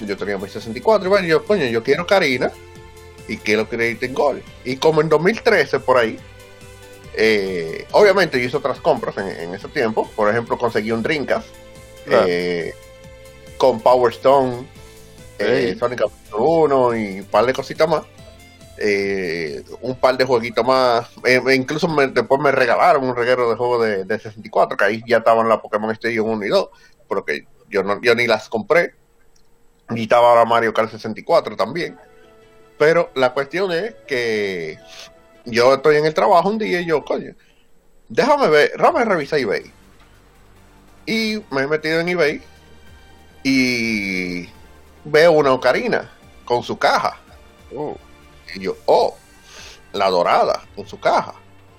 Yo tenía mi 64 y bueno, yo, coño, yo quiero Karina y quiero Credit en Gold. Y como en 2013 por ahí, eh, obviamente yo hice otras compras en, en ese tiempo. Por ejemplo, conseguí un Claro. eh, con Power Stone, eh. Sonic Adventure 1 y un par de cositas más. Eh, un par de jueguitos más. Eh, incluso después me regalaron un reguero de juegos de, de 64, que ahí ya estaban la Pokémon Stadium 1 y 2, porque yo, yo ni las compré. Y estaba ahora Mario Kart 64 también. Pero la cuestión es que yo estoy en el trabajo un día y yo, coño, déjame ver, déjame revisar eBay. Y me he metido en eBay y veo una ocarina con su caja. Oh, Y yo, oh, la dorada con su caja.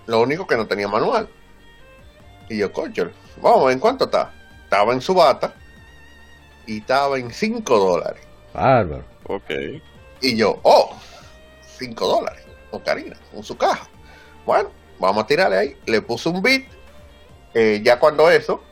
Lo único que no tenía manual. Y yo, coño, vamos, ¿en cuánto está? Estaba en su bata y estaba en 5 dólares. Bárbaro. ok. Y yo, oh, 5 dólares, Ocarina, con su caja. Bueno, vamos a tirarle ahí. Le puse un bit. eh, ya cuando eso,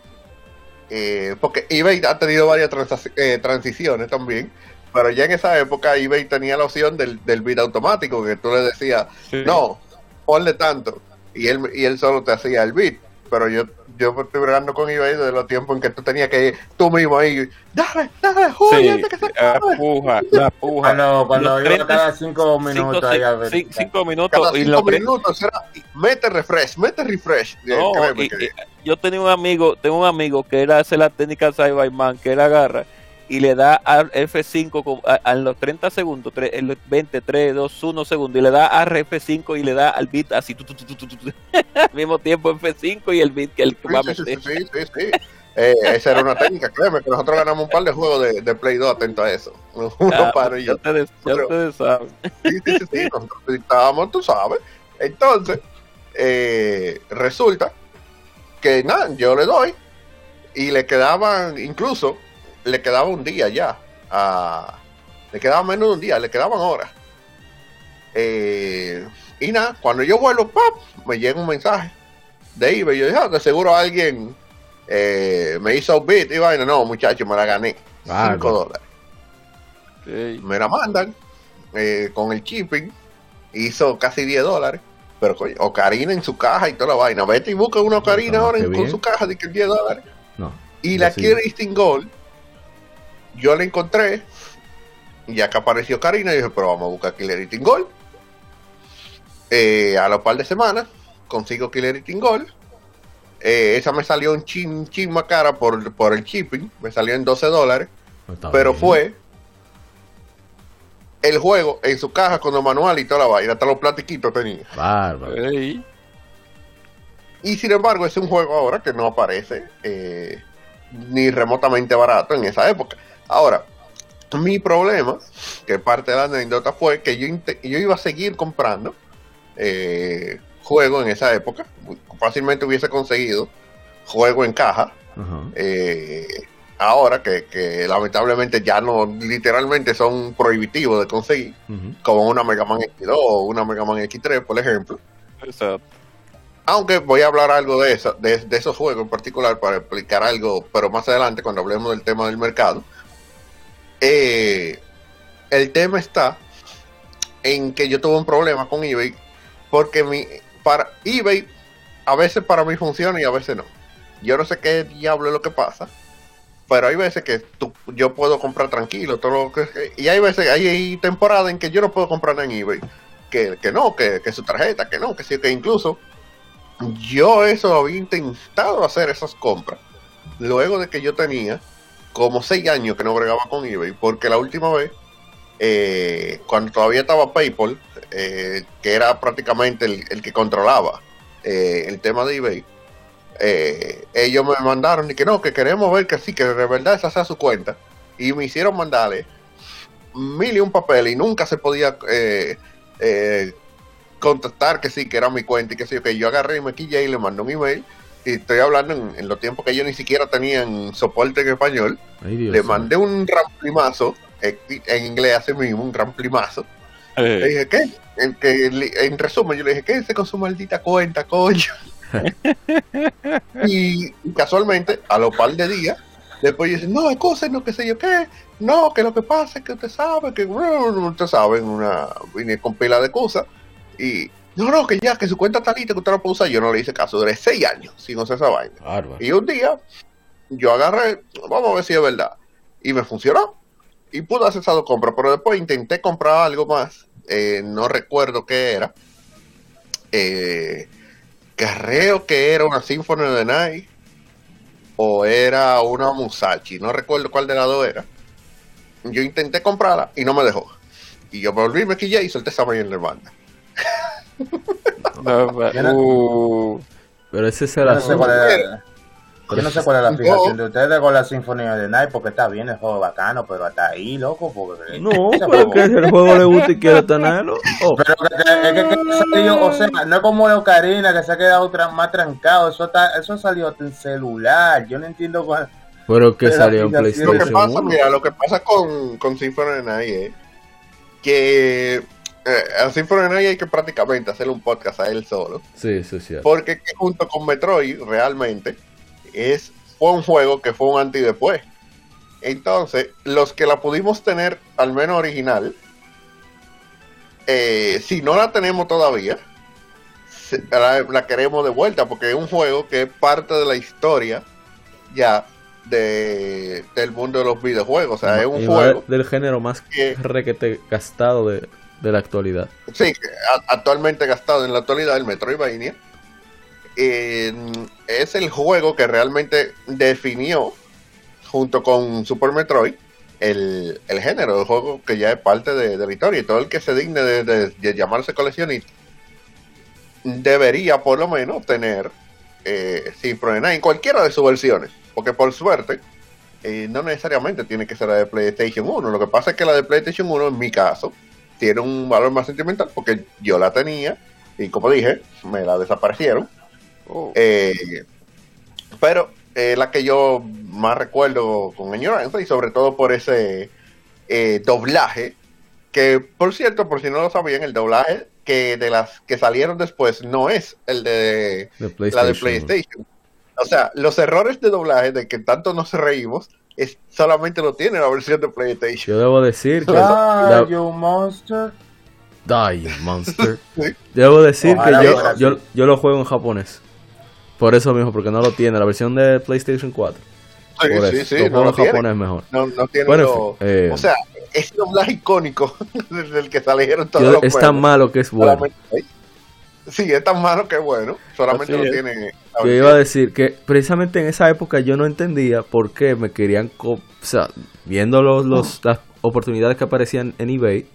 eh, porque eBay ha tenido varias eh, transiciones también. Pero ya en esa época eBay tenía la opción del, del bit automático, que tú le decías, Sí. no, ponle tanto. Y él, y él solo te hacía el bit. Pero yo, yo estoy bregando con eBay desde los tiempos en que tú tenías que ir tú mismo ahí, dale, dale, Sí, que se la acabe". puja, la puja. Cuando, cuando Los iba 30, cada cinco minutos cinco, ahí a ver. cinco minutos Cada y cinco los tre- minutos era, mete refresh, mete refresh. Eh, No, y- y yo tenía un amigo, tengo un amigo que era hacer la técnica Cyberman, que él agarra y le da al F5 con- a, a los 30 segundos, tre- en los 20, 3, 2, 1 segundos, y le da a F5 y le da al beat así, tu, tu, tu, al mismo tiempo F5 y el beat que él va a sí, sí, sí, meter. sí, sí, sí. Eh, esa era una técnica, créeme, que nosotros ganamos un par de juegos de, de Play 2 atento a eso. Uno Ah, para y yo. ustedes, ya Pero- ustedes saben. Sí, sí, sí, sí, nosotros estábamos, tú sabes. Entonces, eh, resulta que nada, yo le doy y le quedaban, incluso, le quedaba un día ya. a- le quedaba menos de un día, le quedaban horas. Eh, y nada, cuando yo vuelvo, ¡pap! me llega un mensaje de eBay. Yo dije, ah, de seguro alguien eh, me hizo un bit y vaina. No, muchacho, me la gané. Bárbaro. 5 dólares Sí. me la mandan eh, con el shipping, hizo casi 10 dólares. Pero coño, Ocarina en su caja y toda la vaina. Vete y busca una Ocarina no, ahora con bien. su caja de que 10 dólares. No. Y la sí. quiere Gold. Yo la encontré. Y ya que apareció Karina, dije, pero vamos a buscar Killer Eating Gold. Eh, a los par de semanas consigo Killer Eating Gold. Eh, esa me salió un chin, chin más cara por, por el shipping. Me salió en 12 dólares está pero bien. fue el juego en su caja con el manual y toda la vaina, hasta los platiquitos tenía. Bárbaro. Y sin embargo, es un juego ahora que no aparece eh, ni remotamente barato en esa época. Ahora, mi problema, que parte de la anécdota, fue que yo, iba a seguir comprando eh, juegos en esa época. Fácilmente hubiese conseguido juego en caja. Eh, ahora que, que lamentablemente ya no literalmente son prohibitivos de conseguir como una Mega Man X2 o una Mega Man X3 por ejemplo Exacto. aunque voy a hablar algo de eso de, de esos juegos en particular para explicar algo pero más adelante cuando hablemos del tema del mercado Eh, el tema está en que yo tuve un problema con eBay porque mi para eBay a veces para mí funciona y a veces no. Yo no sé qué diablo es lo que pasa pero hay veces que tú, yo puedo comprar tranquilo todo lo que y hay veces hay, hay temporadas en que yo no puedo comprar en eBay que, que no que, que su tarjeta que no que sí que incluso yo eso había intentado hacer esas compras luego de que yo tenía como seis años que no bregaba con eBay porque la última vez eh, cuando todavía estaba PayPal eh, que era prácticamente el, que controlaba eh, el tema de eBay ellos me mandaron y que no, que queremos ver que sí, que de verdad esa sea su cuenta. Y me hicieron mandarle mil y un papel y nunca se podía contestar que sí, que era mi cuenta y que sí, que yo agarré y me quillé y le mandé un email. Y estoy hablando en, en los tiempos que ellos ni siquiera tenían soporte en español. Ay, Dios le mandé un ramplimazo, en, en inglés así mismo, un ramplimazo. Le Eh, dije, ¿qué? En, que, en resumen, yo le dije, quédense con su maldita cuenta, coño. y, casualmente, a los par de días, después dice, no, cosas, no, qué sé yo qué. No, que lo que pasa es que usted sabe que, usted sabe, una, vine con pila de cosas. Y, no, no, que ya, que su cuenta está lista, que usted la puede usar. Yo no le hice caso, duré seis años sin usar esa vaina. Y un día, yo agarré, vamos a ver si es verdad. Y me funcionó. Y pude hacer esas dos compras, pero después intenté comprar algo más. eh, no recuerdo qué era. Eh, creo que era una Symphony the Night. O era una Musashi. No recuerdo cuál de las dos era. Yo intenté comprarla y no me dejó. Y yo me volví, me quillé y solté esa vaina en la banda. no, uh, Pero ese es Yo el no sé asunto. cuál es, yo no sé cuál es la No. fijación de ustedes con la Sinfonía de Night, porque está bien el juego bacano, pero hasta ahí, loco, porque... No, pero que si el juego le gusta y quiere tenerlo. Oh, Pero que, que- que- que salió, o sea, no es como de Ocarina que se ha quedado tra- más trancado, eso está, eso salió en celular, yo no entiendo cuál... pero que salió en la Lo que PlayStation pasa, 1. mira, lo que pasa con, con Symphony of the Night es que eh, a Symphony of the Night hay que prácticamente hacerle un podcast a él solo. Sí, sí, sí. Porque que junto con Metroid, realmente, es fue un juego que fue un antes y después. Entonces, los que la pudimos tener, al menos original, eh, si no la tenemos todavía, la, la queremos de vuelta, porque es un juego que es parte de la historia ya de, del mundo de los videojuegos. O sea, es un juego del género más que- requete gastado de, de la actualidad. Sí, actualmente gastado en la actualidad el Metroidvania. Eh, es el juego que realmente definió, junto con Super Metroid, el, el género de juego que ya es parte de, de historia. Y todo el que se digne de, de- llamarse coleccionista debería, por lo menos, tener eh, Night en cualquiera de sus versiones. Porque, por suerte, eh, no necesariamente tiene que ser la de PlayStation 1. Lo que pasa es que la de PlayStation 1, en mi caso, tiene un valor más sentimental porque yo la tenía y como dije, me la desaparecieron. oh, Eh, pero eh, la que yo más recuerdo con añoranza y sobre todo por ese eh, doblaje, que por cierto, por si no lo sabían, el doblaje que de las que salieron después no es el de De la de PlayStation. O sea, los errores de doblaje de que tanto nos reímos es, solamente lo tiene la versión de PlayStation. Yo debo decir que Ah, la- you monster. Die Monster. Sí. Debo decir Ojalá que yo, yo, yo lo juego en japonés. Por eso mismo, porque no lo tiene. La versión de PlayStation 4. Sí, Por sí, eso. sí, lo no juego lo en tiene. japonés mejor. No, no tiene Bueno, en lo- eh, O sea, es doblaje icónico desde el que salieron todos Yo- los es tan malo que es bueno. Solamente. Sí, es tan malo que es bueno. Solamente Así lo es. tiene. Yo iba a decir que precisamente en esa época yo no entendía por qué me querían, o sea, viendo los, los- las oportunidades que aparecían en eBay,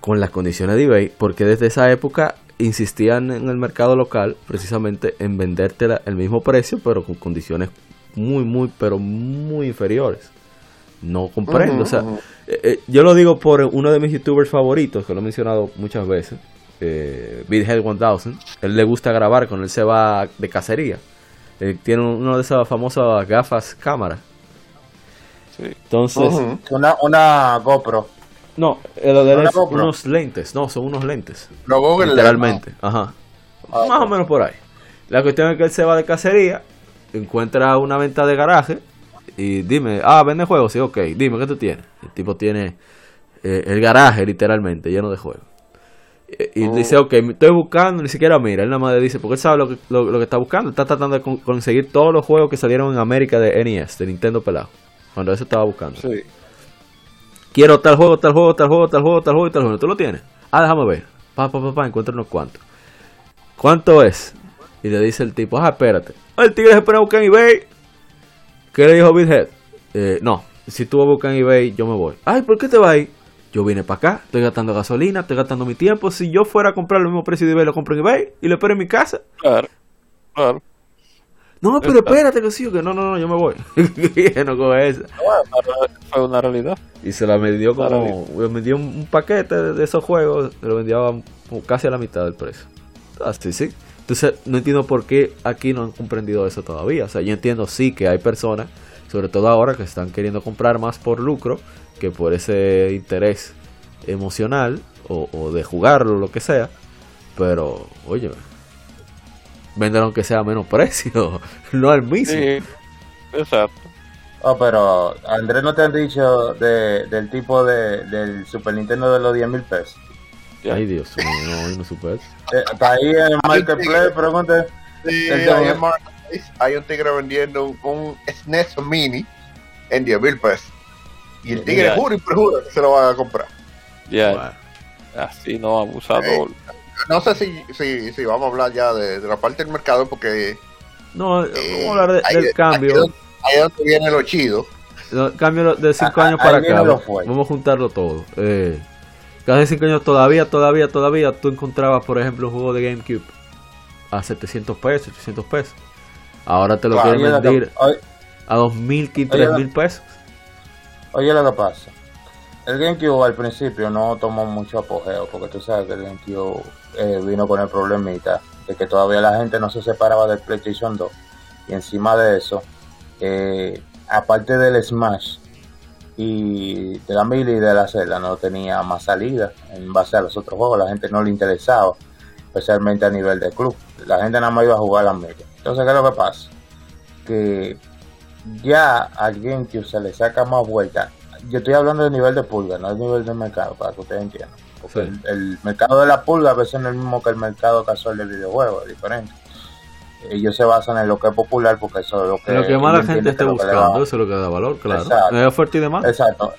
con las condiciones de eBay, porque desde esa época insistían en el mercado local precisamente en venderte el mismo precio, pero con condiciones muy, muy, pero muy inferiores. No comprendo, o sea, eh, eh, yo lo digo por uno de mis youtubers favoritos, que lo he mencionado muchas veces, eh, Bidhead 1000. Él le gusta grabar cuando él se va de cacería. Él tiene uno de esas famosas gafas cámara. sí. Entonces. Una, una GoPro. no, eh, lo de él ¿Una unos lentes, no, son unos lentes. Google literalmente, ajá. Ah, Más o menos por ahí. La cuestión es que él se va de cacería, encuentra una venta de garaje y dime, ah, vende juegos, sí, ok, dime, ¿qué tú tienes? El tipo tiene eh, el garaje literalmente lleno de juegos. Y dice, ok, estoy buscando, ni siquiera mira, él nada más le dice, porque él sabe lo que, lo, lo que está buscando, está tratando de con- conseguir todos los juegos que salieron en América de NES, de Nintendo pelado, cuando eso estaba buscando. Sí. Quiero tal juego, tal juego, tal juego, tal juego, tal juego y tal juego. ¿Tú lo tienes? Ah, déjame ver. Pa, pa, pa, pa, encuentra unos cuantos. ¿Cuánto es? Y le dice el tipo, ah, espérate. Ah, El tigre se pone a buscar en eBay. ¿Qué le dijo Bighead? Eh, no, si tú vas a buscar en eBay, yo me voy. Ay, ¿por qué te vas ahí? Yo vine para acá, estoy gastando gasolina, estoy gastando mi tiempo. Si yo fuera a comprar el mismo precio de eBay, lo compro en eBay y lo espero en mi casa. Claro. Claro. No, pero espérate que sí, que no, no, no, yo me voy. No coge esa. Fue una realidad. Y se la vendió como. Me vendió un, paquete de, esos juegos, se lo vendía casi a la mitad del precio. Así sí. Entonces, no entiendo por qué aquí no han comprendido eso todavía. O sea, yo entiendo sí que hay personas, sobre todo ahora, que están queriendo comprar más por lucro que por ese interés emocional o, o de jugarlo, lo que sea. Pero, oye, vender aunque sea a menos precio, no al mismo. Sí, exacto. Oh, pero Andrés no te han dicho de, del tipo de, del Super Nintendo de los 10 mil pesos. Ay, Dios mío, no, no supe eso. Eh, está ahí en el marketplace, pregunte. Sí, hay un tigre vendiendo un, un SNES Mini en 10 mil pesos. Y el tigre jura y perjura que se lo van a comprar. Ya, Bueno. así no, abusador. No sé si, si, si vamos a hablar ya de, de la parte del mercado porque No, eh, vamos a hablar de- del ahí cambio. Ahí es donde viene lo chido. No, cambio de 5 Ah, años ah, para acá. Vamos, a juntarlo todo. Eh, cada 5 años todavía, todavía, todavía tú encontrabas, por ejemplo, un juego de GameCube a 700 pesos, 800 pesos. Ahora te lo Claro, quieren vender a 2.000, Oye, 3.000 pesos. Oye lo que pasa. El GameCube al principio no tomó mucho apogeo, porque tú sabes que el GameCube eh, vino con el problemita de que todavía la gente no se separaba del PlayStation 2. Y encima de eso, eh, aparte del Smash y de la Mili y de la Zelda, no tenía más salida en base a los otros juegos. La gente no le interesaba, especialmente a nivel de club. La gente nada más iba a jugar a la Mili. Entonces, ¿qué es lo que pasa? Que ya al GameCube se le saca más vuelta. Yo estoy hablando de nivel de pulga, no de nivel de mercado, para que ustedes entiendan. Porque Sí. el, el mercado de la pulga a veces no es el mismo que el mercado casual de videojuegos, es diferente. Ellos se basan en lo que es popular porque eso es lo que, lo que más la gente esté que que buscando, eso es lo que da valor, claro. Exacto. Es oferta y demanda. Exacto.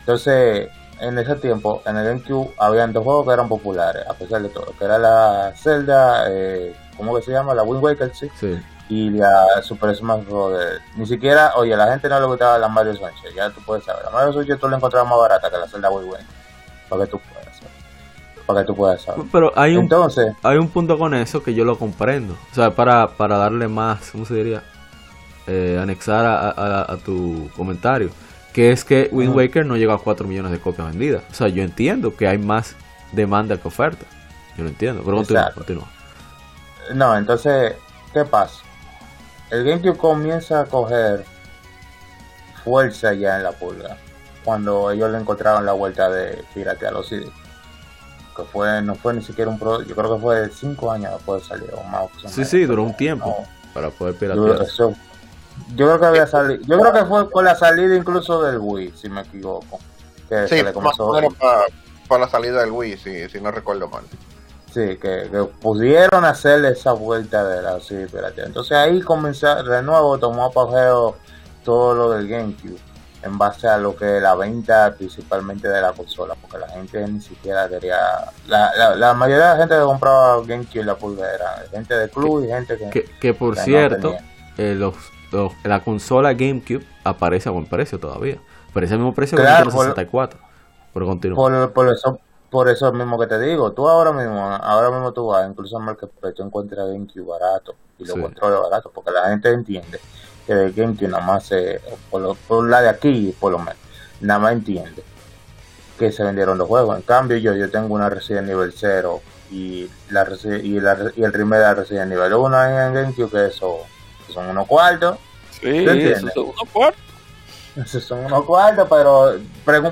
Entonces, en ese tiempo, en el GameCube, habían dos juegos que eran populares, a pesar de todo, que era la Zelda, eh, ¿cómo que se llama? La Wind Waker, sí, Sí. Y la Super Smash Bros. Ni siquiera, oye, a la gente no le gustaba la Mario Sunshine, ya tú puedes saber. La Mario Sunshine tú la encontrabas más barata que la Zelda Wind Waker, para que tú puedas saber. Para que tú puedas saber. Pero hay un, Entonces, hay un punto con eso que yo lo comprendo. O sea, para, para darle más, ¿cómo se diría? Eh, anexar a, a- a tu comentario. Que es que Wind. Waker no llega a 4 millones de copias vendidas. O sea, yo entiendo que hay más demanda que oferta. Yo lo entiendo. Pero continúa, continúa. No, entonces, ¿qué pasa? El GameCube comienza a coger fuerza ya en la pulga. Cuando ellos le encontraron la vuelta de piratear los CD. Que fue, no fue ni siquiera un pro, yo creo que fue 5 años después de salir o más. o Sí, menos. sí, duró un tiempo No, para poder yo, piratear. eso- yo creo que había salido, yo creo que fue con la salida incluso del Wii, si me equivoco. Que Sí, se le más comenzó, o menos para la salida del Wii, si, si no recuerdo mal. Sí, que, que pudieron hacerle esa vuelta de la CD piratería. Entonces ahí comenzó, de nuevo tomó apogeo todo lo del GameCube en base a lo que la venta principalmente de la consola, porque la gente ni siquiera quería... La, la, la mayoría de la gente que compraba GameCube la pulga era gente de club y gente que... Que, que por que no cierto, eh, los, los- la consola GameCube aparece a buen precio todavía. Parece el mismo precio que Claro, el por- 64. Pero continúa. Por, por eso por eso mismo que te digo, tú ahora mismo, ahora mismo tú vas, incluso en Marketplace, tú encuentras GameCube barato y los Sí. controles baratos, porque la gente entiende que el GameCube nada más se, por, lo- por la de aquí por lo menos, nada más entiende que se vendieron los juegos. En cambio yo, yo tengo una Resident Nivel 0 y la, y, la, y el remake de la Resident Nivel 1 ahí en GameCube, que eso son unos cuartos, Sí, eso. esos son unos cuartos, pero,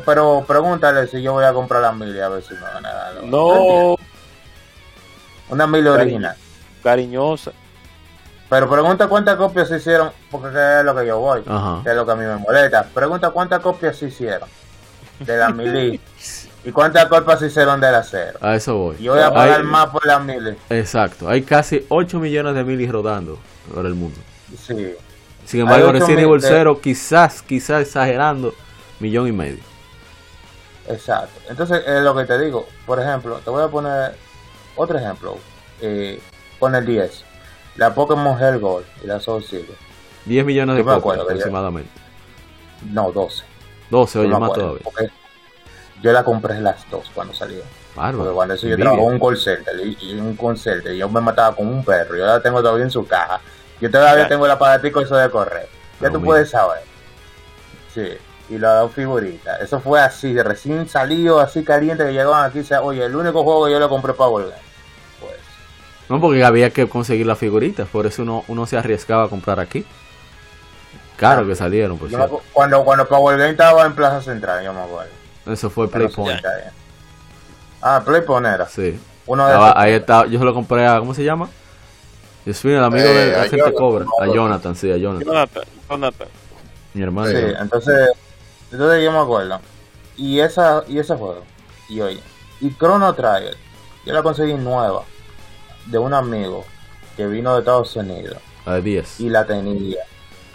pero pregúntale si yo voy a comprar la mili a ver si me van a dar. No, Una mili original. cariñosa. Pero pregunta cuántas copias se hicieron, porque que es lo que yo voy, Ajá. que es lo que a mí me molesta. Pregunta cuántas copias se hicieron de la mili y cuántas copias se hicieron de la cero. A eso voy. Y yo voy a pagar Hay- más por la mili. Exacto. Hay casi 8 millones de milis rodando por el mundo. Sí. Sin embargo, Resident Evil de- 0, quizás, quizás exagerando, millón y medio. Exacto. Entonces, es lo que te digo. Por ejemplo, te voy a poner otro ejemplo. Eh, con el 10. La Pokémon Hell Gold y la Soul Silver. 10 millones de copias aproximadamente. No, 12. 12, Yo oye, más todavía. Yo la compré las dos cuando. Porque Bárbaro. cuando eso yo trabajaba en un call center y, y un call center, y yo me mataba con un perro. Yo la tengo todavía en su caja. Yo todavía Ya. tengo el aparatico eso de correr. Ya Ah, tú puedes saber. Sí. Y las dos figuritas. Eso fue así, recién salido, así caliente que llegaban aquí. o sea, Oye, el único juego que yo le compré para volver. Pues. No, porque había que conseguir las figuritas, por eso uno, uno se arriesgaba a comprar aquí. Claro que salieron, por yo cuando, cuando Power Game estaba en Plaza Central, yo me acuerdo. Eso fue PlayPoint. Ah, PlayPoint era. Sí. Uno de Estaba- ahí estaba, yo se lo compré a, ¿cómo se llama? Dios mío, el amigo Eh, de gente Jonathan. cobra. A Jonathan, sí, a Jonathan. Jonathan, Jonathan. Mi hermano. Sí, entonces, entonces yo me acuerdo. Y esa, y ese juego. Y oye, y Chrono Trigger, yo la conseguí nueva de un amigo que vino de Estados Unidos La de 10. y la tenía.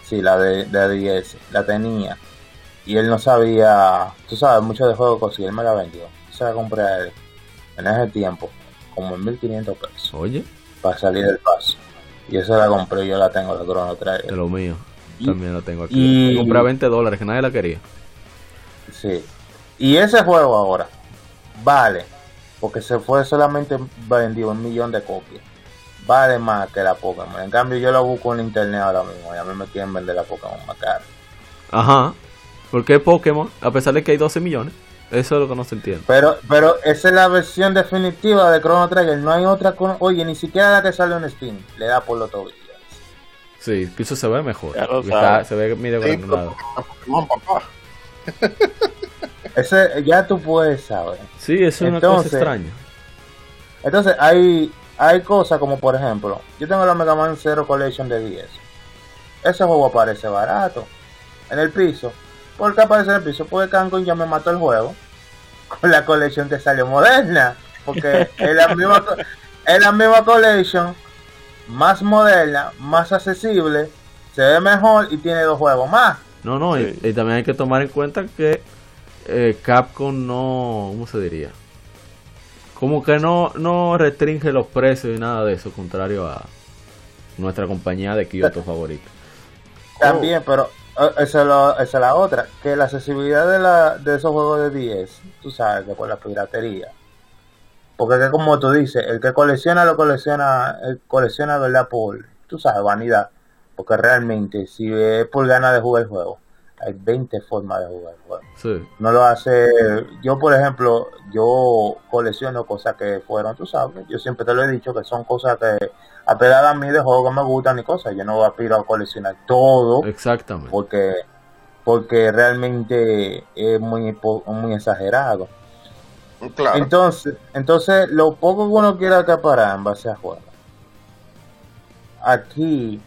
Sí, la de, de 10, la tenía. Y él no sabía, tú sabes, mucho de juego cosí, él me la vendió. Se la compré a él en ese tiempo, como en 1500 pesos, Oye, para salir del paso. Y esa la compré, yo la tengo, la Chrono Trigger. de lo mío. También la tengo aquí. y- La compré a 20 dólares, que nadie la quería. Sí. Y ese juego ahora vale, porque se fue solamente vendido un millón de copias. Vale más que la Pokémon. En cambio, yo lo busco en internet ahora mismo y a mí me quieren vender la Pokémon más cara. Ajá. Porque Pokémon, a pesar de que hay 12 millones, eso es lo que no se entiende. Pero, pero esa es la versión definitiva de Chrono Trigger. No hay otra. con- Oye, ni siquiera la que sale en Steam le da por los tobillos. Sí, incluso se ve mejor. Ya lo Y está- sabes. se ve medio Sí, granulado. Pokémon, papá. Ese ya tú puedes saber. Sí, eso es una Entonces- cosa extraña. Entonces hay, hay cosas como por ejemplo, yo tengo la Mega Man Zero Collection de 10. Ese juego aparece barato en el piso. ¿Por qué aparece en el piso? Porque Cancún ya me mató el juego con la colección que salió moderna. Porque es la misma, es la misma collection, más moderna, más accesible, se ve mejor y tiene dos juegos más. No, no, y- Sí. y, también hay que tomar en cuenta que eh, Capcom no, ¿cómo se diría? Como que no, no restringe los precios y nada de eso, contrario a nuestra compañía de Kyoto favorita. También, pero eh, esa es, lo- esa es la otra, que la accesibilidad de, la, de esos juegos de 10, tú sabes que por la piratería. Porque que como tú dices, el que colecciona lo colecciona, el colecciona verdad por, tú sabes, vanidad. Porque realmente, si es por ganas de jugar el juego, hay 20 formas de jugar el juego. Sí, No lo hace, yo por ejemplo, yo colecciono cosas que fueron, tú sabes, yo siempre te lo he dicho que son cosas que apegadas a mí de juego que me gustan y cosas, yo no aspiro a coleccionar todo exactamente. porque porque realmente es muy muy exagerado. Claro. Entonces, entonces lo poco que uno quiera acaparar en base a juegos. Aquí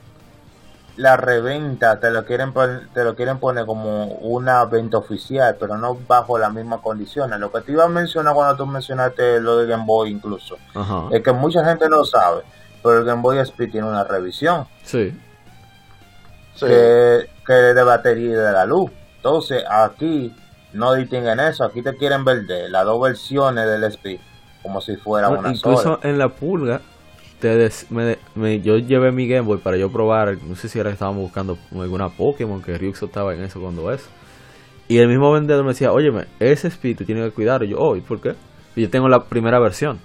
la reventa te lo quieren te lo quieren poner como una venta oficial, pero no bajo las mismas condiciones. Lo que te iba a mencionar cuando tú mencionaste lo de Game Boy incluso, Ajá. es que mucha gente no sabe, pero el Game Boy SP tiene una revisión Sí, Sí. que, que de batería y de la luz. Entonces, aquí no distinguen eso. Aquí te quieren vender las dos versiones del SP como si fuera Bueno, una incluso sola. en la pulga, te des- me- me- yo llevé mi Game Boy para yo probar, no sé si era que estábamos buscando alguna Pokémon, que Ryuxo estaba en eso cuando es. Y el mismo vendedor me decía, óyeme, ese espíritu tiene que cuidar. Y yo, oh, ¿y por qué? Y yo tengo la primera versión.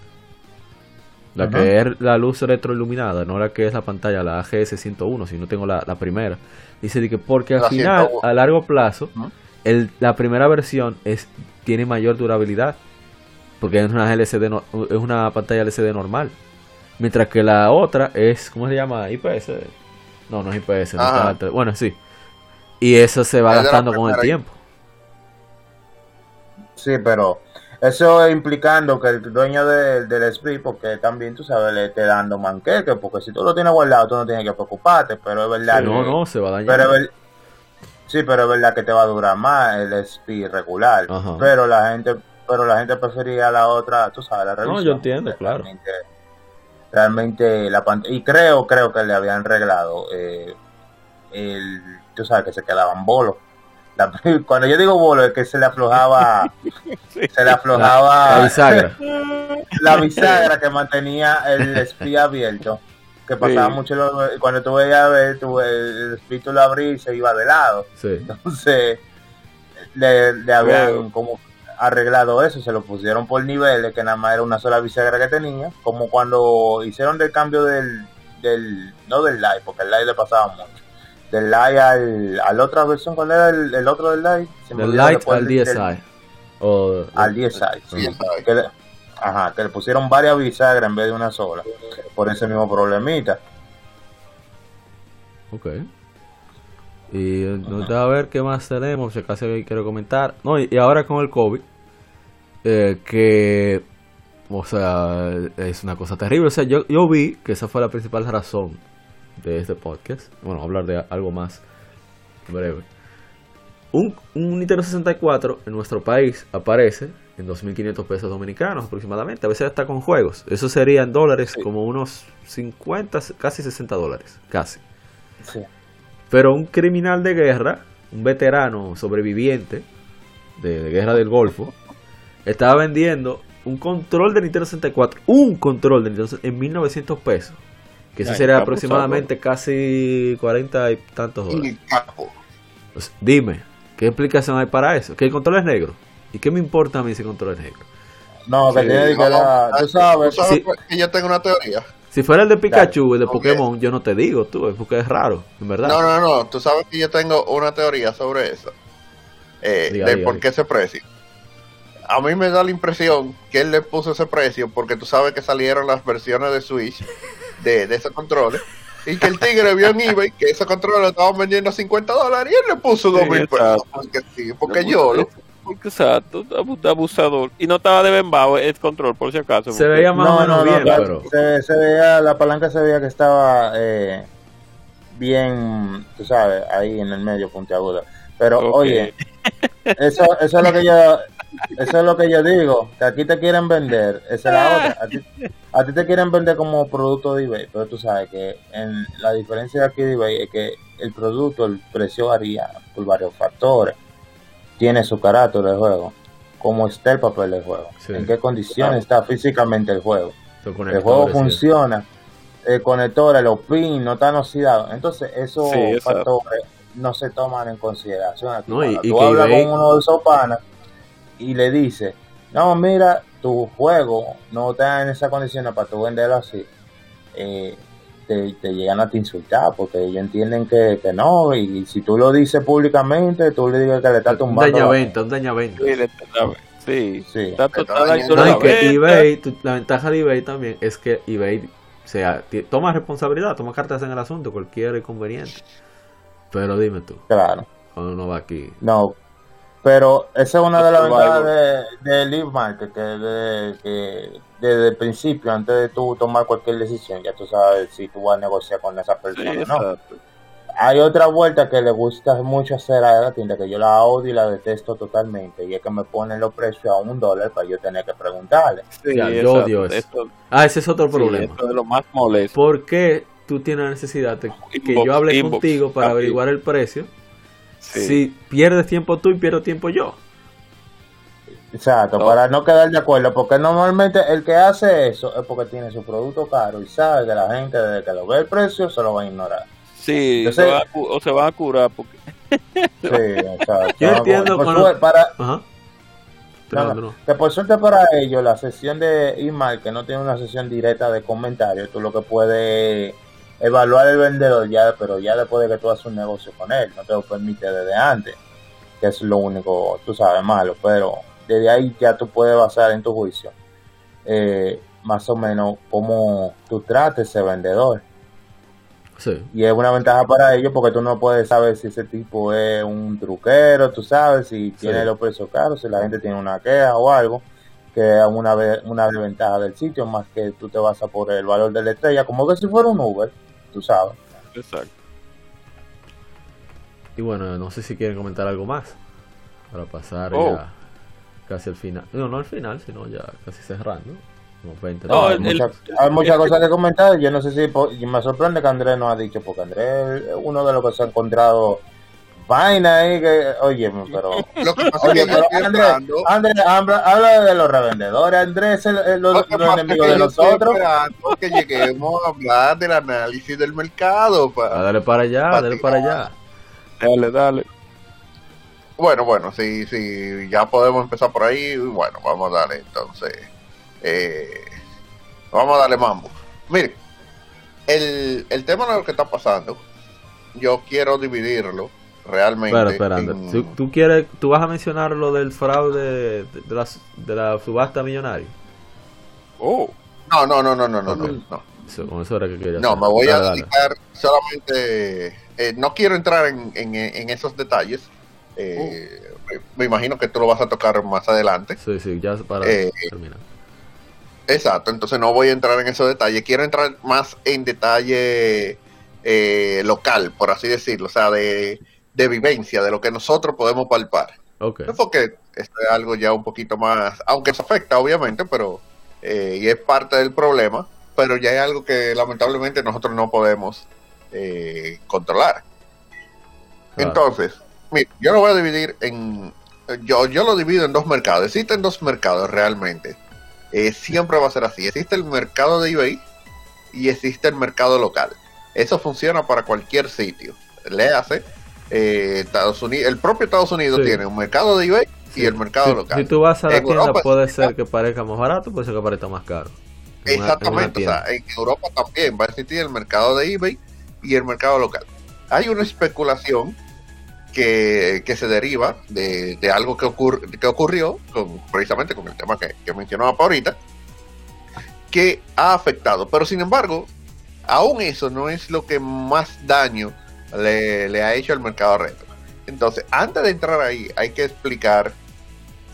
La que es la luz retroiluminada, no la que es la pantalla, la AGS 101, sino tengo la, la primera. Dice que porque al La final, 101. a largo plazo, el, la primera versión es tiene mayor durabilidad porque es una LCD no- es una pantalla LCD normal mientras que la otra es ¿cómo se llama? IPS no no es IPS no está- bueno sí y eso se va Es gastando con el tiempo Sí, pero eso implicando que el dueño de- del SP, porque también tú sabes, le esté dando manqueque, porque si tú lo tienes guardado, tú no tienes que preocuparte, pero es verdad no que- no se va a dañar Pero es sí, pero es verdad que te va a durar más el SP regular. Ajá. Pero la gente, pero la gente prefería la otra, tú sabes, la revisión. yo entiendo, claro. Realmente la pantalla y creo, creo que le habían reglado eh, el, tú sabes que se quedaban bolos. La- cuando yo digo bolo es que se le aflojaba, se le aflojaba la bisagra la bisagra que mantenía el espía abierto. Que pasaba Sí. mucho lo- cuando tú veías ver, tú, el espíritu lo abría y se iba de lado. sí Entonces, le, le habían Wow. como arreglado eso, se lo pusieron por niveles, que nada más era una sola bisagra que tenía, como cuando hicieron del cambio del, del, no del live, porque el live le pasaba mucho. Del live al, a la otra versión, ¿cuál era el, el otro del live? Del Light al del- DSi. O, al DSi, sí. DSi. Que le, ajá, que le pusieron varias bisagras en vez de una sola, por ese mismo problemita. Ok. Y nos da a ver qué más tenemos, si acaso quiere comentar. No, y, y ahora con el COVID, eh, que, o sea, es una cosa terrible. O sea, yo, yo vi que esa fue la principal razón de este podcast. Bueno, hablar de algo más breve. Un, un Nintendo 64 en nuestro país aparece en 2.500 pesos dominicanos aproximadamente. A veces hasta con juegos. Eso sería en dólares Sí. como unos 50, casi 60 dólares. Casi. Sí. Pero un criminal de guerra, un veterano sobreviviente de, de guerra del Golfo, estaba vendiendo un control de Nintendo 64, un control de Nintendo 64 en 1900 pesos. Que eso sería aproximadamente casi 40 y tantos dólares. Dime, ¿qué explicación hay para eso? Que el control es negro. ¿Y qué me importa a mí si el control es negro? No, que Sí, tiene que Vamos, la- tú sabes, tú sabes Sí. que yo tengo una teoría. Si fuera el de Pikachu, el de ok. Pokémon, yo no te digo, tú, porque es raro, en verdad. No, no, no. Tú sabes que yo tengo una teoría sobre eso. Eh, Diga, de diga, por diga. qué ese precio. A mí me da la impresión que él le puso ese precio porque tú sabes que salieron las versiones de Switch de, de esos controles. Y que el tigre vio en eBay que esos controles lo estaban vendiendo a 50 dólares y él le puso Sí, 2 mil pesos. Porque sí, porque yo lo. Exacto, abu- abusador. Y no estaba de bembao el control, por si acaso. Se veía más o menos bien, la- pero... se, se veía, la palanca se veía que estaba eh, bien, tú sabes, ahí en el medio puntiaguda. Pero oye, eso, eso es lo que yo, eso es lo que yo digo, que aquí te quieren vender, esa es la otra, a ti, a ti te quieren vender como producto de eBay, pero tú sabes que en la diferencia de aquí de eBay es que el producto, el precio varía por varios factores, tiene su carácter de juego, cómo está el papel del juego, Sí. en qué condiciones está físicamente el juego el juego sí. funciona, el conector, los pins no están oxidados. Entonces, esos Sí, factores no se toman en consideración. Aquí, No, y- tú hablas eBay- con uno de esos panas y le dices, no, mira, tu juego no está en esas condiciones para tú venderlo así, eh, te, te llegan a te insultar porque ellos entienden que, que no. Y, si tú lo dices públicamente, tú le digas que le estás Un tumbando. la- dañaventa, un dañaventa. Sí, sí. Sí. Está Está total No, la y que eBay, tu- la ventaja de eBay también es que eBay o sea, toma responsabilidad, toma cartas en el asunto, cualquier inconveniente. Pero dime tú, Claro. cuando uno va aquí. No, pero esa es una de las ventajas de, de Live Market, que, de, que desde el principio, antes de tú tomar cualquier decisión, ya tú sabes si tú vas a negociar con esa Sí, persona o no. exacto. Hay otra vuelta que le gusta mucho hacer a la tienda, que yo la odio y la detesto totalmente, y es que me ponen los precios a un dólar para yo tener que preguntarle. Sí, Ya, yo odio eso. Esto- Ah, ese es otro sí, problema. esto es lo más molesto. ¿Por qué tú tienes la necesidad de que Inbox, yo hable inbox, contigo para rápido. averiguar el precio? Sí. Si pierdes tiempo tú y pierdo tiempo yo. Exacto, No. para no quedar de acuerdo, porque normalmente el que hace eso es porque tiene su producto caro y sabe que la gente desde que lo ve el precio se lo va a ignorar. Sí, se van a o se van a curar porque Sí, exacto. Yo entiendo por lo- para, Ajá. No, Fernando, no, no. Que por suerte para ellos, la sesión de email, que no tiene una sesión directa de comentarios, tú lo que puedes evaluar el vendedor ya, pero ya después de que tú haces un negocio con él, no te lo permite desde antes, que es lo único, tú sabes, malo, pero desde ahí ya tú puedes basar en tu juicio eh, más o menos cómo tú trates ese vendedor. Sí. Y es una ventaja para ellos porque tú no puedes saber si ese tipo es un truquero, tú sabes, si tiene los precios caros, si la gente tiene una queja o algo, que es una, una desventaja del sitio, más que tú te vas a por el valor de la estrella, como que si fuera un Uber, tú sabes. exacto. Y bueno, no sé si quieren comentar algo más. Para pasar Oh. ya casi al final. No, no al final, sino ya casi cerrando. Como 20 No, hay, el- muchas, el- hay muchas cosas que comentar, yo no sé si y me sorprende que Andrés no ha dicho, porque Andrés es uno de los que se ha encontrado vaina ahí que, oye, pero... Lo que pasa Oye, es que yo pero Andrés. Andrés, habla, habla de los revendedores, Andrés es el, el- Lo los, es enemigos que de nosotros. esperando que lleguemos a hablar del análisis del mercado. Ah, pa- dale para allá, Para dale para allá. Dale, dale. Bueno, bueno, sí, sí, ya podemos empezar por ahí. Bueno, vamos a darle entonces. eh, vamos a darle mambo. Mire, el, el tema de lo que está pasando, yo quiero dividirlo realmente. Pero en- ¿tú, tú quieres, tú vas a mencionar lo del fraude de, de la, de la subasta millonaria. Oh, No, no, no, no, no, no, no. no. Eso, con eso era que quería No, hacer. me voy a dale. dedicar solamente. eh, no quiero entrar en, en- en esos detalles. eh, me, me imagino que tú lo vas a tocar más adelante. Sí, sí, ya para Eh, terminar. Exacto, entonces no voy a entrar en esos detalles. Quiero entrar más en detalle eh, local, por así decirlo, o sea, de, de vivencia, de lo que nosotros podemos palpar. Ok. No porque esto es algo ya un poquito más, aunque eso afecta obviamente, pero eh, y es parte del problema, pero ya es algo que lamentablemente nosotros no podemos eh, controlar. Claro. Entonces, mira, yo lo voy a dividir en, yo, yo lo divido en dos mercados. Existen dos mercados realmente. Eh, siempre va a ser así. Existe el mercado de eBay y existe el mercado local. Eso funciona para cualquier sitio. Le hace eh, Estados Unidos, el propio Estados Unidos Sí. tiene un mercado de eBay y el mercado si, local. si tú vas a la En tienda, Europa puede ser que parezca más barato, puede ser que parezca más caro. En una- en Exactamente, o sea, en Europa también va a existir el mercado de eBay y el mercado local. Hay una especulación que, que se deriva de, de algo que, ocur- que ocurrió con, precisamente con el tema que, que mencionaba ahorita, que ha afectado. Pero sin embargo, aún eso no es lo que más daño le, ha hecho al mercado retro. Entonces, antes de entrar ahí, hay que explicar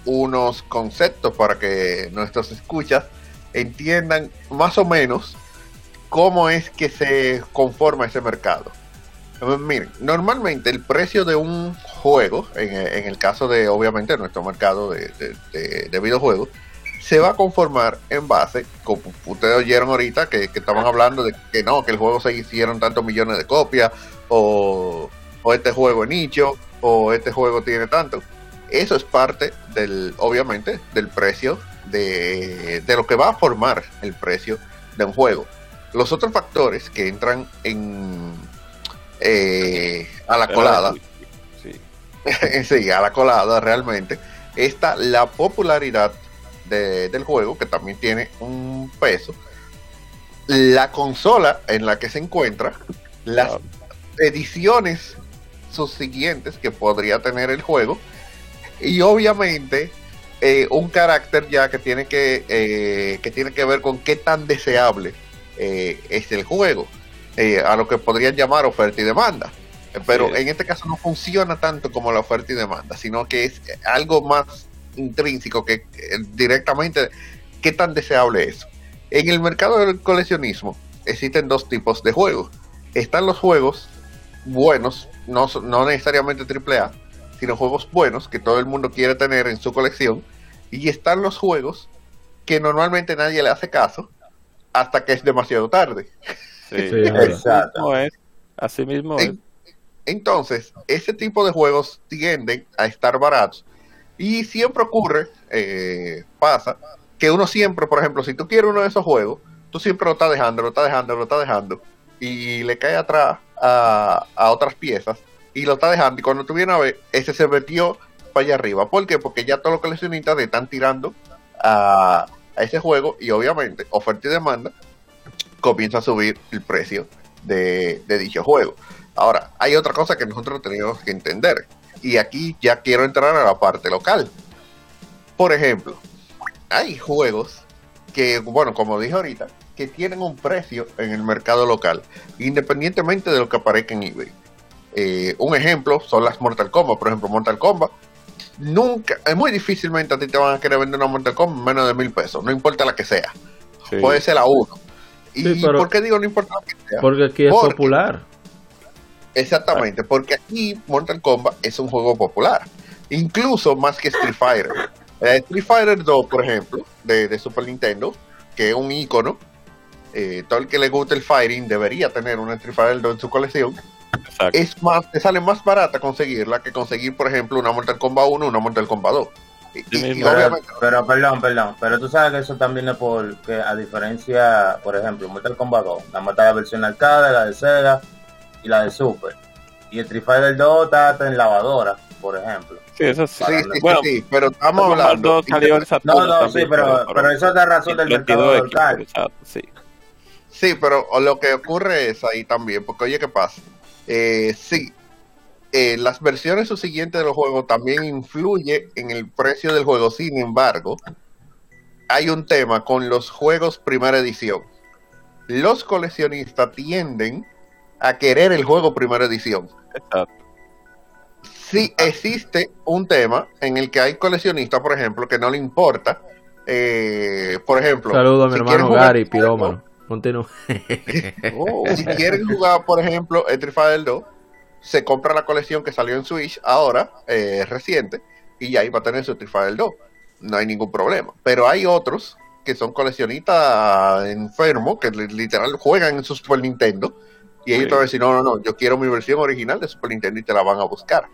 unos conceptos para que nuestros escuchas entiendan más o menos cómo es que se conforma ese mercado. Miren, normalmente el precio de un juego, en, el caso de obviamente nuestro mercado de videojuegos, se va a conformar en base, como ustedes oyeron ahorita, que, que estaban hablando de que no, que el juego se hicieron tantos millones de copias, o, o este juego es nicho, o este juego tiene tanto. Eso es parte del, obviamente, del precio de, de lo que va a formar el precio de un juego. Los otros factores que entran en eh, a la colada, Sí. sí, a la colada realmente, está la popularidad de- del juego, que también tiene un peso, la consola en la que se encuentra, las Claro. Ediciones subsiguientes que podría tener el juego, y obviamente eh, un carácter ya que tiene que, eh, que tiene que ver con qué tan deseable eh, es el juego, eh, a lo que podrían llamar oferta y demanda. Pero Sí. en este caso no funciona tanto como la oferta y demanda, sino que es algo más intrínseco que directamente qué tan deseable es. En el mercado del coleccionismo existen dos tipos de juegos. Están los juegos buenos, no, no necesariamente AAA, sino juegos buenos que todo el mundo quiere tener en su colección. Y están los juegos que normalmente nadie le hace caso hasta que es demasiado tarde. Sí. Exacto. es. Así mismo es. En- Entonces, ese tipo de juegos tienden a estar baratos. Y siempre ocurre, eh, pasa, que uno siempre, por ejemplo, si tú quieres uno de esos juegos, tú siempre lo estás dejando, lo estás dejando, lo estás dejando. Y le cae atrás a, otras piezas y lo estás dejando. Y cuando tú vienes a ver, ese se metió para allá arriba. ¿Por qué? Porque ya todos los coleccionistas le están tirando a, a ese juego y obviamente oferta y demanda comienza a subir el precio de, de dicho juego. Ahora, hay otra cosa que nosotros tenemos que entender. Y aquí ya quiero entrar a la parte local. Por ejemplo, hay juegos que, bueno, como dije ahorita, que tienen un precio en el mercado local, independientemente de lo que aparezca en eBay. Eh, un ejemplo son las Mortal Kombat. Por ejemplo, Mortal Kombat. Nunca, es muy difícilmente a ti te van a querer vender una Mortal Kombat en menos de mil pesos, no importa la que sea. Sí. Puede ser la uno. ¿Y Sí, pero- por qué digo no importa la que sea? Porque aquí es Porque- popular. Exactamente, porque aquí Mortal Kombat es un juego popular, incluso más que Street Fighter. Eh, Street Fighter 2, por ejemplo, de, de Super Nintendo, que es un icono, eh, todo el que le guste el fighting debería tener una Street Fighter 2 en su colección. Exacto. Es más, te sale más barata conseguirla que conseguir, por ejemplo, una Mortal Kombat 1 o una Mortal Kombat 2. Y, y- y mismo. Pero, perdón, perdón, pero tú sabes que eso también es porque a diferencia, por ejemplo, Mortal Kombat 2, nada más está la versión arcade, la de Sega y la de Super. Y el Street Fighter 2 está hasta en lavadora, por ejemplo. Sí, eso sí. sí, sí, sí, bueno, sí, pero estamos hablando. 2 salió en No, Saturno no, también, sí, pero, pero eso es la razón del mercado 32X, local. sí. Sí, pero lo que ocurre es ahí también, porque oye, ¿qué pasa? Eh, sí, eh, las versiones subsiguientes de los juegos también influye en el precio del juego. Sin embargo, hay un tema con los juegos primera edición. Los coleccionistas tienden a querer el juego primera edición. Exacto. Sí existe un tema en el que hay coleccionistas, por ejemplo, que no le importa. eh, por ejemplo, Saludos a mi si hermano Gary, este Oh, si quieren jugar, por ejemplo, Fighter 2, se compra la colección que salió en Switch ahora, eh, reciente, y ya ahí va a tener su Street Fighter 2. No hay ningún problema. Pero hay otros que son coleccionistas enfermos, que li- literal juegan en su Super Nintendo, y ellos te van a decir, no, no, no, yo quiero mi versión original de Super Nintendo y te la van a buscar.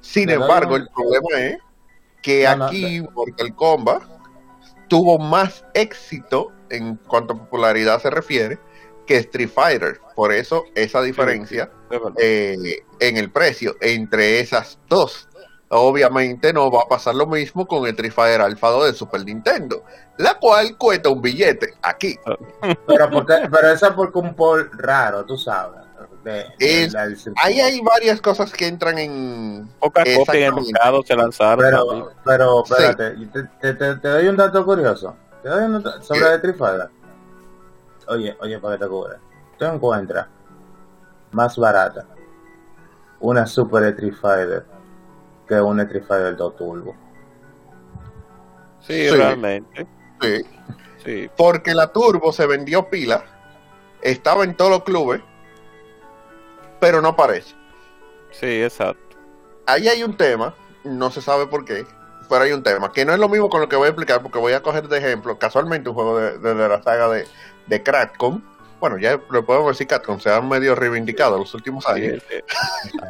Sin embargo, el problema es que No, no, aquí Mortal Kombat tuvo más éxito en cuanto a popularidad se refiere que Street Fighter. Por eso esa diferencia eh, en el precio entre esas dos. Obviamente no va a pasar lo mismo con el Street Fighter Alpha 2 de Super Nintendo, la cual cuesta un billete aquí. Pero, porque, pero eso es porque un por raro, tú sabes. De, Es-. Ahí hay varias cosas que entran en... Pocas copias en el mercado se lanzaron. Pero, pero, espérate, te, te- te- te doy un dato curioso. Te doy un dato sobre ¿Qué? Street Fighter. Oye, oye, para que te cubra. Tú encuentras más barata una Super Street Fighter que una Fighter 2 Turbo. Sí, Sí. realmente. Sí, Sí. porque la Turbo se vendió pila, estaba en todos los clubes, pero no aparece. Sí, exacto. ahí hay un tema, no se sabe por qué, pero hay un tema, que no es lo mismo con lo que voy a explicar, porque voy a coger de ejemplo, casualmente un juego de, de- de la saga de, de Crackcom, bueno, ya le podemos decir Capcom, se han medio reivindicado los últimos años. sí.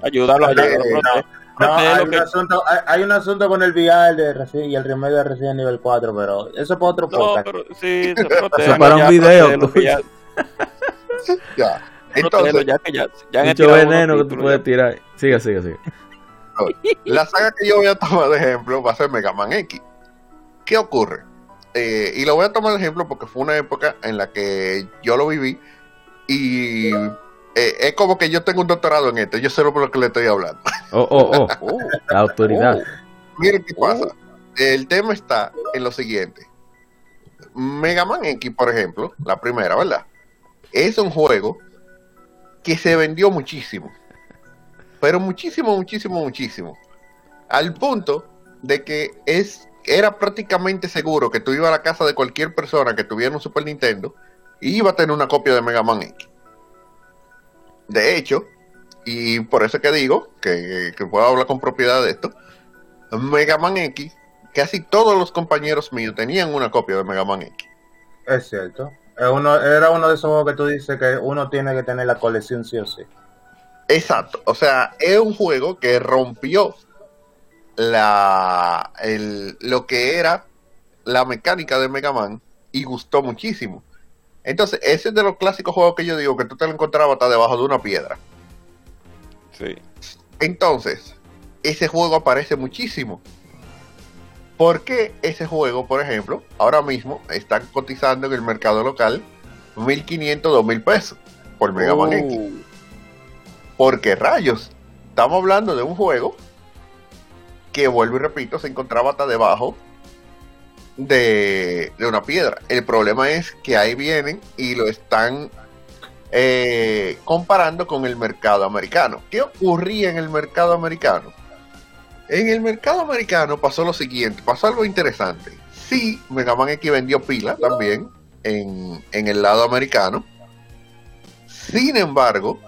Ayúdalo, ayúdalo. Eh, No, hay lo un, que- asunto, hay, hay un asunto con el VR de Resi- y el remedio de Resident nivel 4, pero eso es para otro No, podcast. pero sí, se protege, para un ya, video, que ya- Entonces, ya que ya, ya Mucho veneno que tú puedes ya. tirar. Sigue, sigue, sigue. la saga que yo voy a tomar de ejemplo va a ser Mega Man X. ¿Qué ocurre? Eh, y lo voy a tomar de ejemplo porque fue una época en la que yo lo viví y eh, es como que yo tengo un doctorado en esto, yo sé lo por lo que le estoy hablando. Oh, oh, oh. Oh, La autoridad. oh. Miren qué pasa. El tema está en lo siguiente. Mega Man X, por ejemplo, la primera, ¿verdad? Es un juego que se vendió muchísimo. Pero muchísimo, muchísimo, muchísimo. Al punto de que es era prácticamente seguro que tú ibas a la casa de cualquier persona que tuviera un Super Nintendo y iba a tener una copia de Mega Man X. De hecho, y por eso que digo que, que puedo hablar con propiedad de esto, Mega Man X, casi todos los compañeros míos tenían una copia de Mega Man X. Es cierto. Uno, era uno de esos juegos que tú dices que uno tiene que tener la colección sí o sí. Exacto, o sea, es un juego que rompió la el- lo que era la mecánica de Mega Man y gustó muchísimo. Entonces, ese es de los clásicos juegos que yo digo que tú te lo encontrabas hasta debajo de una piedra. Sí. Entonces, ese juego aparece muchísimo. ¿Por qué ese juego, por ejemplo, ahora mismo están cotizando en el mercado local 1.500, 2.000 pesos por Mega Man X? Uh, Porque rayos, estamos hablando de un juego que, vuelvo y repito, se encontraba hasta debajo de, de una piedra. El problema es que ahí vienen y lo están eh, comparando con el mercado americano. ¿Qué ocurría en el mercado americano? En el mercado americano pasó lo siguiente, pasó algo interesante. Sí, Mega Man X vendió pila también en, en el lado americano. Sin embargo,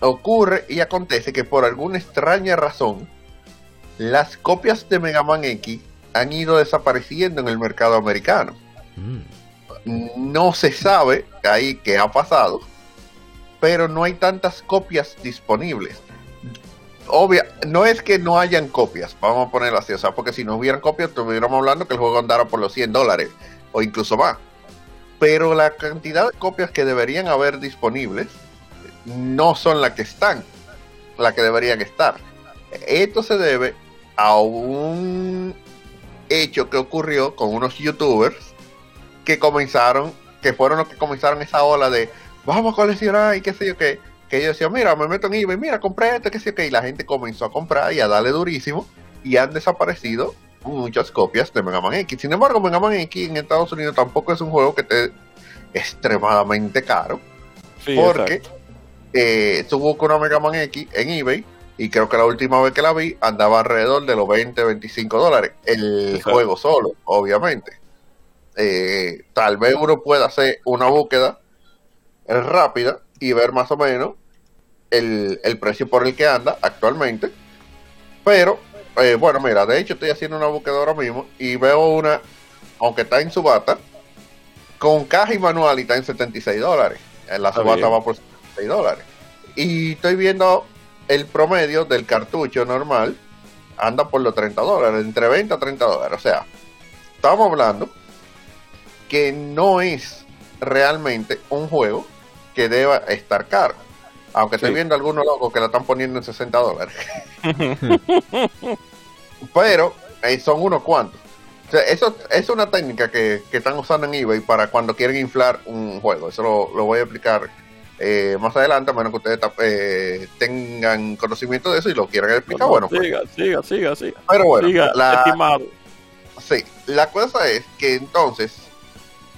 ocurre y acontece que por alguna extraña razón, las copias de Mega Man X han ido desapareciendo en el mercado americano. Mm. No se sabe ahí qué ha pasado, pero no hay tantas copias disponibles. Obvia, no es que no hayan copias, vamos a ponerlo así, o sea, porque si no hubieran copias, estuviéramos hablando que el juego andara por los 100 dólares o incluso más. Pero la cantidad de copias que deberían haber disponibles no son las que están, las que deberían estar. Esto se debe a un hecho que ocurrió con unos youtubers que comenzaron que fueron los que comenzaron esa ola de vamos a coleccionar y qué sé yo qué, que yo decía, mira, me meto en eBay, mira, compré esto, qué sé yo qué, y la gente comenzó a comprar y a darle durísimo y han desaparecido muchas copias de Mega Man X. Sin embargo, Mega Man X en Estados Unidos tampoco es un juego que esté extremadamente caro, Sí, porque eh, tú buscas una Mega Man X en eBay y creo que la última vez que la vi andaba alrededor de los 20, 25 dólares. El Exacto. juego solo, obviamente. Eh, tal vez uno pueda hacer una búsqueda eh, rápida y ver más o menos el, el precio por el que anda actualmente. Pero, eh, bueno, mira, de hecho estoy haciendo una búsqueda ahora mismo y veo una, aunque está en subasta, con caja y manual y está en 76 dólares. En la subasta bien. va por 76 dólares. Y estoy viendo el promedio del cartucho normal, anda por los 30 dólares, entre 20 a 30 dólares. O sea, estamos hablando que no es realmente un juego que deba estar caro. Aunque estoy Sí. viendo algunos locos que la están poniendo en 60 dólares. Pero eh, son unos cuantos. O sea, eso es una técnica que, que están usando en eBay para cuando quieren inflar un juego. Eso lo, lo voy a explicar eh, más adelante, a menos que ustedes eh, tengan conocimiento de eso y lo quieran explicar. No, bueno, pues. siga, siga, siga, siga. pero bueno, Siga, la, estimado. Sí, la cosa es que entonces,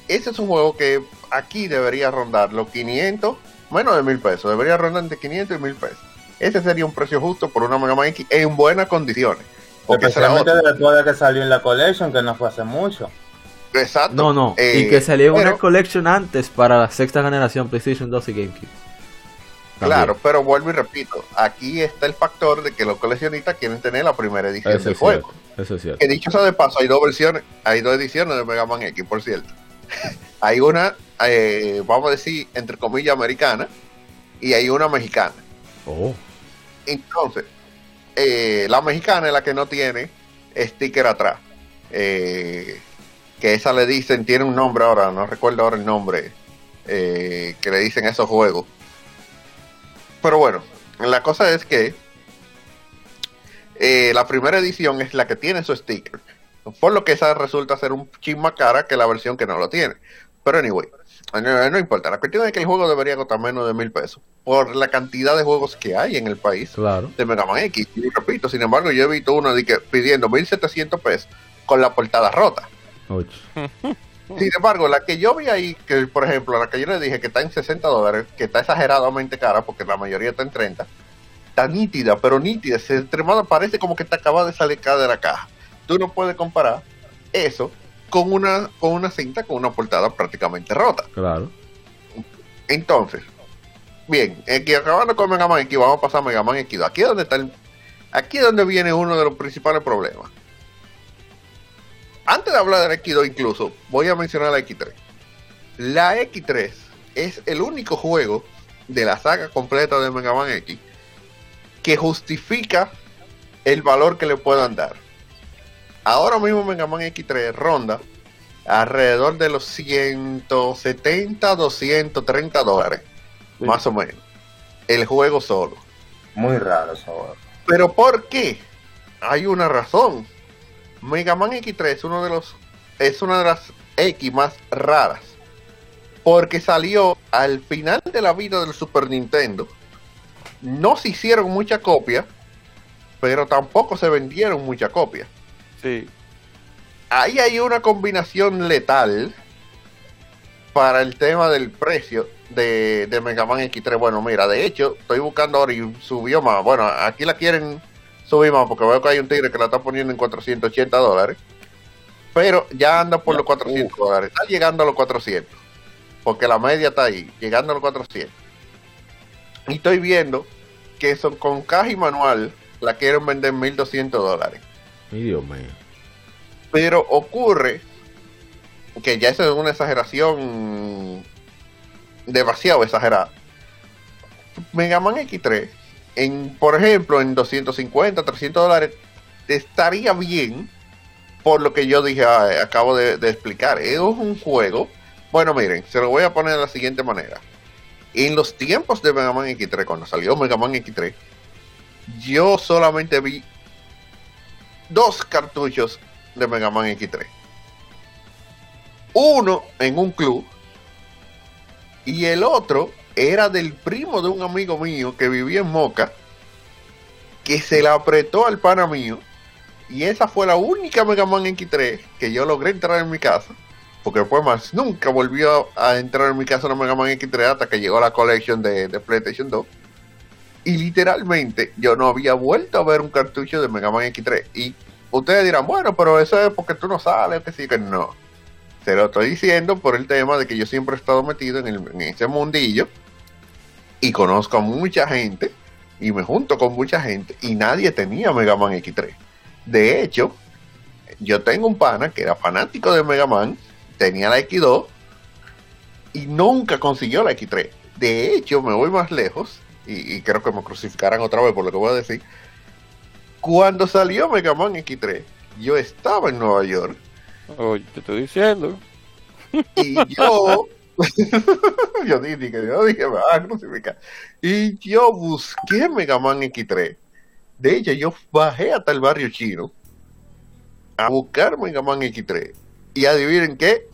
ese es un juego que aquí debería rondar los 500, menos de mil pesos, debería rondar entre 500 y mil pesos. Ese sería un precio justo por una Mega Man X en buenas condiciones. Porque Especialmente otra. después de que salió en la Collection, que no fue hace mucho. Exacto. No, no. Eh, y que salió pero- una collection antes para la sexta generación PlayStation 2 y GameCube. Claro, pero vuelvo y repito, aquí está el factor de que los coleccionistas quieren tener la primera edición Eso del es juego. cierto. Eso es cierto. Que dicho sea de paso, hay dos versiones, hay dos ediciones de Mega Man X, por cierto. Hay una, eh, vamos a decir, entre comillas, americana, y hay una mexicana. Oh, Entonces, eh, la mexicana es la que no tiene sticker atrás. Eh, que esa le dicen, tiene un nombre ahora, no recuerdo ahora el nombre, que le dicen a esos juegos. Pero bueno, la cosa es que la primera edición es la que tiene su sticker. Por lo que esa resulta ser un chin más cara que la versión que no lo tiene. Pero anyway, no, no importa. La cuestión es que el juego debería costar menos de mil pesos. Por la cantidad de juegos que hay en el país claro. de Mega Man X. Y repito, sin embargo, yo he visto uno de que pidiendo 1700 pesos con la portada rota. Sin embargo, la que yo vi ahí, que por ejemplo, la que yo le dije que está en 60 dólares, que está exageradamente cara, porque la mayoría está en 30, está nítida, pero nítida, se extremada, parece como que te acaba de salir cada de la caja. Tú no puedes comparar eso con una, con una cinta con una portada prácticamente rota. Claro. Entonces, bien, aquí acabando con Mega Man X, vamos a pasar a Mega Man X2. Aquí es donde está el- aquí es donde viene uno de los principales problemas. Antes de hablar de la X2 incluso, voy a mencionar la X3. La X3 es el único juego de la saga completa de Mega Man X que justifica el valor que le puedan dar. Ahora mismo Mega Man X3 ronda alrededor de los 170, 230 dólares, Sí. más o menos. El juego solo. Muy raro eso. Pero ¿por qué? Hay una razón. Mega Man X3 es uno de los es una de las X más raras. Porque salió al final de la vida del Super Nintendo. No se hicieron muchas copias, pero tampoco se vendieron muchas copias. Sí. ahí hay una combinación letal para el tema del precio de, de Mega Man X3. Bueno, mira, de hecho, estoy buscando ahora y subió más. Bueno, aquí la quieren subir más porque veo que hay un tigre que la está poniendo en 480 dólares. Pero ya anda por los 400 dólares. Está llegando a los 400. Porque la media está ahí, llegando a los 400. Y estoy viendo que son con caja y manual la quieren vender en 1200 dólares. Dios mío. Pero ocurre que ya eso es una exageración demasiado exagerada. Mega Man X3, en, por ejemplo, en 250, 300 dólares, estaría bien por lo que yo dije, ah, acabo de, de explicar. Es un juego. Bueno, miren, se lo voy a poner de la siguiente manera. En los tiempos de Mega Man X3, cuando salió Mega Man X3, yo solamente vi dos cartuchos de Mega Man X3. Uno en un club Y el otro era del primo de un amigo mío que vivía en Moca, que se la apretó al pana mío. Y esa fue la única Mega Man X3 que yo logré entrar en mi casa. Porque después más nunca volvió a entrar en mi casa una Mega Man X3 hasta que llegó la collection de, de PlayStation 2. Y literalmente yo no había vuelto a ver un cartucho de Mega Man X3. Y ustedes dirán, bueno, pero eso es porque tú no sales, que sí, que no. Se lo estoy diciendo por el tema de que yo siempre he estado metido en, en ese mundillo y conozco a mucha gente y me junto con mucha gente y nadie tenía Mega Man X3. De hecho, yo tengo un pana que era fanático de Mega Man, tenía la X2 y nunca consiguió la X3. De hecho, me voy más lejos y, y creo que me crucificarán otra vez por lo que voy a decir. Cuando salió Mega Man X3, yo estaba en Nueva York Oye, te estoy diciendo. y yo yo dije que yo dije me van a crucificar y yo busqué Mega Man X3 de hecho yo bajé hasta el barrio chino a buscar Mega Man X3 y adivinen qué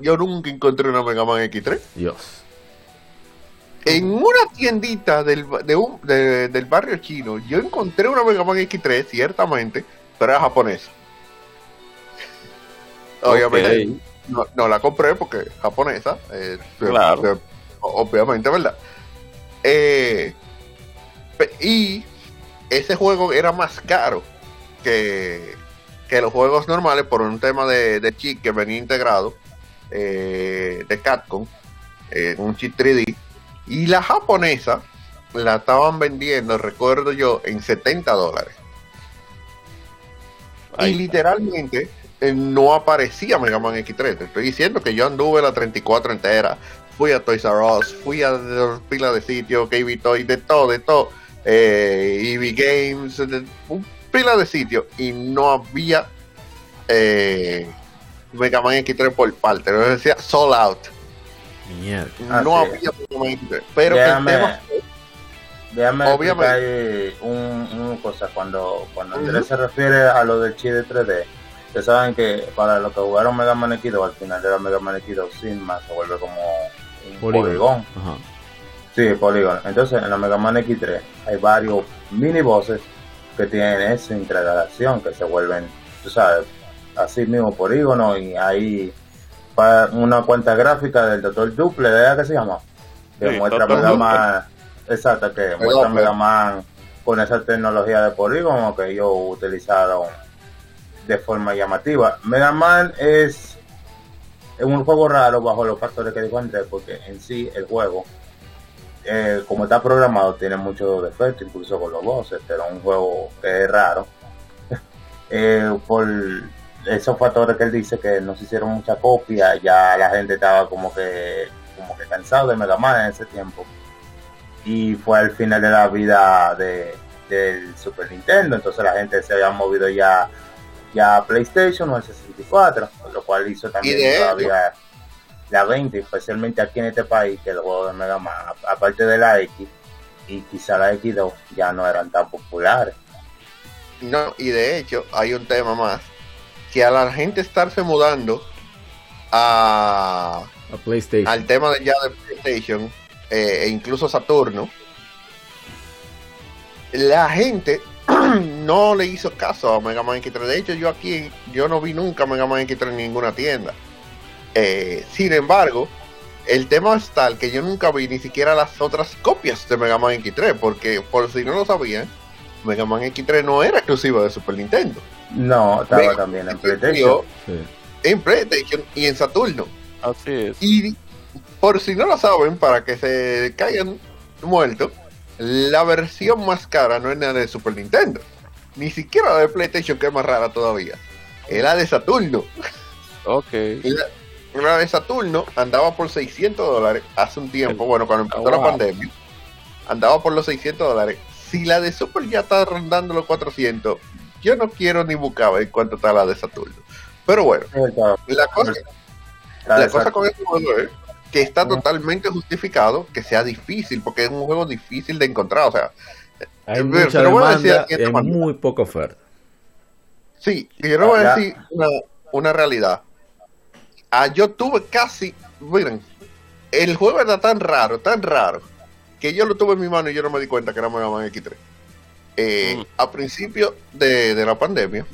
yo nunca encontré una Mega Man X3 Dios. En una tiendita del, de un- de- del barrio chino yo encontré una Mega Man X3 ciertamente pero era japonesa obviamente no, no la compré porque es japonesa. eh, Claro. obviamente, ¿verdad? Eh, y ese juego era más caro que, que los juegos normales por un tema de, de chip que venía integrado eh, de Capcom, eh, un chip 3D. Y la japonesa la estaban vendiendo, recuerdo yo, en 70 dólares. Y literalmente eh, no aparecía Mega Man X3. Te estoy diciendo que yo anduve la 34 entera. Fui a Toys R Us, fui a pila de sitios, KB Toys, de todo, de todo. Eh, EV Games, de- un pila de sitios. Y no había eh, Mega Man X3 por parte. No decía Sold Out. Mierda. no Así había Mega Man X3. Pero el Déjame, tema déjame Obviamente. explicar un, una cosa. Cuando, cuando. Andrés se refiere a lo del chip de 3D, ustedes saben que para los que jugaron Mega Man X2, al final de la Mega Man X2 sin más se vuelve como un Polígono. Sí, polígono. Entonces, en la Mega Man X3 hay varios mini bosses que tienen esa integración, que se vuelven, tú sabes, así mismo polígono y hay pa- una cuenta gráfica del Dr. Duple, ¿verdad que se llama? Que Sí, muestra. Mega Duple. Man, exacto, que muestra. Mega Man con esa tecnología de polígono que ellos utilizaron de forma llamativa. Mega Man es es un juego raro bajo los factores que dijo Andrés, porque en sí el juego, eh, como está programado, tiene muchos defectos, incluso con los bosses, pero es un juego que es raro. Eh, por esos factores que él dice que no se hicieron muchas copias, ya la gente estaba como que como que cansado de Mega Man en ese tiempo. Y fue al final de la vida de, del Super Nintendo, entonces la gente se había movido ya ya a PlayStation o al 64, lo cual hizo también todavía la 20, especialmente aquí en este país, que los juegos de Mega Man, aparte de la X y quizá la X2, ya no eran tan populares. No, y de hecho hay un tema más, que a la gente estarse mudando a, A PlayStation. al tema de ya de PlayStation eh, e incluso Saturno, la gente no le hizo caso a Mega Man X3. De hecho, yo aquí, yo no vi nunca Mega Man X3 en ninguna tienda. Eh, sin embargo, el tema es tal que yo nunca vi ni siquiera las otras copias de Mega Man X3, porque por si no lo sabían, Mega Man X3 no era exclusivo de Super Nintendo. No, estaba Mega también en PlayStation. X3 Sí. En PlayStation y en Saturno. Así es. Y por si no lo saben, para que se caigan muertos, la versión más cara no es la de Super Nintendo. Ni siquiera la de PlayStation, que es más rara todavía. Es la de Saturno. Ok. La, la de Saturno andaba por 600 dólares hace un tiempo. Bueno, cuando empezó Oh, la wow. pandemia, andaba por los 600 dólares. Si la de Super ya está rondando los 400, yo no quiero ni buscar a ver cuánto está la de Saturno. Pero bueno, la cosa, la cosa con este juego es que está totalmente justificado que sea difícil, porque es un juego difícil de encontrar. O sea, Hay Eh, mucha pero voy a decir demanda aquí y esta hay manera. muy poca oferta. sí, yo le voy a decir una, una realidad. Ah, yo tuve casi, miren, el juego era tan raro, tan raro, que yo lo tuve en mi mano y yo no me di cuenta que era Mega Man X3. Eh, Mm. A principio de, de la pandemia,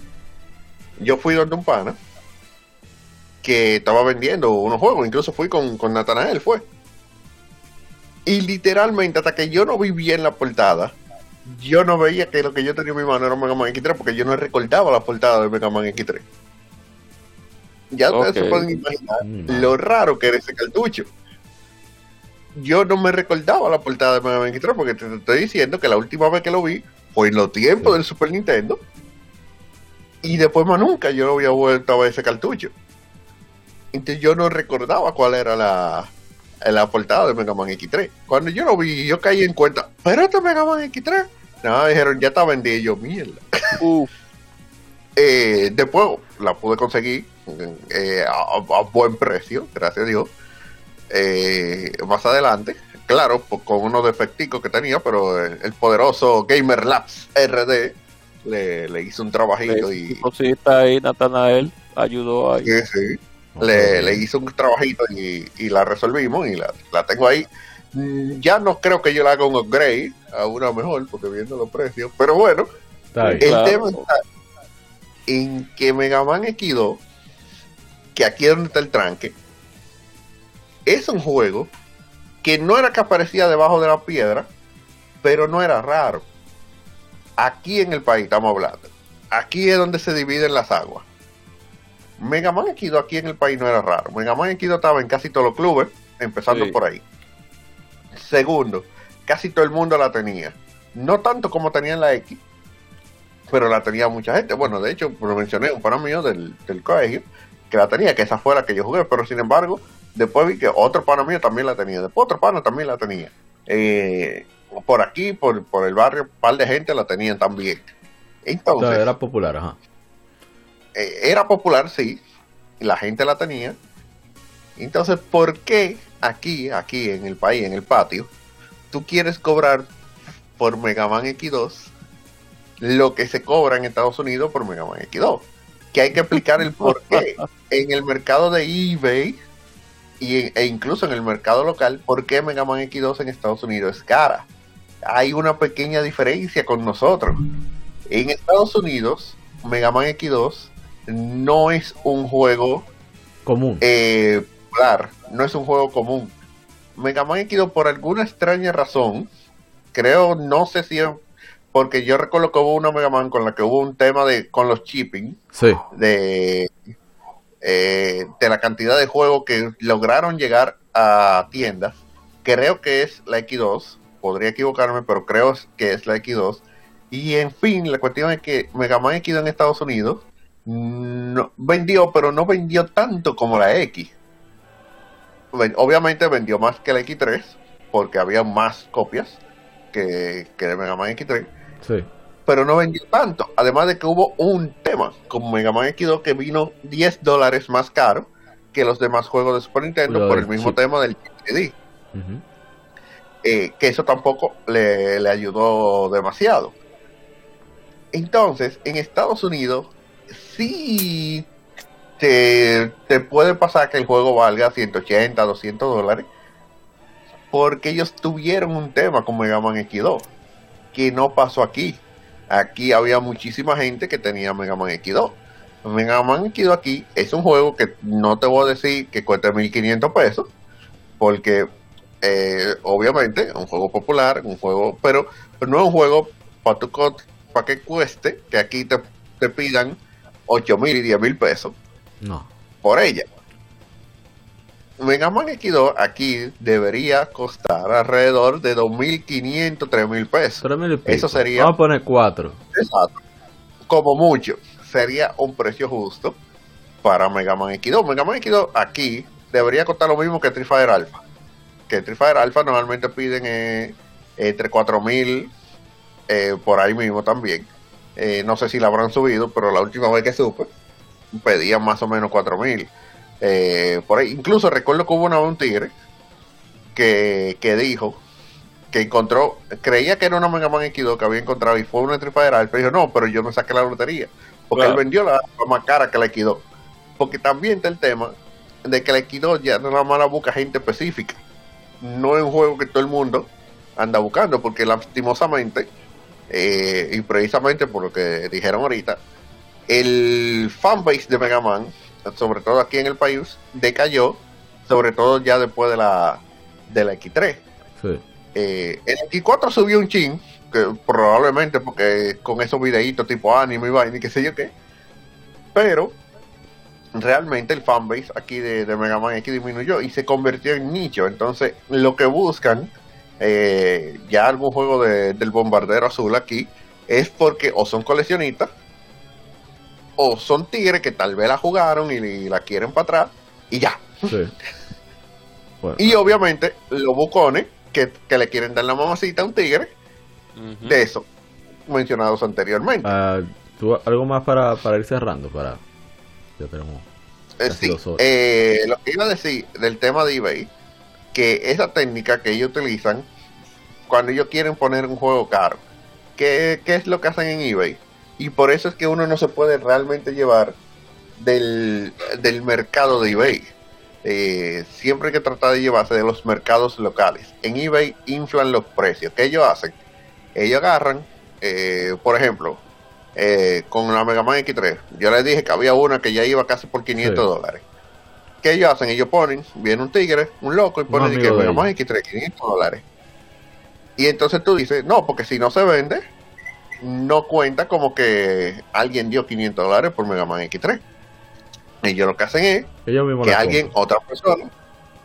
yo fui donde un pana que estaba vendiendo unos juegos, incluso fui con, con Natanael, fue. Y literalmente, hasta que yo no vi bien la portada, yo no veía que lo que yo tenía en mi mano era Mega Man X3 porque yo no recordaba la portada de Mega Man X3. Ya ustedes se pueden imaginar Mm. lo raro que era ese cartucho. Yo no me recordaba la portada de Mega Man X3 porque te, te estoy diciendo que la última vez que lo vi fue en los tiempos del Super Nintendo. Y después más nunca yo no había vuelto a ver ese cartucho. Entonces yo no recordaba cuál era la, la portada de Mega Man X3. Cuando yo lo vi, yo caí en cuenta, pero este Mega Man X3. No, dijeron, ya está vendido. Yo, mierda. Uf, Eh, después la pude conseguir eh, a, a buen precio, gracias a Dios. Eh, más adelante, claro, con unos defecticos que tenía, pero el, el poderoso Gamer Labs RD le, le hizo un trabajito y cosita ahí, Natanael ayudó ahí. sí, sí, le, le hizo un trabajito y, y la resolvimos y la, la tengo ahí. Mm, Ya no creo que yo le haga un upgrade a una mejor, porque viendo los precios, pero bueno, Está el Claro. tema está en que Mega Man X2, que aquí es donde está el tranque, es un juego que no era que aparecía debajo de la piedra, pero no era raro. Aquí en el país estamos hablando. Aquí es donde se dividen las aguas. Mega Man X2 aquí en el país no era raro. Mega Man X2 estaba en casi todos los clubes, empezando Sí. por ahí. Segundo, casi todo el mundo la tenía. No tanto como tenían la X, pero la tenía mucha gente. Bueno, de hecho, lo mencioné, un pana mío del, del colegio, que la tenía, que esa fue la que yo jugué, pero sin embargo, después vi que otro pana mío también la tenía, después otro pana también la tenía. Eh, por aquí, por, por el barrio, un par de gente la tenían también. Entonces, era popular, ajá. eh, era popular, sí, la gente la tenía. Entonces, ¿por qué aquí, aquí en el país, en el patio, tú quieres cobrar por Mega Man X2 lo que se cobra en Estados Unidos por Mega Man X2? Que hay que explicar el por qué en el mercado de eBay y e incluso en el mercado local, por qué Mega Man X2 en Estados Unidos es cara. Hay una pequeña diferencia con nosotros. En Estados Unidos, Mega Man X2 no es un juego Común. eh, popular, no es un juego común. Mega Man X2 por alguna extraña razón, creo, no sé si porque yo recuerdo que hubo una Mega Man con la que hubo un tema de con los shipping Sí. de eh, de la cantidad de juegos que lograron llegar a tiendas. Creo que es la X2, podría equivocarme, pero creo que es la X2. Y en fin, la cuestión es que Mega Man X2 en Estados Unidos no, vendió, pero no vendió tanto como la X. Obviamente vendió más que la X3, porque había más copias que, que de Mega Man X3 Sí. Pero no vendió tanto. Además de que hubo un tema con Mega Man X2 que vino 10 dólares más caro que los demás juegos de Super Nintendo por el mismo tema del CD. Eh, que eso tampoco le, le ayudó demasiado. Entonces, en Estados Unidos, sí te, te puede pasar que el juego valga 180, 200 dólares, porque ellos tuvieron un tema con Mega Man X2, que no pasó aquí. Aquí había muchísima gente que tenía Mega Man X2. Mega Man X2 aquí es un juego que no te voy a decir que cueste 1500 pesos, porque eh, obviamente es un juego popular, un juego, pero, pero no es un juego para tu para que cueste, que aquí te, te pidan 8 mil y 10 mil pesos No. por ella. Mega Man X2 aquí debería costar alrededor de 2.500, 3.000 pesos. Tres mil y pico. Eso sería- Vamos a poner cuatro. Exacto. Como mucho, sería un precio justo para Mega Man X2. Mega Man X2 aquí debería costar lo mismo que Street Fighter Alpha. Que Street Fighter Alpha normalmente piden eh, entre 4000 eh, por ahí mismo también. Eh, no sé si la habrán subido, pero la última vez que supe, pedían más o menos 4000. Eh, por ahí, incluso recuerdo que hubo una un tigre que, que dijo que encontró, creía que era una Mega Man X2 que había encontrado y fue una Alpha, y dijo, no, pero yo me saqué la lotería, porque Claro. él vendió la, la más cara que la X2. Porque también está el tema de que la X2 ya no nada más la busca gente específica. no es un juego que todo el mundo anda buscando, porque lastimosamente, eh, y precisamente por lo que dijeron ahorita, el fanbase de Mega Man, sobre todo aquí en el país, decayó, sobre todo ya después de la, de la X3. Sí. Eh, el X4 subió un chin, que probablemente porque con esos videitos tipo anime y vaina y qué sé yo qué, pero realmente el fanbase aquí de, de Mega Man X disminuyó y se convirtió en nicho. Entonces, lo que buscan, eh, ya algún juego de- del bombardero azul aquí, es porque o son coleccionistas, o son tigres que tal vez la jugaron y, y la quieren para atrás, y ya. Sí. Bueno, Y obviamente, los bucones que, que le quieren dar la mamacita a un tigre, de eso mencionados anteriormente. ah, ¿tú algo más para, para ir cerrando? Para... Ya tenemos... Eh, sí, eh, lo que iba a decir del tema de eBay, que esa técnica que ellos utilizan cuando ellos quieren poner un juego caro, ¿qué, qué es lo que hacen en eBay? Y por eso es que uno no se puede realmente llevar del, del mercado de eBay. Eh, siempre hay que tratar de llevarse de los mercados locales. En eBay inflan los precios. ¿Qué ellos hacen? Ellos agarran, eh, por ejemplo, eh, con la Mega Man X3, yo les dije que había una que ya iba casi por 500 Sí. dólares. ¿Qué ellos hacen? Ellos ponen, viene un tigre, un loco, y pone de que Mega Man ellos. X3, 500 dólares. Y entonces tú dices, no, porque si no se vende, no cuenta como que alguien dio 500 dólares por Mega Man X3. Ellos lo que hacen es Ellos que alguien, otra persona,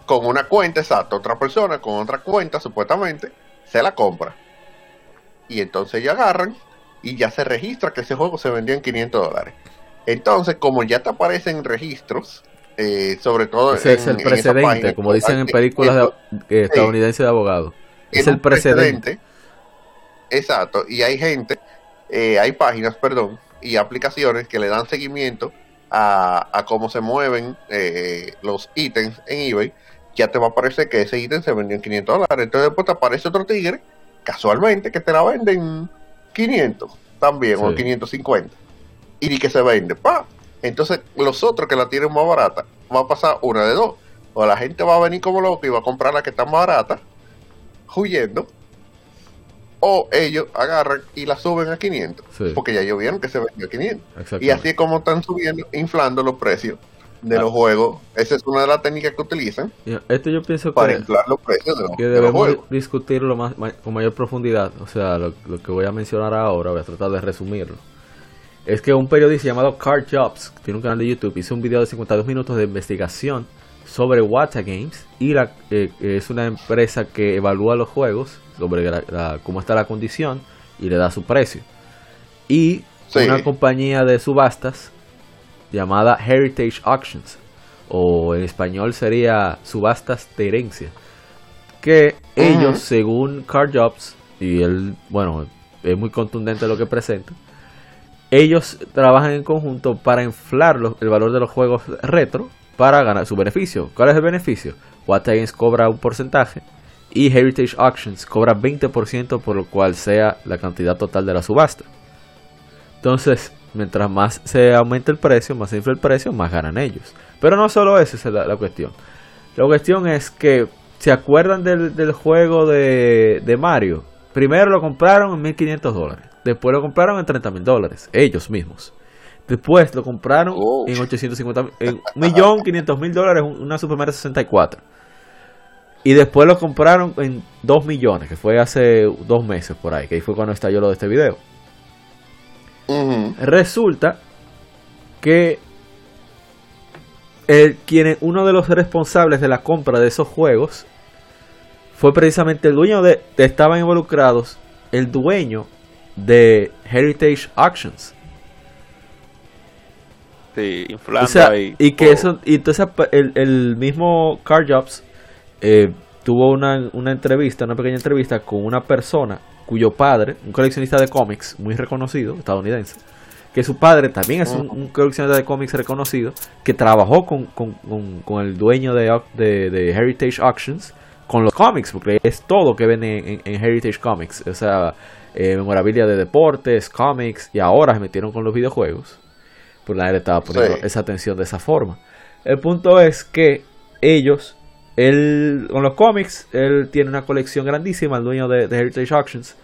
con una cuenta, exacto, otra persona con otra cuenta, supuestamente, se la compra. Y entonces ellos agarran y ya se registra que ese juego se vendió en 500 dólares. Entonces, como ya te aparecen registros, eh, sobre todo Ese es el precedente, página, como dicen en películas de- eh, estadounidenses de abogados. Es el precedente. Exacto, y hay gente, eh, hay páginas, perdón, y aplicaciones que le dan seguimiento a, a cómo se mueven eh, los ítems en eBay. Ya te va a aparecer que ese ítem se vendió en 500 dólares. Entonces después te aparece otro tigre, casualmente, que te la venden 500 también, o Sí. 550. Y ni que se vende, pa. Entonces los otros que la tienen más barata, va a pasar una de dos. O la gente va a venir como loco y va a comprar la que está más barata, huyendo, o ellos agarran y la suben a 500, Sí. porque ya ellos vieron que se vendió a 500. Y así es como están subiendo, inflando los precios de Ah. los juegos. Esa es una de las técnicas que utilizan Esto yo pienso para que, inflar los precios de los, que de los debemos juegos. discutirlo más, con mayor profundidad. O sea, lo, lo que voy a mencionar ahora, voy a tratar de resumirlo. Es que un periodista llamado Card Jobs, que tiene un canal de YouTube, hizo un video de 52 minutos de investigación sobre Wata Games y la, eh, es una empresa que evalúa los juegos sobre la- la- cómo está la condición y le da su precio. Y Sí. una compañía de subastas llamada Heritage Auctions, o en español sería subastas de herencia, que ellos, según Card Jobs, y él, bueno, es muy contundente lo que presenta, ellos trabajan en conjunto para inflar los- el valor de los juegos retro para ganar su beneficio. ¿Cuál es el beneficio? Wata Games cobra un porcentaje y Heritage Auctions cobra 20% por lo cual sea la cantidad total de la subasta. Entonces, mientras más se aumenta el precio, más se infla el precio, más ganan ellos. Pero no solo eso es la, la cuestión. La cuestión es que, ¿se acuerdan del, del juego de, de Mario? Primero lo compraron en 1500 dólares. Después lo compraron en 30 mil dólares. Ellos mismos. Después lo compraron Oh. en 850 mil, en 1.500.000 dólares una Super Mario 64. Y después lo compraron en 2 millones, que fue hace dos meses por ahí, que ahí fue cuando estalló lo de este video. Resulta que el, quien, uno de los responsables de la compra de esos juegos fue precisamente el dueño de, de- estaban involucrados el dueño de Heritage Auctions. Sí, inflando O sea, ahí. y que eso, y entonces el, el mismo Car Jobs eh, tuvo una, una entrevista, una pequeña entrevista con una persona cuyo padre, un coleccionista de cómics muy reconocido, estadounidense, que su padre también es un, un coleccionista de cómics reconocido, que trabajó con, con- con- con el dueño de, de- de Heritage Auctions, con los cómics, porque es todo que ven en, en- en Heritage Comics, o sea, eh, memorabilia de deportes, cómics, y ahora se metieron con los videojuegos pues nadie le estaba poniendo Sí. esa atención de esa forma. El punto es que ellos él, con los cómics, él tiene una colección grandísima, el dueño de, Heritage Auctions.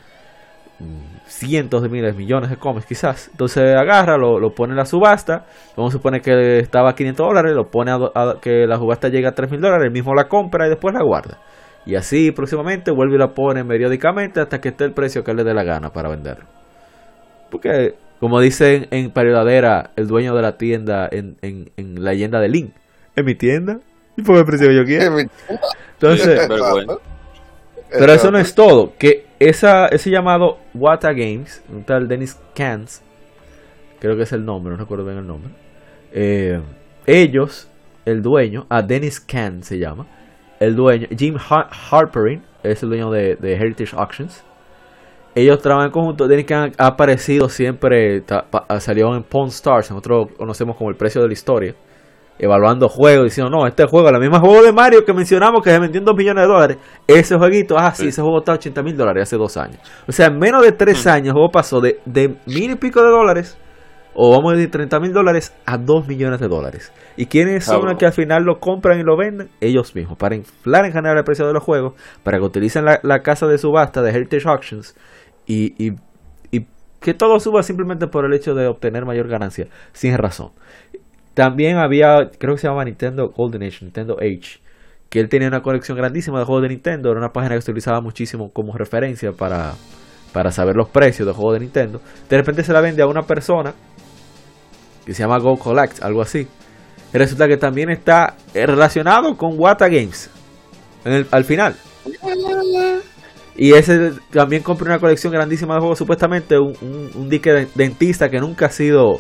Cientos de miles, millones de cómics quizás. Entonces agarra, lo, pone en la subasta. Vamos a suponer que estaba a 500 dólares, lo pone a, que la subasta llega a 3 mil dólares, él mismo la compra y después la guarda. Y así próximamente vuelve y la pone periódicamente hasta que esté el precio que le dé la gana para venderlo. Porque, como dicen en Periodadera, el dueño de la tienda en, en, en la leyenda de Link, en mi tienda, y por el precio que yo quiero. Entonces, pero eso no es todo. Que esa, ese llamado Wata Games, un tal Dennis Kans, creo que es el nombre, no recuerdo bien el nombre. eh, ellos, el dueño, a Dennis Kans se llama, el dueño, Jim Har- Harperin, es el dueño de, de Heritage Auctions. Ellos trabajan en conjunto. Dennis Kans ha aparecido siempre, ta- pa- salió en Pawn Stars, nosotros conocemos como el precio de la historia evaluando juegos, diciendo, no, este juego, el mismo juego de Mario que mencionamos que se vendió en 2 millones de dólares, ese jueguito, ah, sí, ese juego está a 80 mil dólares hace dos años. O sea, en menos de tres años el juego pasó de, de mil y pico de dólares, o vamos a decir 30 mil dólares, a 2 millones de dólares. ¿Y quiénes son los que al final lo compran y lo venden? Ellos mismos, para inflar en general el precio de los juegos, para que utilicen la, la casa de subasta de Heritage Auctions y, y, y que todo suba simplemente por el hecho de obtener mayor ganancia, sin razón. También había, creo que se llamaba Nintendo Golden Age, Nintendo Age, que él tenía una colección grandísima de juegos de Nintendo, era una página que se utilizaba muchísimo como referencia para, para saber los precios de juegos de Nintendo. De repente se la vende a una persona que se llama Go Collect, algo así. Resulta que también está eh, relacionado con Wata Games al final. Y ese también compró una colección grandísima de juegos, supuestamente un, un, un dentista que nunca ha sido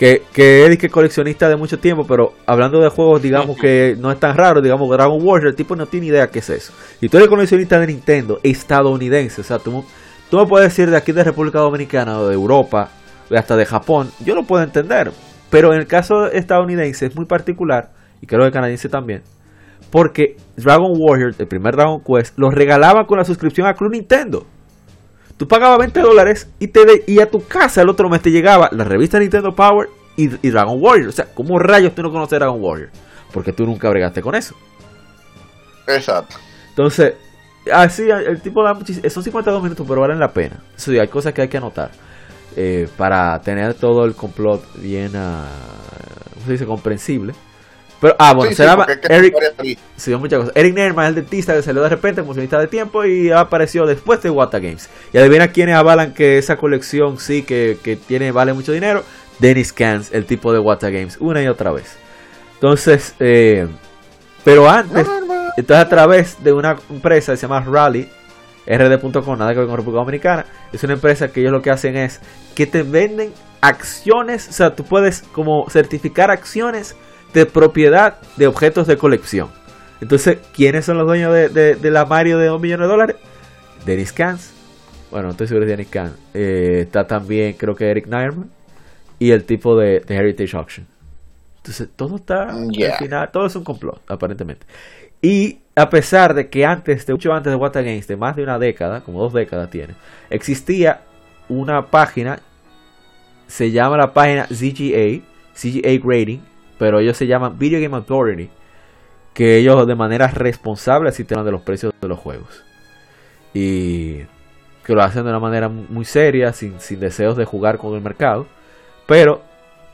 que, que es disque coleccionista de mucho tiempo, pero hablando de juegos, digamos que no es tan raro, digamos Dragon Warrior, el tipo no tiene idea qué es eso. Y tú eres coleccionista de Nintendo estadounidense, o sea, tú, tú me puedes decir de aquí de República Dominicana o de Europa, o hasta de Japón, yo lo puedo entender, pero en el caso estadounidense es muy particular, y creo que canadiense también, porque Dragon Warrior, el primer Dragon Quest, lo regalaban con la suscripción a Club Nintendo. Tú pagabas 20 dólares y, te de- y a tu casa el otro mes te llegaba la revista Nintendo Power y, y Dragon Warrior. O sea, ¿cómo rayos tú no conoces Dragon Warrior? Porque tú nunca bregaste con eso. Exacto. Entonces, así el tipo da Son 52 minutos, pero valen la pena. Eso sí, hay cosas que hay que anotar. eh, para tener todo el complot bien, ah, ¿cómo se dice? Comprensible. Pero, ah, bueno, Sí, se sí, Eric. Sí, muchas cosas. Eric Nerman es el dentista que salió de repente como de tiempo y apareció después de Wata Games. Y adivina quiénes avalan que esa colección sí que, que tiene vale mucho dinero. Dennis Kans, el tipo de Wata Games, una y otra vez. Entonces, eh, pero antes, entonces a través de una empresa que se llama Rally, rd.com, nada que ver con República Dominicana, es una empresa que ellos lo que hacen es que te venden acciones, o sea, tú puedes como certificar acciones de propiedad de objetos de colección. Entonces, ¿quiénes son los dueños de, de- de la Mario de 2 millones de dólares? Dennis Kans. Bueno, no estoy seguro de Dennis Kans. Eh, está también, creo que Eric Nairman. Y el tipo de, de Heritage Auction. Entonces, todo está, Yeah. al final, todo es un complot, aparentemente. Y a pesar de que antes, de mucho antes de What Against, de más de una década, como dos décadas tiene, existía una página, se llama la página ZGA, CGA Grading, pero ellos se llaman Video Game Authority, que ellos de manera responsable así de los precios de los juegos. Y que lo hacen de una manera muy seria, sin, sin deseos de jugar con el mercado. Pero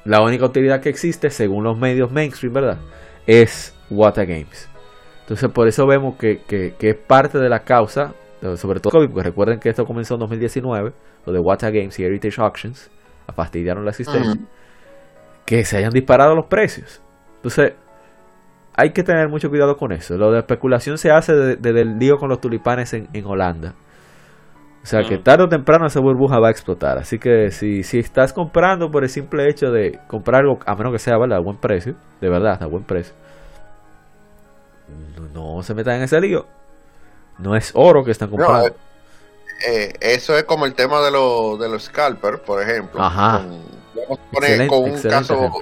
la única utilidad que existe, según los medios mainstream, ¿verdad? Es Wata Games. Entonces por eso vemos que, que- que es parte de la causa, sobre todo COVID, porque recuerden que esto comenzó en 2019, lo de Wata Games y Heritage Auctions, fastidiaron la asistencia, Ujú. Que se hayan disparado los precios. Entonces, hay que tener mucho cuidado con eso. Lo de especulación se hace de- desde el lío con los tulipanes en, en Holanda. O sea que Mm. tarde o temprano esa burbuja va a explotar. Así que si, si estás comprando por el simple hecho de comprar algo, a menos que sea ¿verdad? a buen precio, de verdad, a buen precio, no, no se metan en ese lío. No es oro que están comprando. eh, eh, eso es como el tema de, los de los scalpers, por ejemplo. Ajá. Con, vamos a poner Excelente, con un caso ejemplo.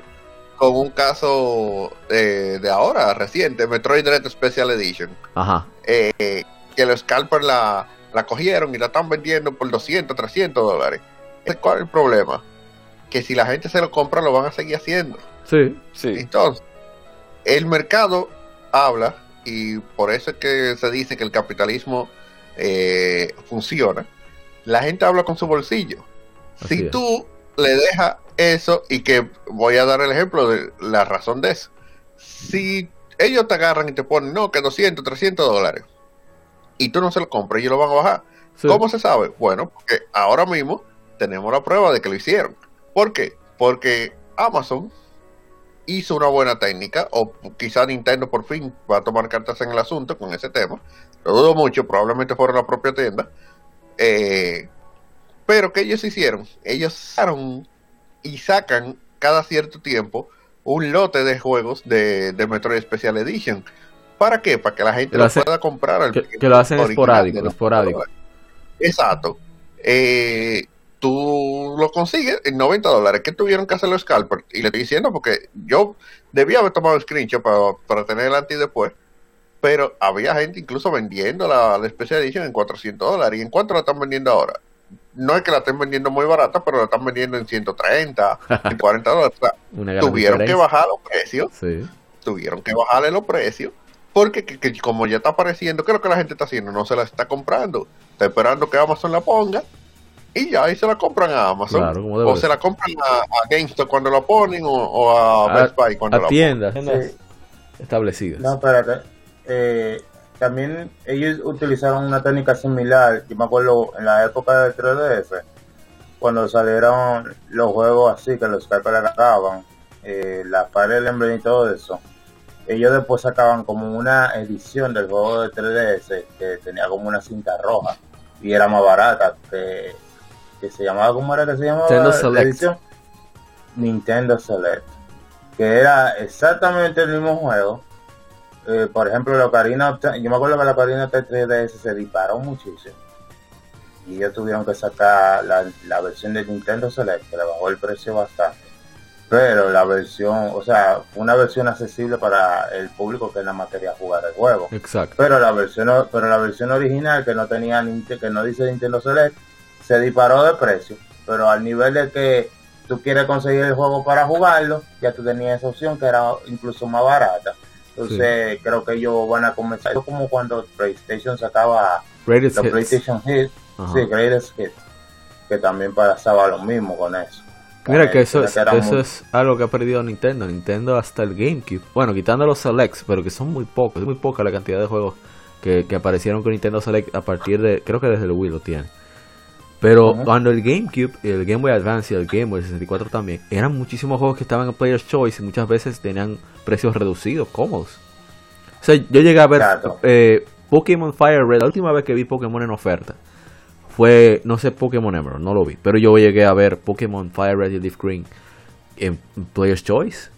con un caso de, de ahora, reciente, Metroid Dread Special Edition. Ajá. eh, que los scalpers la, la cogieron y la están vendiendo por 200, 300 dólares. ¿Cuál es el problema? Que si la gente se lo compra, lo van a seguir haciendo. Sí. Sí. Entonces, el mercado habla y por eso es que se dice que el capitalismo eh, funciona, la gente habla con su bolsillo. Así si es. tú le dejas eso, y que voy a dar el ejemplo de la razón de eso, si ellos te agarran y te ponen, no, que 200, 300 dólares, y tú no se lo compras, ellos lo van a bajar. Sí. ¿Cómo se sabe? Bueno, porque ahora mismo tenemos la prueba de que lo hicieron. ¿Por qué? Porque Amazon hizo una buena técnica, o quizá Nintendo por fin va a tomar cartas en el asunto con ese tema. Lo dudo mucho, probablemente fuera la propia tienda. Eh, pero que ellos hicieron? Ellos sacaron y sacan cada cierto tiempo un lote de juegos de, de Metroid Special Edition. ¿Para qué? Para que la gente lo pueda comprar al que- que lo hacen esporádico, esporádico. Exacto. Eh, tú lo consigues en 90 dólares. ¿Qué tuvieron que hacer los scalpers? Y le estoy diciendo porque yo debía haber tomado screenshot para, para tener el anti después. Pero había gente incluso vendiendo la, la Special Edition en 400 dólares. ¿Y en cuánto la están vendiendo ahora? No es que la estén vendiendo muy barata, pero la están vendiendo en 130, en 40 dólares. Tuvieron que bajar los precios Sí. tuvieron que bajarle los precios porque que- que como ya está apareciendo, ¿qué es lo que la gente está haciendo? No se la está comprando, está esperando que Amazon la ponga y ya ahí se la compran a Amazon Claro, como debe o se la compran a, a GameStop cuando la ponen o, o a A- Best Buy cuando A la tiendas Sí. establecidas. No, espérate. Eh, también ellos utilizaron una técnica similar. Yo me acuerdo en la época del 3DS, cuando salieron los juegos así, que los scalpers agarraban, eh, la Fire Emblem y todo eso. Ellos después sacaban como una edición del juego de 3DS que tenía como una cinta roja y era más barata que, que se llamaba, ¿cómo era que se llamaba? Nintendo Select. edición? Nintendo Select. Que era exactamente el mismo juego, eh, por ejemplo, la Ocarina yo me acuerdo que la Ocarina of Time 3DS se disparó muchísimo. Y ellos tuvieron que sacar la, la versión de Nintendo Select, que le bajó el precio bastante. Pero la versión, o sea, una versión accesible para el público que nada más quería jugar el juego. Exacto. Pero la versión, pero la versión original que no tenía que no dice Nintendo Select se disparó de precio. Pero al nivel de que tú quieres conseguir el juego para jugarlo, ya tú tenías esa opción que era incluso más barata. Entonces creo que ellos van a comenzar, es como cuando PlayStation sacaba Greatest los hits. PlayStation Hits, Ajá. sí, Greatest Hits, que también pasaba lo mismo con eso. Mira Con que eso, es, eso muy- es algo que ha perdido Nintendo. Nintendo hasta el GameCube. Bueno, quitando los Selects, pero que son muy pocos. Es muy poca la cantidad de juegos que, que aparecieron con Nintendo Select a partir de... Creo que desde el Wii lo tiene. Pero cuando el GameCube, el Game Boy Advance y el Game Boy 64 también, eran muchísimos juegos que estaban en Player's Choice y muchas veces tenían precios reducidos, cómodos. O sea, yo llegué a ver eh, Pokémon Fire Red. La última vez que vi Pokémon en oferta fue, no sé, Pokémon Emerald, no lo vi. Pero yo llegué a ver Pokémon Fire Red y Leaf Green en Player's Choice.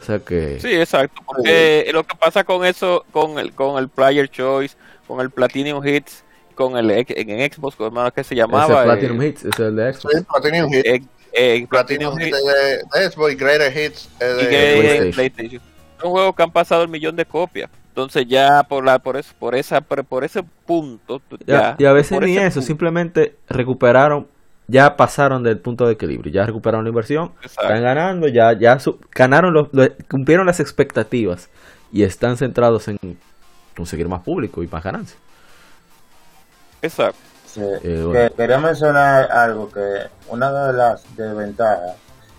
O sea que... Sí, exacto. Porque lo que pasa con eso, con el, con el Player Choice, con el Platinum Hits, con el en Xbox, es que se ese llamaba. Platinum eh, Hits, ese es el de Xbox. Platinum Hit, eh, eh, Platinum Platinum Hit Hits de, de Xbox y Greater Hits y de PlayStation. PlayStation. Son juegos que han pasado el millón de copias. Entonces ya por la por eso, por esa por, por ese punto Ya, ya, y a veces por ni eso, punto, simplemente recuperaron, ya pasaron del punto de equilibrio, ya recuperaron la inversión, Exacto. están ganando, ya, ya su- ganaron, los, lo- cumplieron las expectativas y están centrados en conseguir más público y más ganancias. Exacto. Sí. Eh, bueno. Que- quería mencionar algo que una de las desventajas,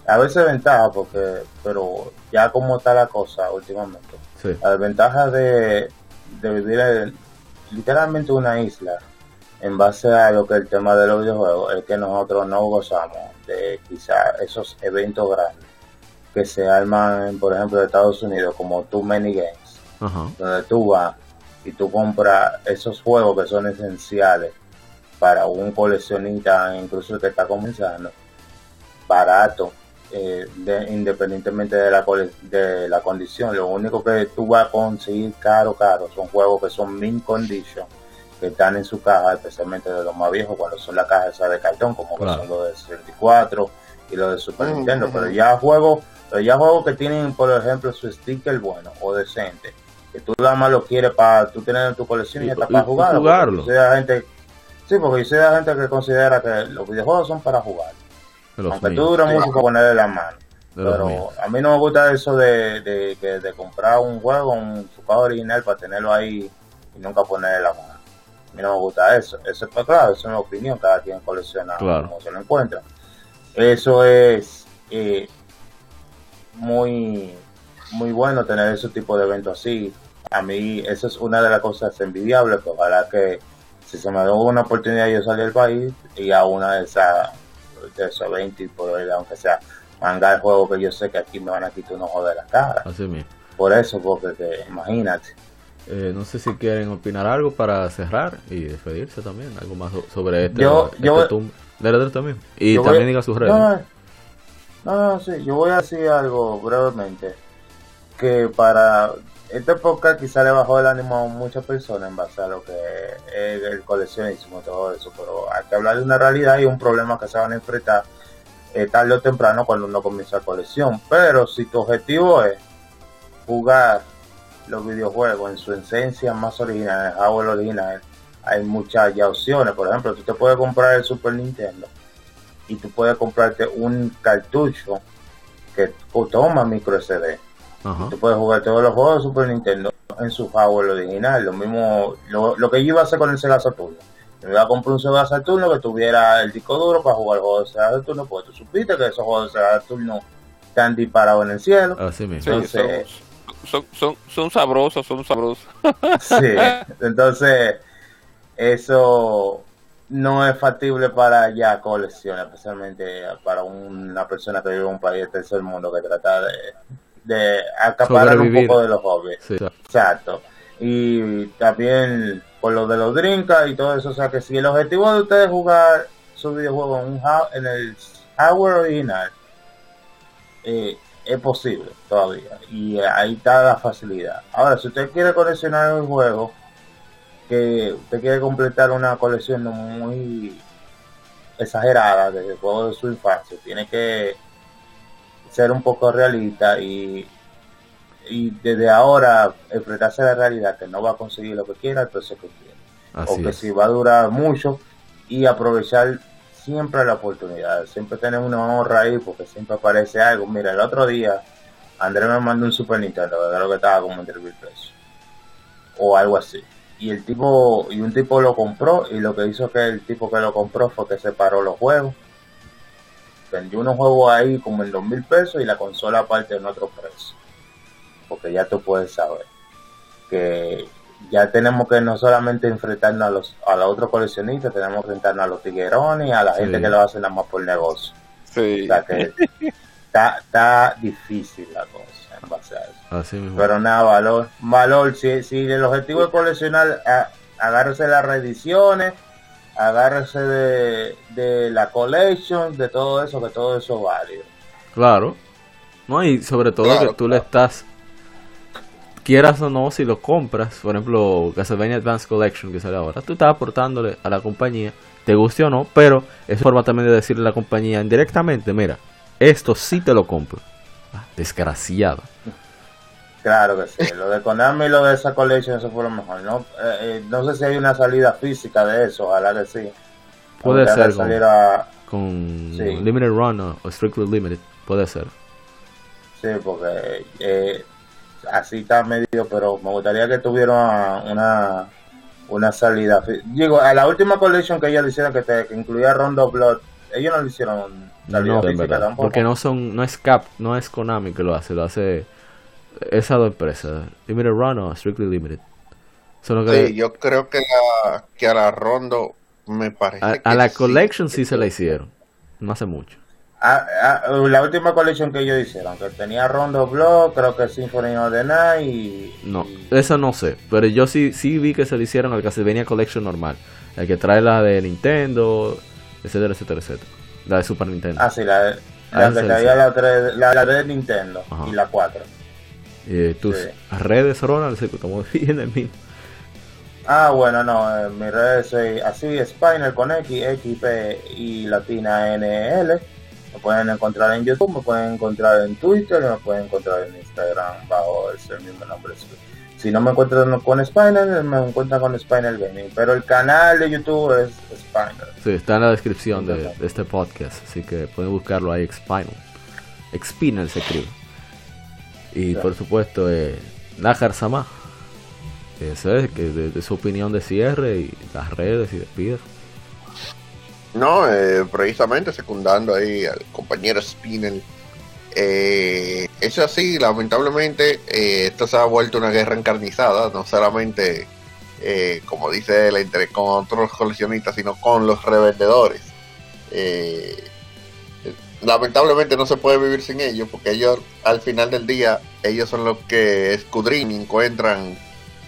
a veces ventaja porque, pero ya como está la cosa últimamente, Sí, la desventaja de, de vivir en literalmente una isla en base a lo que el tema de los videojuegos es que nosotros no gozamos de quizá esos eventos grandes que se arman, por ejemplo, de Estados Unidos como Too Many Games ajá, donde tú vas y tú compras esos juegos que son esenciales para un coleccionista, incluso el que está comenzando, barato, eh, de- independientemente de la, cole- de la condición. Lo único que tú vas a conseguir caro, caro, son juegos que son min condition, que están en su caja, especialmente de los más viejos, cuando son las cajas esas de cartón, como que son los de 64 y los de Super Nintendo, pero ya juegos, pero ya juegos que tienen, por ejemplo, su sticker bueno o decente, que tú nada más lo quieres para tú tener en tu colección y, hasta para jugarlo. jugarlo. la gente, sí, porque yo soy la gente que considera que los videojuegos son para jugar. Aunque míos. tú duras mucho para ponerle la mano. Pero a mí no me gusta eso de, de, comprar un juego, un juego original para tenerlo ahí y nunca ponerle la mano. A mí no me gusta eso. Eso es claro, eso es una opinión, cada quien colecciona Claro. como se lo encuentra. Eso es eh, muy muy bueno tener ese tipo de eventos así. A mí, eso es una de las cosas envidiables, pues ojalá que si se me da una oportunidad yo salir del país y a una de esas de esos eventos y poder, aunque sea mangar el juego que yo sé que aquí me van a quitar un ojo de la cara. Así mismo. Por eso, porque que, imagínate. Eh, no sé si quieren opinar algo para cerrar y despedirse también. Algo más so- sobre este. Yo- este yo- tum- también. Y también voy- diga sus redes. No, no, no, no, sí, yo voy a decir algo brevemente. Que para esta época quizá le bajó el ánimo a muchas personas en base a lo que es el coleccionismo todo eso, pero hay que hablar de una realidad y un problema que se van a enfrentar eh, tarde o temprano cuando uno comienza la colección. Pero si tu objetivo es jugar los videojuegos en su esencia más original, el hardware original, hay muchas ya opciones. Por ejemplo, tú te puedes comprar el Super Nintendo y tú puedes comprarte un cartucho que toma micro SD. Ajá. Tú puedes jugar todos los juegos de Super Nintendo en su hardware original. Lo mismo, lo, lo que yo iba a hacer con el Sega Saturno. Me iba a comprar un Sega Saturno que tuviera el disco duro para jugar juegos de Sega Saturno, porque tú supiste que esos juegos de Sega Saturno están disparados en el cielo. Así mismo. Sí, Entonces- son, son, son, son sabrosos, son sabrosos. Sí, entonces eso no es factible para ya colección, especialmente para una persona que vive en un país del tercer mundo que trata de, de acaparar un poco de los hobbies. Sí. Exacto. Y también por lo de los drinkas y todo eso, o sea que si el objetivo de ustedes es jugar su videojuego en, un en el hardware original, eh, es posible todavía. Y ahí está la facilidad. Ahora, si usted quiere coleccionar un juego, que usted quiere completar una colección muy exagerada de juegos de su infancia, tiene que ser un poco realista y, y desde ahora enfrentarse a la realidad que no va a conseguir lo que quiera, entonces que quiere o que es. si va a durar mucho y aprovechar siempre la oportunidad, siempre tener una honra ahí porque siempre aparece algo. Mira, el otro día Andrés me mandó un Super Nintendo, que creo que estaba como en 3 mil pesos o algo así. Y el tipo, y un tipo lo compró y lo que hizo que el tipo que lo compró fue que separó los juegos. Vendió unos juegos ahí como en dos mil pesos y la consola aparte en otro precio. Porque ya tú puedes saber que ya tenemos que no solamente enfrentarnos a los a los otros coleccionistas, tenemos que enfrentarnos a los tiguerones, a la Sí. gente que lo hace nada más por negocio. Sí. O sea que está, está difícil la cosa en base a eso. Así mismo. Pero nada, valor, valor, si, si el objetivo es coleccionar, a- agárrese las reediciones, agárrese de, de la collection, de todo eso, que todo eso es válido. Claro. No, y sobre todo Claro, que tú le estás. Quieras o no, si lo compras, por ejemplo, Castlevania Advanced Collection que sale ahora, tú estás aportándole a la compañía, te guste o no, pero es forma también de decirle a la compañía indirectamente: mira, esto sí te lo compro. Ah, desgraciado. Claro que sí, lo de Konami y lo de esa collection, eso fue lo mejor. No, Eh, eh, no sé si hay una salida física de eso, ojalá que sí. Puede Ojalá ser, como- saliera- Con Sí. Limited Run o, o Strictly Limited, puede ser. Sí, porque eh, así está medio, pero me gustaría que tuviera una una salida. Digo, a la última collection que ellos le hicieron, que, te, que incluía Rondo Blood, ellos no le hicieron salida No, física verdad. tampoco. Porque no son, no es Cap, no es Konami que lo hace, lo hace esas dos empresas, Limited Run o Strictly Limited. Son lo que- Sí, yo creo que, la, que a la Rondo me parece a, que a la sí. Collection sí se la hicieron, no hace mucho. Ah, ah, la última collection que ellos hicieron, que tenía Rondo Blood, creo que Symphony of the Night y... No, y- esa no sé, pero yo sí sí vi que se le hicieron al Castlevania Collection normal, el que trae la de Nintendo, etcétera, etcétera, etcétera. La de Super Nintendo. Ah, sí, la, de- Ah, la esa que traía la, tres- la, la de Nintendo Ajá. y la 4. Eh, tus sí. redes, Ronald, sí, como bien en mí. Ah, bueno, no, en mis redes soy así, Spinal con X, XP y latina NL. Me pueden encontrar en YouTube, me pueden encontrar en Twitter, me pueden encontrar en Instagram bajo ese mismo nombre. Si no me encuentran con Spinal, me encuentran con Spinal Gaming. Pero el canal de YouTube es Spinal. Sí, está en la descripción de, este podcast, así que pueden buscarlo ahí, Spinal. Spinel se escribe. Y por supuesto, eh, Najar Sama. Eso es, que de, de su opinión de cierre y las redes y despidos. No, eh, precisamente secundando ahí al compañero Spinel. Eh, es así, lamentablemente, eh, esto se ha vuelto una guerra encarnizada, no solamente, eh, como dice él, entre con otros coleccionistas, sino con los revendedores. Eh, lamentablemente no se puede vivir sin ellos, porque ellos, al final del día, ellos son los que escudriñan y encuentran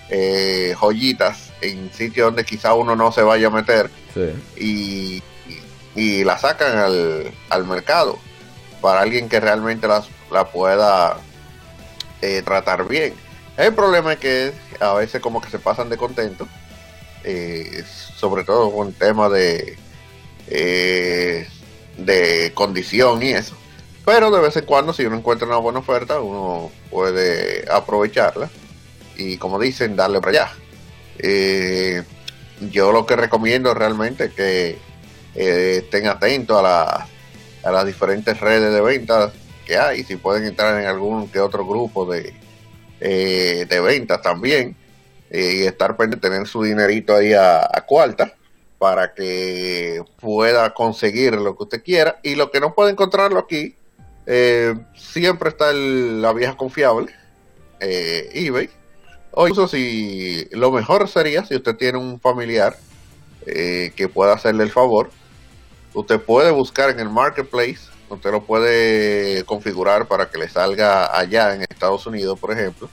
eh, joyitas en sitios donde quizá uno no se vaya a meter Sí. y, y, y la sacan al, al mercado para alguien que realmente las, la pueda eh, tratar bien. El problema es que a veces como que se pasan de contento, eh, sobre todo con temas de, eh, de condición y eso. Pero de vez en cuando si uno encuentra una buena oferta, uno puede aprovecharla y como dicen, darle para allá. Eh, yo lo que recomiendo realmente que eh, estén atentos a, la, a las diferentes redes de ventas que hay, si pueden entrar en algún que otro grupo de, eh, de ventas también y estar tener su dinerito ahí a cuarta para que pueda conseguir lo que usted quiera. Y lo que no puede encontrarlo aquí eh, siempre está la vieja confiable eh, eBay. O incluso si lo mejor sería si usted tiene un familiar eh, que pueda hacerle el favor. Usted puede buscar en el marketplace usted lo puede configurar para que le salga allá en Estados Unidos por ejemplo.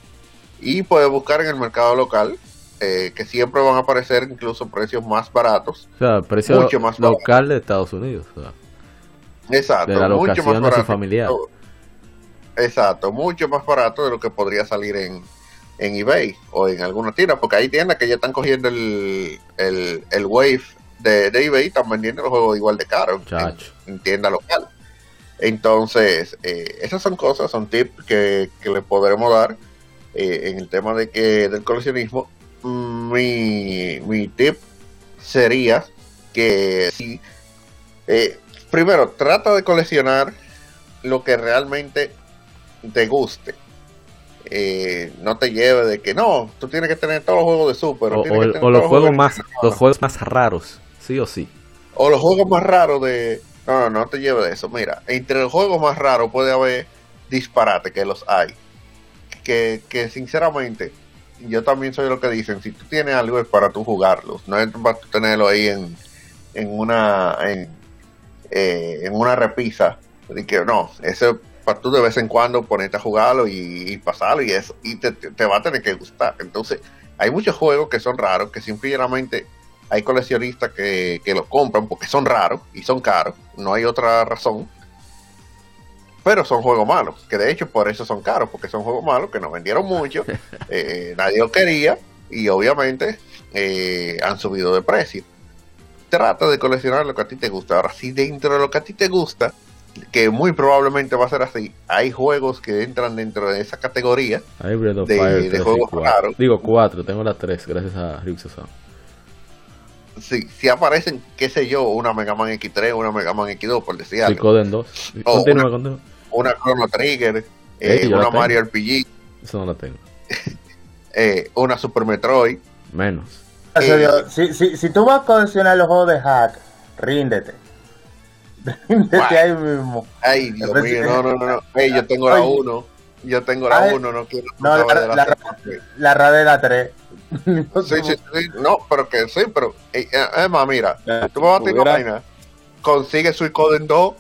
Y puede buscar en el mercado local eh, que siempre van a aparecer incluso precios más baratos O sea, precio Mucho más barato. local de Estados Unidos. o sea. Exacto, De la mucho más barato. familiar. Exacto, mucho más barato de lo que podría salir en, en eBay o en alguna tienda, porque hay tiendas que ya están cogiendo el, el, el wave de, de eBay y están vendiendo los juegos igual de caros en, en tienda local. Entonces, eh, esas son cosas, son tips que, que le podremos dar eh, en el tema de que del coleccionismo. Mi, mi tip sería que si eh, primero trata de coleccionar lo que realmente te guste. Eh, no te lleve de que no, tú tienes que tener todos los juegos de Super O, los juegos más los juegos más raros, sí o sí. o los juegos más raros de no, no, no te lleve de eso. Mira, entre los juegos más raros puede haber disparate que los hay. Que, que sinceramente, yo también soy lo que dicen, si tú tienes algo es para tú jugarlos, no es para tú tenerlo ahí en, en una en, eh, una repisa. De que no, ese para tú de vez en cuando ponerte a jugarlo y, pasarlo y eso, y te- te va a tener que gustar. Entonces, hay muchos juegos que son raros, que simplemente hay coleccionistas que, que los compran porque son raros y son caros, no hay otra razón. Pero son juegos malos, que de hecho por eso son caros, porque son juegos malos que no vendieron mucho, eh, nadie los quería y obviamente eh, han subido de precio. Trata de coleccionar lo que a ti te gusta. Ahora, si dentro de lo que a ti te gusta, que muy probablemente va a ser así, hay juegos que entran dentro de esa categoría, De- Fire de 3 y juegos 4. raros. Digo 4, tengo las 3 gracias a Ryuxu Sound. Si, si aparecen, qué sé yo, una Mega Man X3, una Mega Man X2, por decir algo. Suicoden 2. Oh, Continúa, una- continúa. una Chrono Trigger, Eh, la una. Mario RPG, Eso no la tengo. eh, una Super Metroid. Menos. Eh. Si, si, si tú vas a coleccionar los juegos de hack, ríndete. Ríndete Bueno. ahí mismo. Ay, Dios mío, sí. no, no, no, no. Ey, yo tengo la Oye. 1. Yo tengo la Ay. 1, no quiero No, la- de la la- segunda. La radera 3. Sí, sí, sí, no, pero que sí, pero eh, eh, es más, mira, Ya, tú me vas a tirar vaina, consigue Suicoden 2,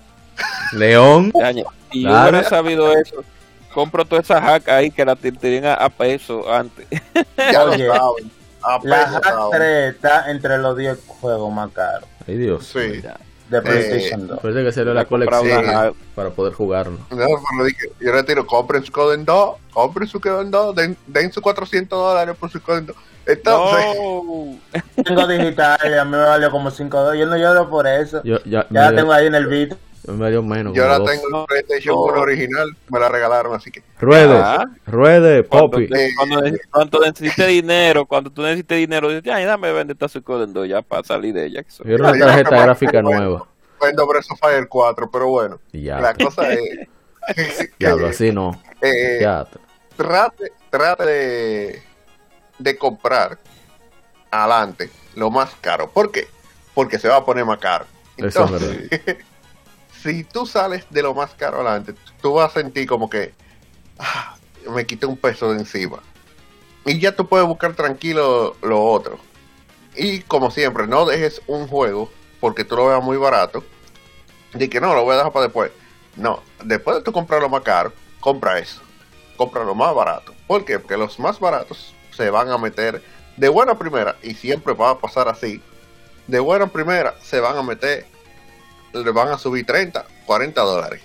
León. Y yo hubiera sabido eso. Compro toda esa hack ahí que la tenían a, a peso antes. ya lo saben. A La peso hack saben. 3 está entre los 10 juegos más caros Ay Dios. Sí. De PlayStation 2. Parece que salió la colección hack. para poder jugarlo. No, dije, yo le tiro, compren su Coden 2, compren su Coden 2, den, den sus 400 dólares por su Coden 2. Entonces, No. Tengo digital y a mí me valió como 5 dólares. Yo no lloro por eso. Yo ya, ya la tengo ahí en el beat. Me dio menos. yo dos. tengo en PlayStation No. 1 original, me la regalaron, así que Ruede, Ah. ruede, Poppy. cuando, cuando necesite dinero, cuando tú necesites dinero, dices, ay, dame vender esta Suicoden ya para salir de ella. que soy- Yo una Yo tarjeta gráfica nueva. vendo Breath of Fire 4, pero bueno, ya. la cosa es, Diablo, así no. Eh, Ya. trate, trate de, de comprar adelante lo más caro. ¿Por qué? Porque se va a poner más caro. Eso es Entonces, si tú sales de lo más caro adelante, tú vas a sentir como que ah, me quité un peso de encima. Y ya tú puedes buscar tranquilo lo otro. Y como siempre, no dejes un juego porque tú lo veas muy barato. De que no, lo voy a dejar para después. No, después de tú comprar lo más caro, compra eso. Compra lo más barato. ¿Por qué? Porque los más baratos se van a meter de buena primera, y siempre va a pasar así. De buena primera se van a meter, le van a subir 30, 40 dólares.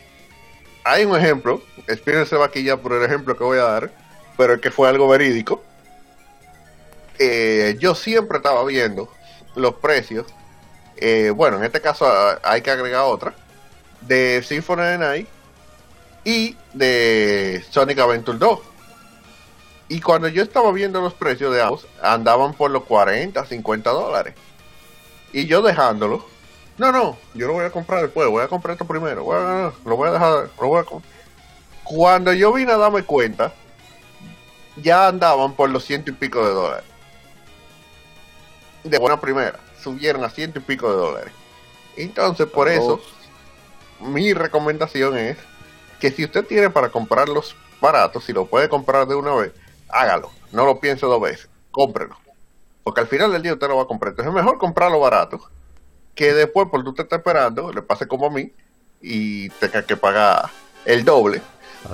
Hay un ejemplo, Spider se va aquí ya por el ejemplo que voy a dar, pero es que fue algo verídico. Eh, yo siempre estaba viendo los precios. eh, bueno, en este caso ah, hay que agregar otra. De Symphony of Night y de Sonic Adventure 2. Y cuando yo estaba viendo los precios de ambos, andaban por los 40, 50 dólares. Y yo dejándolo. No, no, yo lo voy a comprar después, voy a comprar esto primero. voy a- lo voy a dejar, lo voy a Cuando yo vine a darme cuenta, ya andaban por los ciento y pico de dólares. De buena primera, subieron a ciento y pico de dólares. Entonces, por eso, mi recomendación es que si usted tiene para comprarlos baratos, si lo puede comprar de una vez, hágalo. No lo piense dos veces. Cómprelo. Porque al final del día usted lo va a comprar. Entonces es mejor comprarlo barato que después, por tú te estás esperando, le pase como a mí y tenga que pagar el doble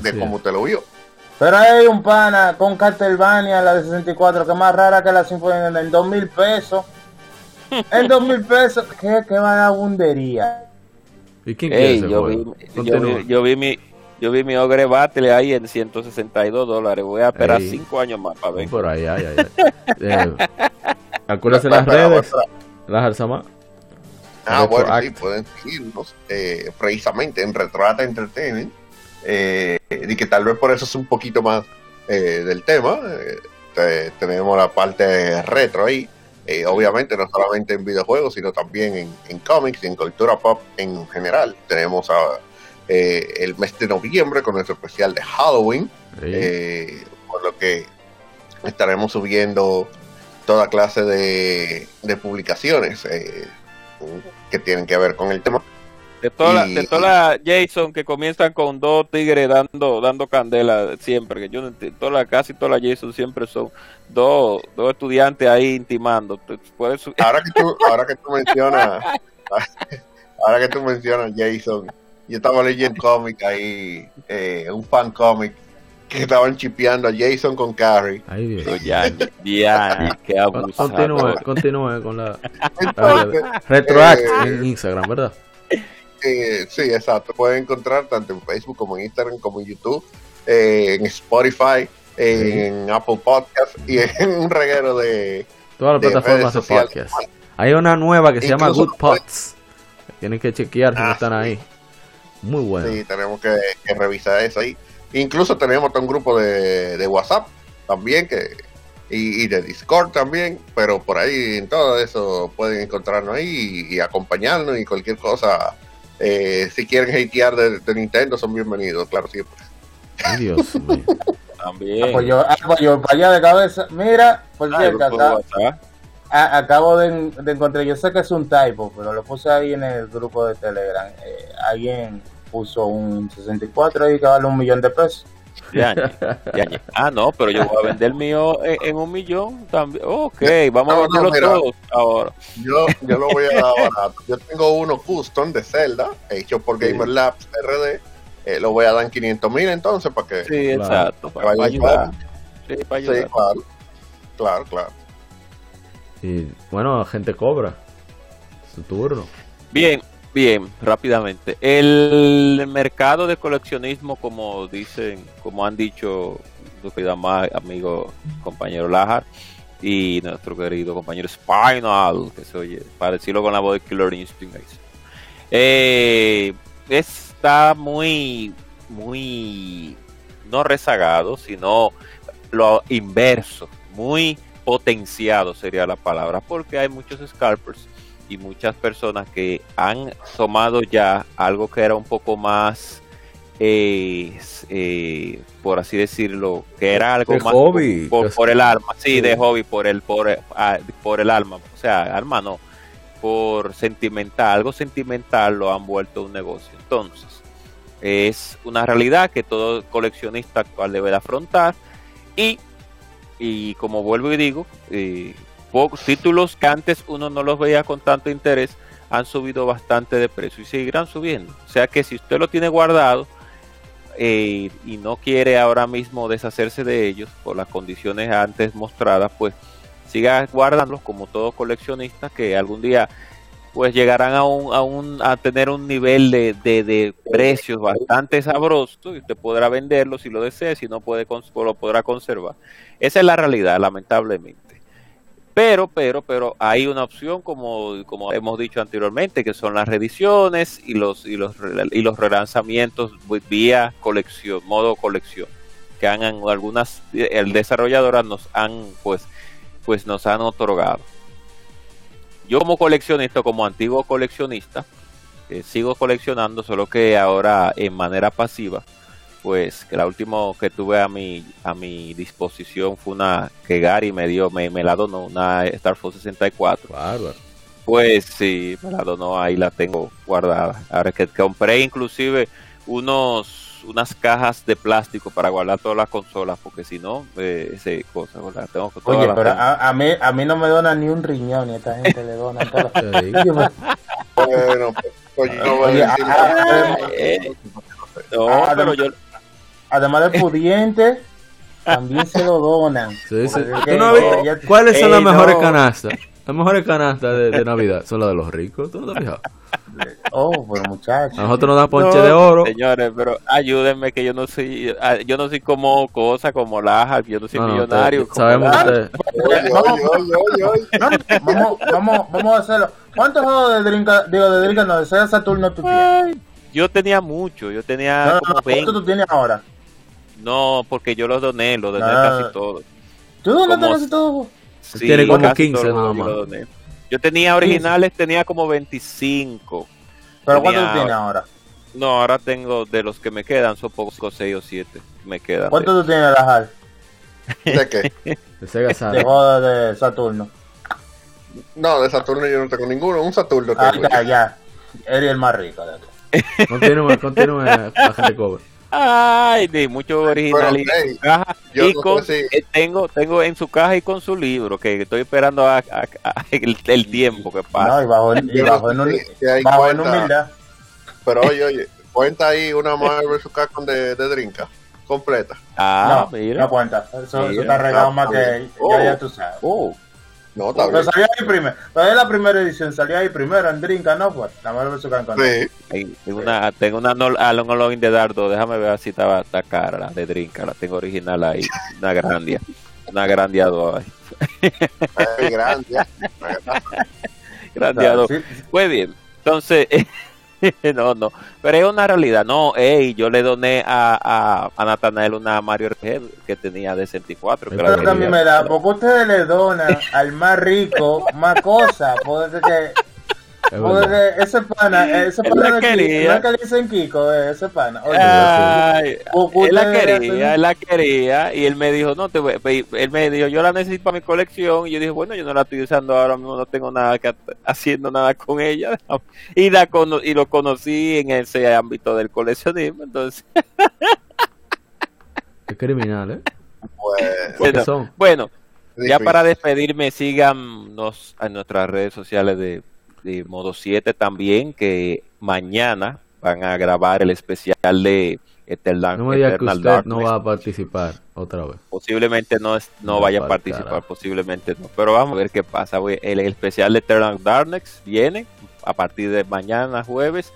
de como es. usted lo vio. Pero hay un pana con Castlevania, la de 64, que es más rara que la Symphony en dos mil pesos. En dos mil pesos, qué, qué vagabundería. ¿Y quién quiere Ey, ese yo, vi, yo, vi, yo vi mi yo vi mi Ogre Battle ahí en 162 dólares. Voy a esperar Ey. 5 años más para ver. Por ahí, ay, ay, ay. Eh, acuérdense las redes, las Alzama. Ah, bueno, Retroact. sí, pueden seguirnos eh, precisamente en Retroata Entertainment. Eh, y que tal vez por eso es un poquito más eh, del tema. Te- tenemos la parte retro ahí. Obviamente no solamente en videojuegos, sino también en, en cómics y en cultura pop en general. Tenemos a, el mes de noviembre con nuestro especial de Halloween. Sí. Por lo que estaremos subiendo toda clase de, de publicaciones eh, que tienen que ver con el tema. De todas Y- las todas las Jason que comienzan con dos tigres dando dando candela siempre, que yo no todas las- casi todas las Jason siempre son dos, dos estudiantes ahí intimando. Puedes Ahora que tú, ahora que tú mencionas, ahora que tú mencionas Jason, yo estaba leyendo cómic ahí, eh, un fan cómic que estaban chipeando a Jason con Carrie. Ay, Dios. Pero ya, ya, qué abusado. Continúe, continúe con la Entonces, Retroact eh, en Instagram, ¿verdad? Eh, sí, exacto. Pueden encontrar tanto en Facebook como en Instagram como en YouTube, eh, en Spotify, en Apple Podcast y en un reguero de... Todas las plataformas de podcast. Hay una nueva que se llama Good Pods. Tienen que chequear si no Ah, están ahí. Muy bueno. Sí, tenemos que, que revisar eso ahí. Incluso tenemos un grupo de, de WhatsApp también que y, y de Discord también, pero por ahí en todo eso pueden encontrarnos ahí y, y acompañarnos y cualquier cosa. eh, si quieren hatear de, de Nintendo son bienvenidos, claro siempre. Ay, Dios mío. También. Pues yo, ah, pues yo para allá de cabeza. Mira, por Ah, cierto, acabo de, de encontrar, yo sé que es un typo, pero lo puse ahí en el grupo de Telegram. Eh, alguien puso un 64 ahí que vale un millón de pesos. Ya, ya, ya. Ah, no, pero yo voy a vender el mío en, en un millón también. Ok, vamos No, a no, venderlo mira. todos ahora. Yo, yo lo voy a dar barato. Yo tengo uno custom de Zelda, hecho por Sí. Gamer Labs RD. eh, lo voy a dar en 500 mil entonces para que Sí, Claro. exacto, para, Vaya, ayudar. Sí, para Sí, ayudar. claro. Claro, claro. Y bueno, gente cobra. Su turno. Bien, bien, rápidamente. El mercado de coleccionismo, como dicen, como han dicho nuestro querido amigo, compañero Lajar y nuestro querido compañero Spinal, que se oye, para decirlo con la voz de Killer Instinct. Eh, está muy, muy, no rezagado, sino lo inverso, muy potenciado sería la palabra, porque hay muchos scalpers y muchas personas que han tomado ya algo que era un poco más eh, eh, por así decirlo, que era algo De más hobby. por, por el alma, sí, Sí. de hobby, por el por, ah, por el alma, o sea, alma no, por sentimental, algo sentimental lo han vuelto un negocio. Entonces, es una realidad que todo coleccionista actual debe de afrontar y, y como vuelvo y digo, eh, pocos títulos que antes uno no los veía con tanto interés han subido bastante de precio y seguirán subiendo. O sea que si usted lo tiene guardado eh, y no quiere ahora mismo deshacerse de ellos por las condiciones antes mostradas, pues siga guardándolos como todo coleccionista que algún día pues llegarán a un, a un a tener un nivel de, de, de precios bastante sabroso y usted podrá venderlo si lo desea, si no puede lo podrá conservar. Esa es la realidad, lamentablemente. Pero, pero, pero hay una opción como, como hemos dicho anteriormente, que son las reediciones y los y los y los relanzamientos vía colección, modo colección, que han algunas el desarrolladoras nos han pues pues nos han otorgado. Yo como coleccionista, como antiguo coleccionista, eh, sigo coleccionando, solo que ahora en manera pasiva, pues que la última que tuve a mi a mi disposición fue una que Gary me dio, me, me la donó, una Star Fox 64. Bárbaro. Pues sí, me la donó, ahí la tengo guardada. Ahora que compré inclusive unos unas cajas de plástico para guardar todas las consolas, porque si no, eh, ese cosa, ¿verdad? Tengo que Oye, pero a, a mí, a mí no me dona ni un riñón y a esta gente le dona todas las- Bueno, pues yo no voy Oye, a decir nada. eh, No, Ah, pero yo Además de pudientes, también se lo donan. ¿Cuáles son las mejores no. canastas? Las mejores canastas de, de Navidad son las de los ricos. ¿Tú no te has fijado? Oh, pero muchachos. A nosotros nos dan ponche No, de oro. Señores, pero ayúdenme que yo no soy, ah, yo no soy como cosa, como Laja, yo no soy No, millonario. te- sabemos Laja. que usted- Oye, oye, oye, oye, oye. Vamos, vamos, vamos a hacerlo. ¿Cuántos juegos de Drinka, digo, de Drinka no, de Saturno tú tienes? Yo tenía mucho, yo tenía No, no, como no, 20. ¿Cuántos tú tienes ahora? No, porque yo los doné, los doné Ah. casi todos. ¿Tú dónde Como- tienes todo? Sí, Tiene como casi 15 todos nada yo más. Yo tenía originales, tenía como 25. ¿Pero Tenía- cuántos tú tienes ahora? No, ahora tengo de los que me quedan, son pocos 6 o 7. Me quedan. ¿Cuántos tú tienes, Lajal? ¿De qué? de Sega De Saturn. juegos de Saturno. No, de Saturno yo no tengo ninguno. Un Saturno Ah, ya, ya. Eres el más rico de aquí. Continúe, continúe, agente Cover. Ay, de mucho original y Pero, en hey, su caja yo y no con, sé si- eh, tengo tengo en su caja y con su libro que estoy esperando a, a- a- el, el tiempo que No, pasa. y bajo, y no bajo, en, humildad. Pero oye, oye, cuenta ahí una Marvel vs. Capcom de, de Drinka completa. ah, no, mira. no cuenta. Eso, eso Mira. está regado Ah, más que bien. ya, Oh. ya tú sabes. Oh, No, está Pero bien. salió ahí primero. Pero es la primera edición, salió ahí primero en Drinka, ¿no? Pues, la Marvel vs. Capcom. Sí. Ay, tengo una tengo una no, Along Along de Dardo, déjame ver si estaba está cara la de Drinka, la tengo original ahí, una grandia, una grandiado ahí, Es grande. grandiado. Sí, Pues bien, entonces, no, no, pero es una realidad, no, ey, yo le doné a, a, a Natanael una Mario RPG que tenía de 64, que la Pero también me da, porque ustedes le donan al más rico más cosas, porque que, Es verdad. Porque ese pana, ese Él pana la de Kiko, quería. no es que le dicen Kiko, ese pana. Oye, Ay, él la quería, él la quería y él me dijo, no te voy, él me dijo, yo la necesito para mi colección y yo dije, bueno, yo no la estoy usando ahora mismo, no tengo nada que haciendo nada con ella y la cono- y lo conocí en ese ámbito del coleccionismo, entonces, Es criminal, ¿eh? Pues, ¿Qué bueno, son? bueno, ya para despedirme, síganos en nuestras redes sociales de, de Modo 7 también, que mañana van a grabar el especial de Eternal, No me diga que Eternal usted no Darkness. va a participar otra vez. Posiblemente no, es- no No, vaya a participar, posiblemente no. Pero vamos a ver qué pasa. El, especial de Eternal Darkness viene a partir de mañana, jueves.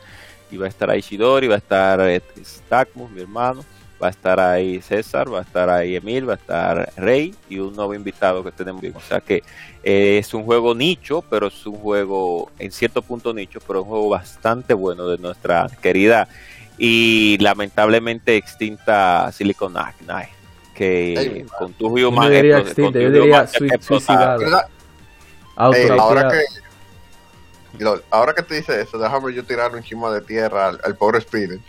Y va a estar ahí Shidori, va a estar eh, Stackmus, mi hermano. Va a estar ahí César, va a estar ahí Emil, va a estar Rey y un nuevo invitado que tenemos. O sea que eh, es un juego nicho, pero es un juego en cierto punto nicho, pero es un juego bastante bueno de nuestra querida y lamentablemente extinta Silicon Knight que Ey, con tu extinta, con yo tu diría suicidada. Ey, ahora que Lol, ahora que te dice eso, déjame yo tirar un chisme de tierra al, al pobre Spirit.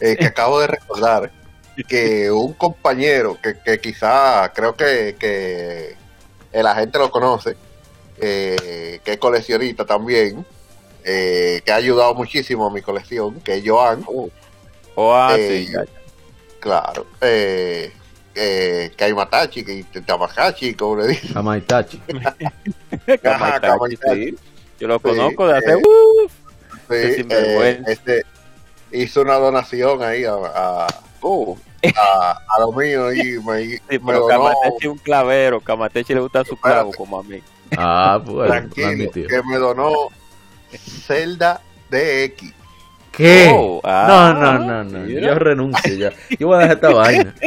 eh, que acabo de recordar que un compañero que, que quizá creo que, que la gente lo conoce, eh, que es coleccionista también, eh, que ha ayudado muchísimo a mi colección, que es Joan. Oh, ah, Eh, sí, ya, ya. Claro. Eh, eh, Kaimatachi, que Tamakachi, como le dicen. Amaitachi. Kamaitachi, Kamaitachi. sí. Yo lo Sí, conozco de hace. eh, uf, Sí, Qué sinvergüenza. eh, este, hizo una donación ahí a, a, uh. a, a lo mío y me, Sí, pero Kamatechi es un clavero. Kamatechi le gusta su clavo Espérate. como a mí. Ah, pues, tranquilo, que me donó Zelda DX. ¿Qué? Oh, ah, no, no, no, no. mira. Yo renuncio ya. Yo voy a dejar esta vaina.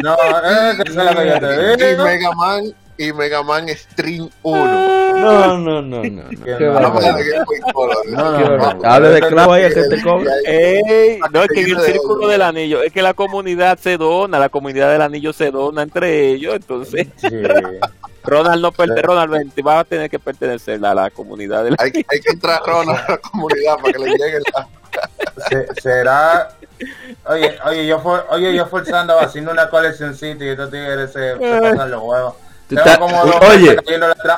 No, eh, que es lo que yo te Y digo. Mega Man y Mega Man Stream 1. No, no, no, no. no. Es que en el círculo del anillo, es que la comunidad se dona, la comunidad del anillo se dona entre ellos, entonces. Ronald no pertenece, Ronald ven, va a tener que pertenecer a la comunidad del Hay, hay que entrar Ronald a la comunidad para que le llegue la. Se- será oye oye yo for- oye yo forzando haciendo una coleccioncita y estos tigres se, se pasan los huevos Tú Tengo estás- como dos oye.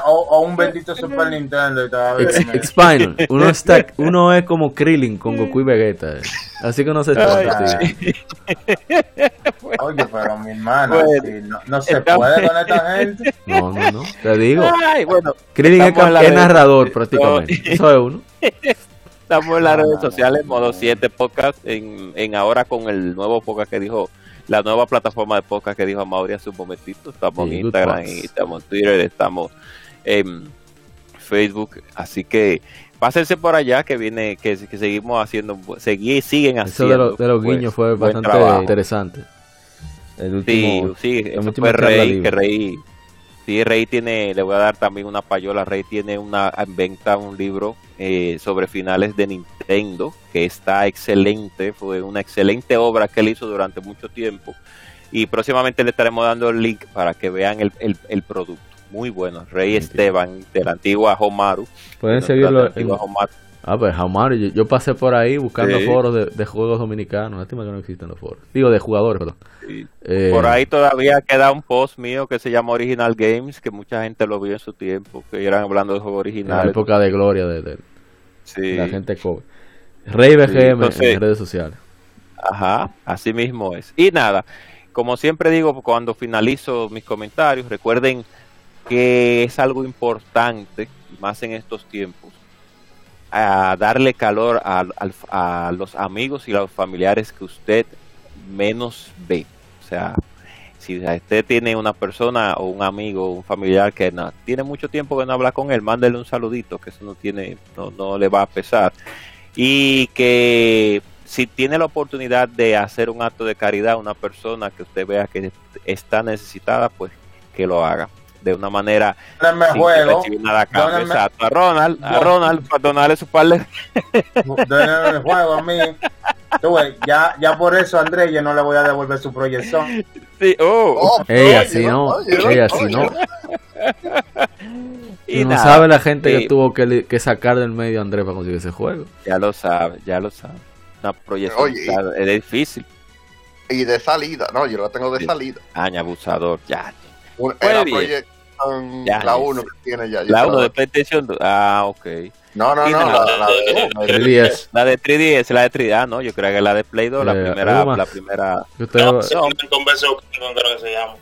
o, o un bendito Super Nintendo y todavía Ex- Expinal. Uno, está, uno es como Krillin con Goku y Vegeta. eh. Así que no se trata. Ay, tío. oye pero mi hermano Bueno. sí, no, no se puede con esta gente No, no, no. Te digo. Ay, bueno, Krillin es, es narrador prácticamente. Eso es uno. estamos en las redes sociales, modo 7 podcast, en, en ahora con el nuevo podcast que dijo, la nueva plataforma de podcast que dijo Mauri hace un momentito, estamos Sí, en Instagram, estamos en Twitter, estamos en Facebook, así que pásense por allá que viene, que, que seguimos haciendo, segui- siguen Eso haciendo. de, los- de los pues, guiños fue bastante trabajo. interesante. El Sí, último. sí, eso última fue libre. que Rey, sí, Rey tiene, le voy a dar también una payola, Rey tiene una en venta un libro eh, sobre finales de Nintendo, que está excelente, fue una excelente obra que él hizo durante mucho tiempo, y próximamente le estaremos dando el link para que vean el, el, el producto, muy bueno, Rey. Esteban, de la antigua Homaru, Pueden seguirlo en, antigua Homaru. Ah, pues Jamar, yo, yo pasé por ahí buscando Sí. foros de, de juegos dominicanos. Lástima que no existen los foros. Digo, de jugadores, perdón. Sí. Eh, Por ahí todavía queda un post mío que se llama Original Games, que mucha gente lo vio en su tiempo, que eran hablando de juegos En la originales. época de gloria de, de- Sí. la gente cobre. Rey BGM entonces- en redes sociales. Ajá, así mismo es. Y nada, como siempre digo cuando finalizo mis comentarios, recuerden que es algo importante, más en estos tiempos, a darle calor a, a los amigos y los familiares que usted menos ve. O sea, si usted tiene una persona o un amigo o un familiar que no, tiene mucho tiempo que no habla con él, mándele un saludito, que eso no tiene, no, no le va a pesar. Y que si tiene la oportunidad de hacer un acto de caridad a una persona que usted vea que está necesitada, pues que lo haga de una manera sin que juego nada a Exacto. A Ronald, a Ronald, para donarle su par de el juego a mí Tú ves, ya, ya por eso Andrés yo no le voy a devolver su proyección Sí, oh, Oh, Ey, oye, así no. oye, así oye. no. y no nada, sabe la gente sí, que tuvo que, que sacar del medio a Andrés para conseguir ese juego. Ya lo sabe, ya lo sabe. Una proyección es difícil. Y de salida, no, yo la tengo de Sí. salida. Año abusador, ya. Un- Era bien. Proyección, Ya, la ya 1 sé. que tiene ya. yo La se 1 la- de PlayStation 2. Ah, ok. No, no, no, la, la de- la de- 3DS. La de 3DS, la de 3DS, ah, no, yo creo que la de Play 2, la Eh, primera, la primera. Que usted- No, un beso con creo que se llama.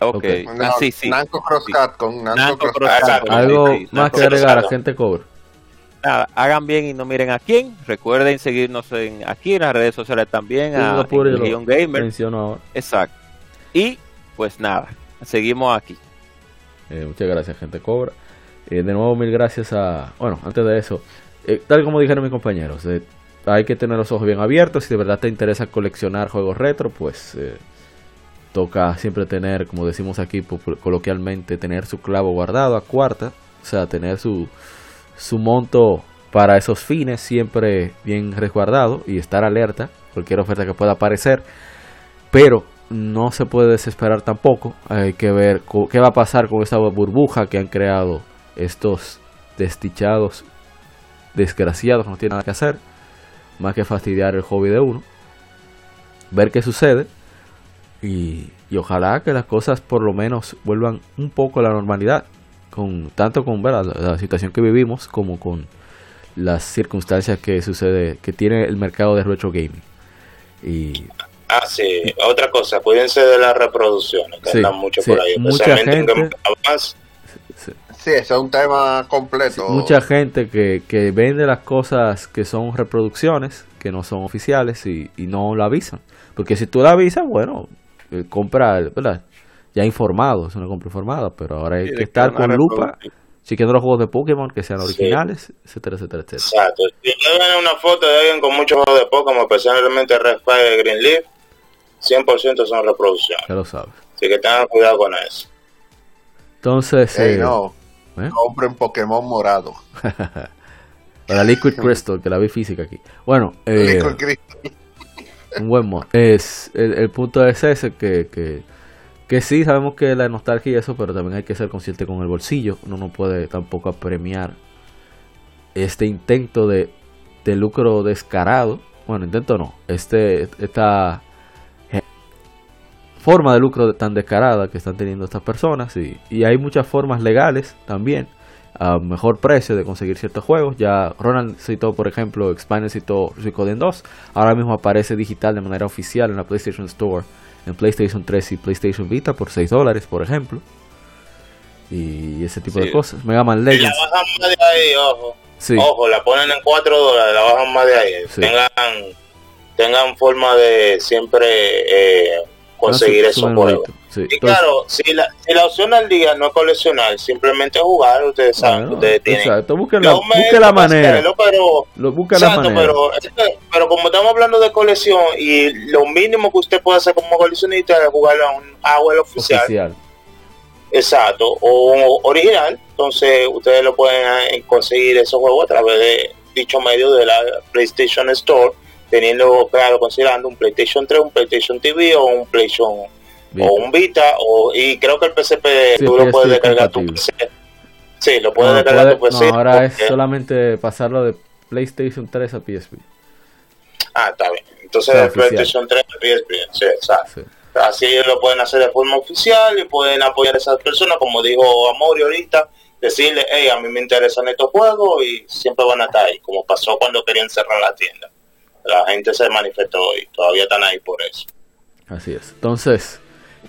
Ok, Ok. no, ah, sí, sí. Namco Cross Sí. Con Namco, Namco Cross Cross Cat. Cat. Exacto. algo Sí, sí, más que agregar a gente cobre. Nada, hagan bien y no miren a quién. Recuerden seguirnos en, aquí en las redes sociales también, Sí, a lo Legion Gamer. ahora. Exacto. Y pues nada, seguimos aquí. Eh, muchas gracias, gente cobra. Eh, de nuevo, mil gracias a. Bueno, antes de eso, eh, tal como dijeron mis compañeros, hay que tener los ojos bien abiertos. Si de verdad te interesa coleccionar juegos retro, pues toca siempre tener, como decimos aquí coloquialmente, tener su clavo guardado a cuarta. O sea, tener su, su monto para esos fines siempre bien resguardado y estar alerta. Cualquier oferta que pueda aparecer. Pero no se puede desesperar tampoco. Hay que ver qué va a pasar con esta burbuja que han creado estos desdichados, desgraciados, no tienen nada que hacer, más que fastidiar el hobby de uno. ver qué sucede y, ojalá que las cosas por lo menos vuelvan un poco a la normalidad, con tanto con. La, la situación que vivimos como con las circunstancias que sucede que tiene el mercado de retro gaming. Y Ah, sí. Otra cosa, cuídense de las reproducciones, que Sí, andan mucho sí. por ahí. Mucha Especialmente en gente- Pass. Sí, ese es un tema completo. mucha gente que, que vende las cosas que son reproducciones, que no son oficiales y, y no la avisan. Porque si tú la avisas, bueno, eh, compra, ¿verdad? Ya informado, es una compra informada, pero ahora hay Sí, que estar con lupa, chequeando los juegos de Pokémon que sean Sí. originales, etcétera, etcétera, etcétera. Exacto. Si ven una foto de alguien con muchos juegos de Pokémon, especialmente Red Fire y Green Leaf, 100% son reproducciones. Ya lo sabes. Así que tengan cuidado con eso. Entonces, Ey, eh, no, ¿eh? compren Pokémon morado. para Liquid Crystal, que la vi física aquí. Bueno, eh, Liquid Crystal. un buen mod. Es, el, el punto es ese, que, que, que sí sabemos que la nostalgia y eso, pero también hay que ser consciente con el bolsillo. Uno no puede tampoco apremiar este intento de, de lucro descarado. Bueno, intento no. Este, esta forma de lucro tan descarada que están teniendo estas personas. Y, y hay muchas formas legales también a mejor precio de conseguir ciertos juegos. Ya Ronald citó, por ejemplo, Expanded citó Suicoden 2. Ahora mismo aparece digital de manera oficial en la PlayStation Store, en PlayStation 3 y PlayStation Vita por 6 dólares, por ejemplo. Y ese tipo de cosas. Mega Man la Legends. bajan más de ahí, ojo. Sí, Ojo, la ponen en 4 dólares, la bajan más de ahí. Sí. Tengan, tengan forma de siempre eh, conseguir juegos. numerito. Sí, Y entonces- claro, si la, si la opción al día no es coleccionar, simplemente jugar, ustedes saben Bueno, ustedes tienen. exacto, la, la manera. pero, Lo, busque la exacto, manera. pero, pero como estamos hablando de colección y lo mínimo que usted puede hacer como coleccionista es jugarlo a un Hour oficial, oficial. exacto, o original, entonces ustedes lo pueden eh, conseguir esos juegos a través de dicho medio de la PlayStation Store, teniendo, claro, considerando un PlayStation 3, un PlayStation TV o un PlayStation o un Vita, o, y creo que el PSP Sí, tú lo puedes es descargar tu. PC. Sí, lo puedes No, descargar puede- tu PC. no, ahora es solamente pasarlo de PlayStation 3 a PSP. Ah, está bien. Entonces, Sea. PlayStation 3 PSP, sí, exacto. Sí. Así lo pueden hacer de forma oficial y pueden apoyar a esas personas, como dijo Amori ahorita, decirle, hey, a mí me interesan estos juegos y siempre van a estar ahí, como pasó cuando querían cerrar la tienda. La gente se manifestó y todavía están ahí por eso. Así es. Entonces,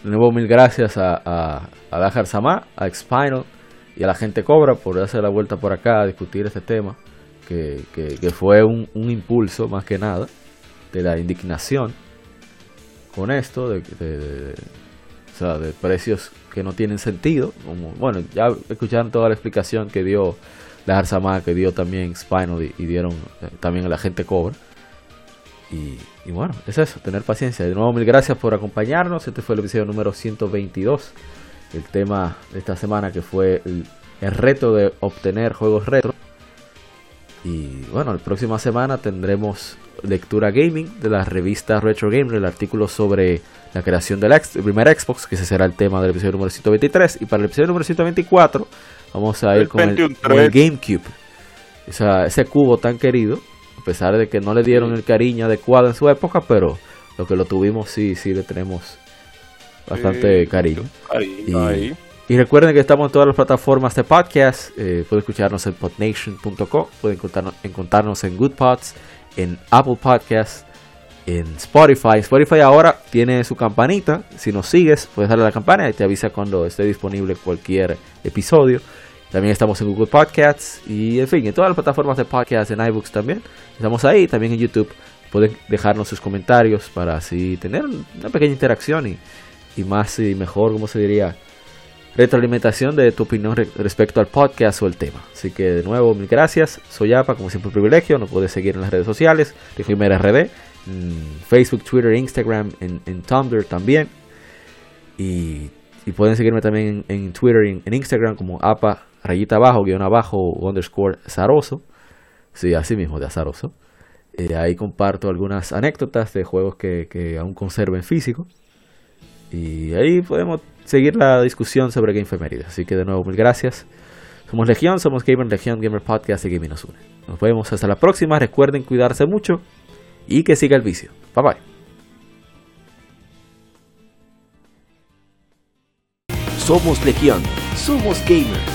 de nuevo mil gracias a, a, a Dajar Samá, a Expinal y a la gente Cobra por darse la vuelta por acá a discutir este tema, que, que, que fue un, un impulso más que nada de la indignación con esto, de, de- de- o sea, de precios que no tienen sentido. Como, bueno, ya escucharon toda la explicación que dio Dajar Samá, que dio también Spinal y, y dieron eh, también a la gente Cobra. Y, y bueno, es eso, tener paciencia. De nuevo, mil gracias por acompañarnos. Este fue el episodio número 122. El tema de esta semana que fue el, el reto de obtener juegos retro. Y bueno, la próxima semana tendremos lectura gaming de la revista Retro Gamer, el artículo sobre la creación del primer Xbox, que ese será el tema del episodio número 123. Y para el episodio número 124 vamos a ir El con el, con el 3. GameCube. O sea, ese cubo tan querido, pesar de que no le dieron el cariño adecuado en su época, pero lo que lo tuvimos sí, sí le tenemos bastante Sí, cariño. Ahí, Y- ahí. Y recuerden que estamos en todas las plataformas de podcast. Eh, pueden escucharnos en podnation.com. Pueden encontrarnos, encontrarnos en Good Pods, en Apple Podcasts, en Spotify. Spotify ahora tiene su campanita. Si nos sigues, puedes darle a la campana y te avisa cuando esté disponible cualquier episodio. También estamos en Google Podcasts y, en fin, en todas las plataformas de podcast, en iBooks también. Estamos ahí, también en YouTube. Pueden dejarnos sus comentarios para así tener una pequeña interacción y, y más y mejor, como se diría? retroalimentación de tu opinión re- respecto al podcast o el tema. Así que de nuevo, mil gracias. Soy Apa, como siempre, un privilegio. Nos puedes seguir en las redes sociales. Regimera RD, en Facebook, Twitter, Instagram, en, en Tumblr también. Y, pueden seguirme también en, en Twitter y en, en Instagram como Apa, rayita abajo, guion abajo, underscore Zaroso. Sí, así mismo, de Azaroso. Eh, ahí comparto algunas anécdotas de juegos que, aún conservo en físico. Y ahí podemos seguir la discusión sobre Game Así que de nuevo, mil gracias. Somos Legión, somos Gamer Legión, Gamer Podcast y Gaming nos. Nos vemos hasta la próxima. Recuerden cuidarse mucho y que siga el vicio. Bye bye. Somos Legión, somos Gamer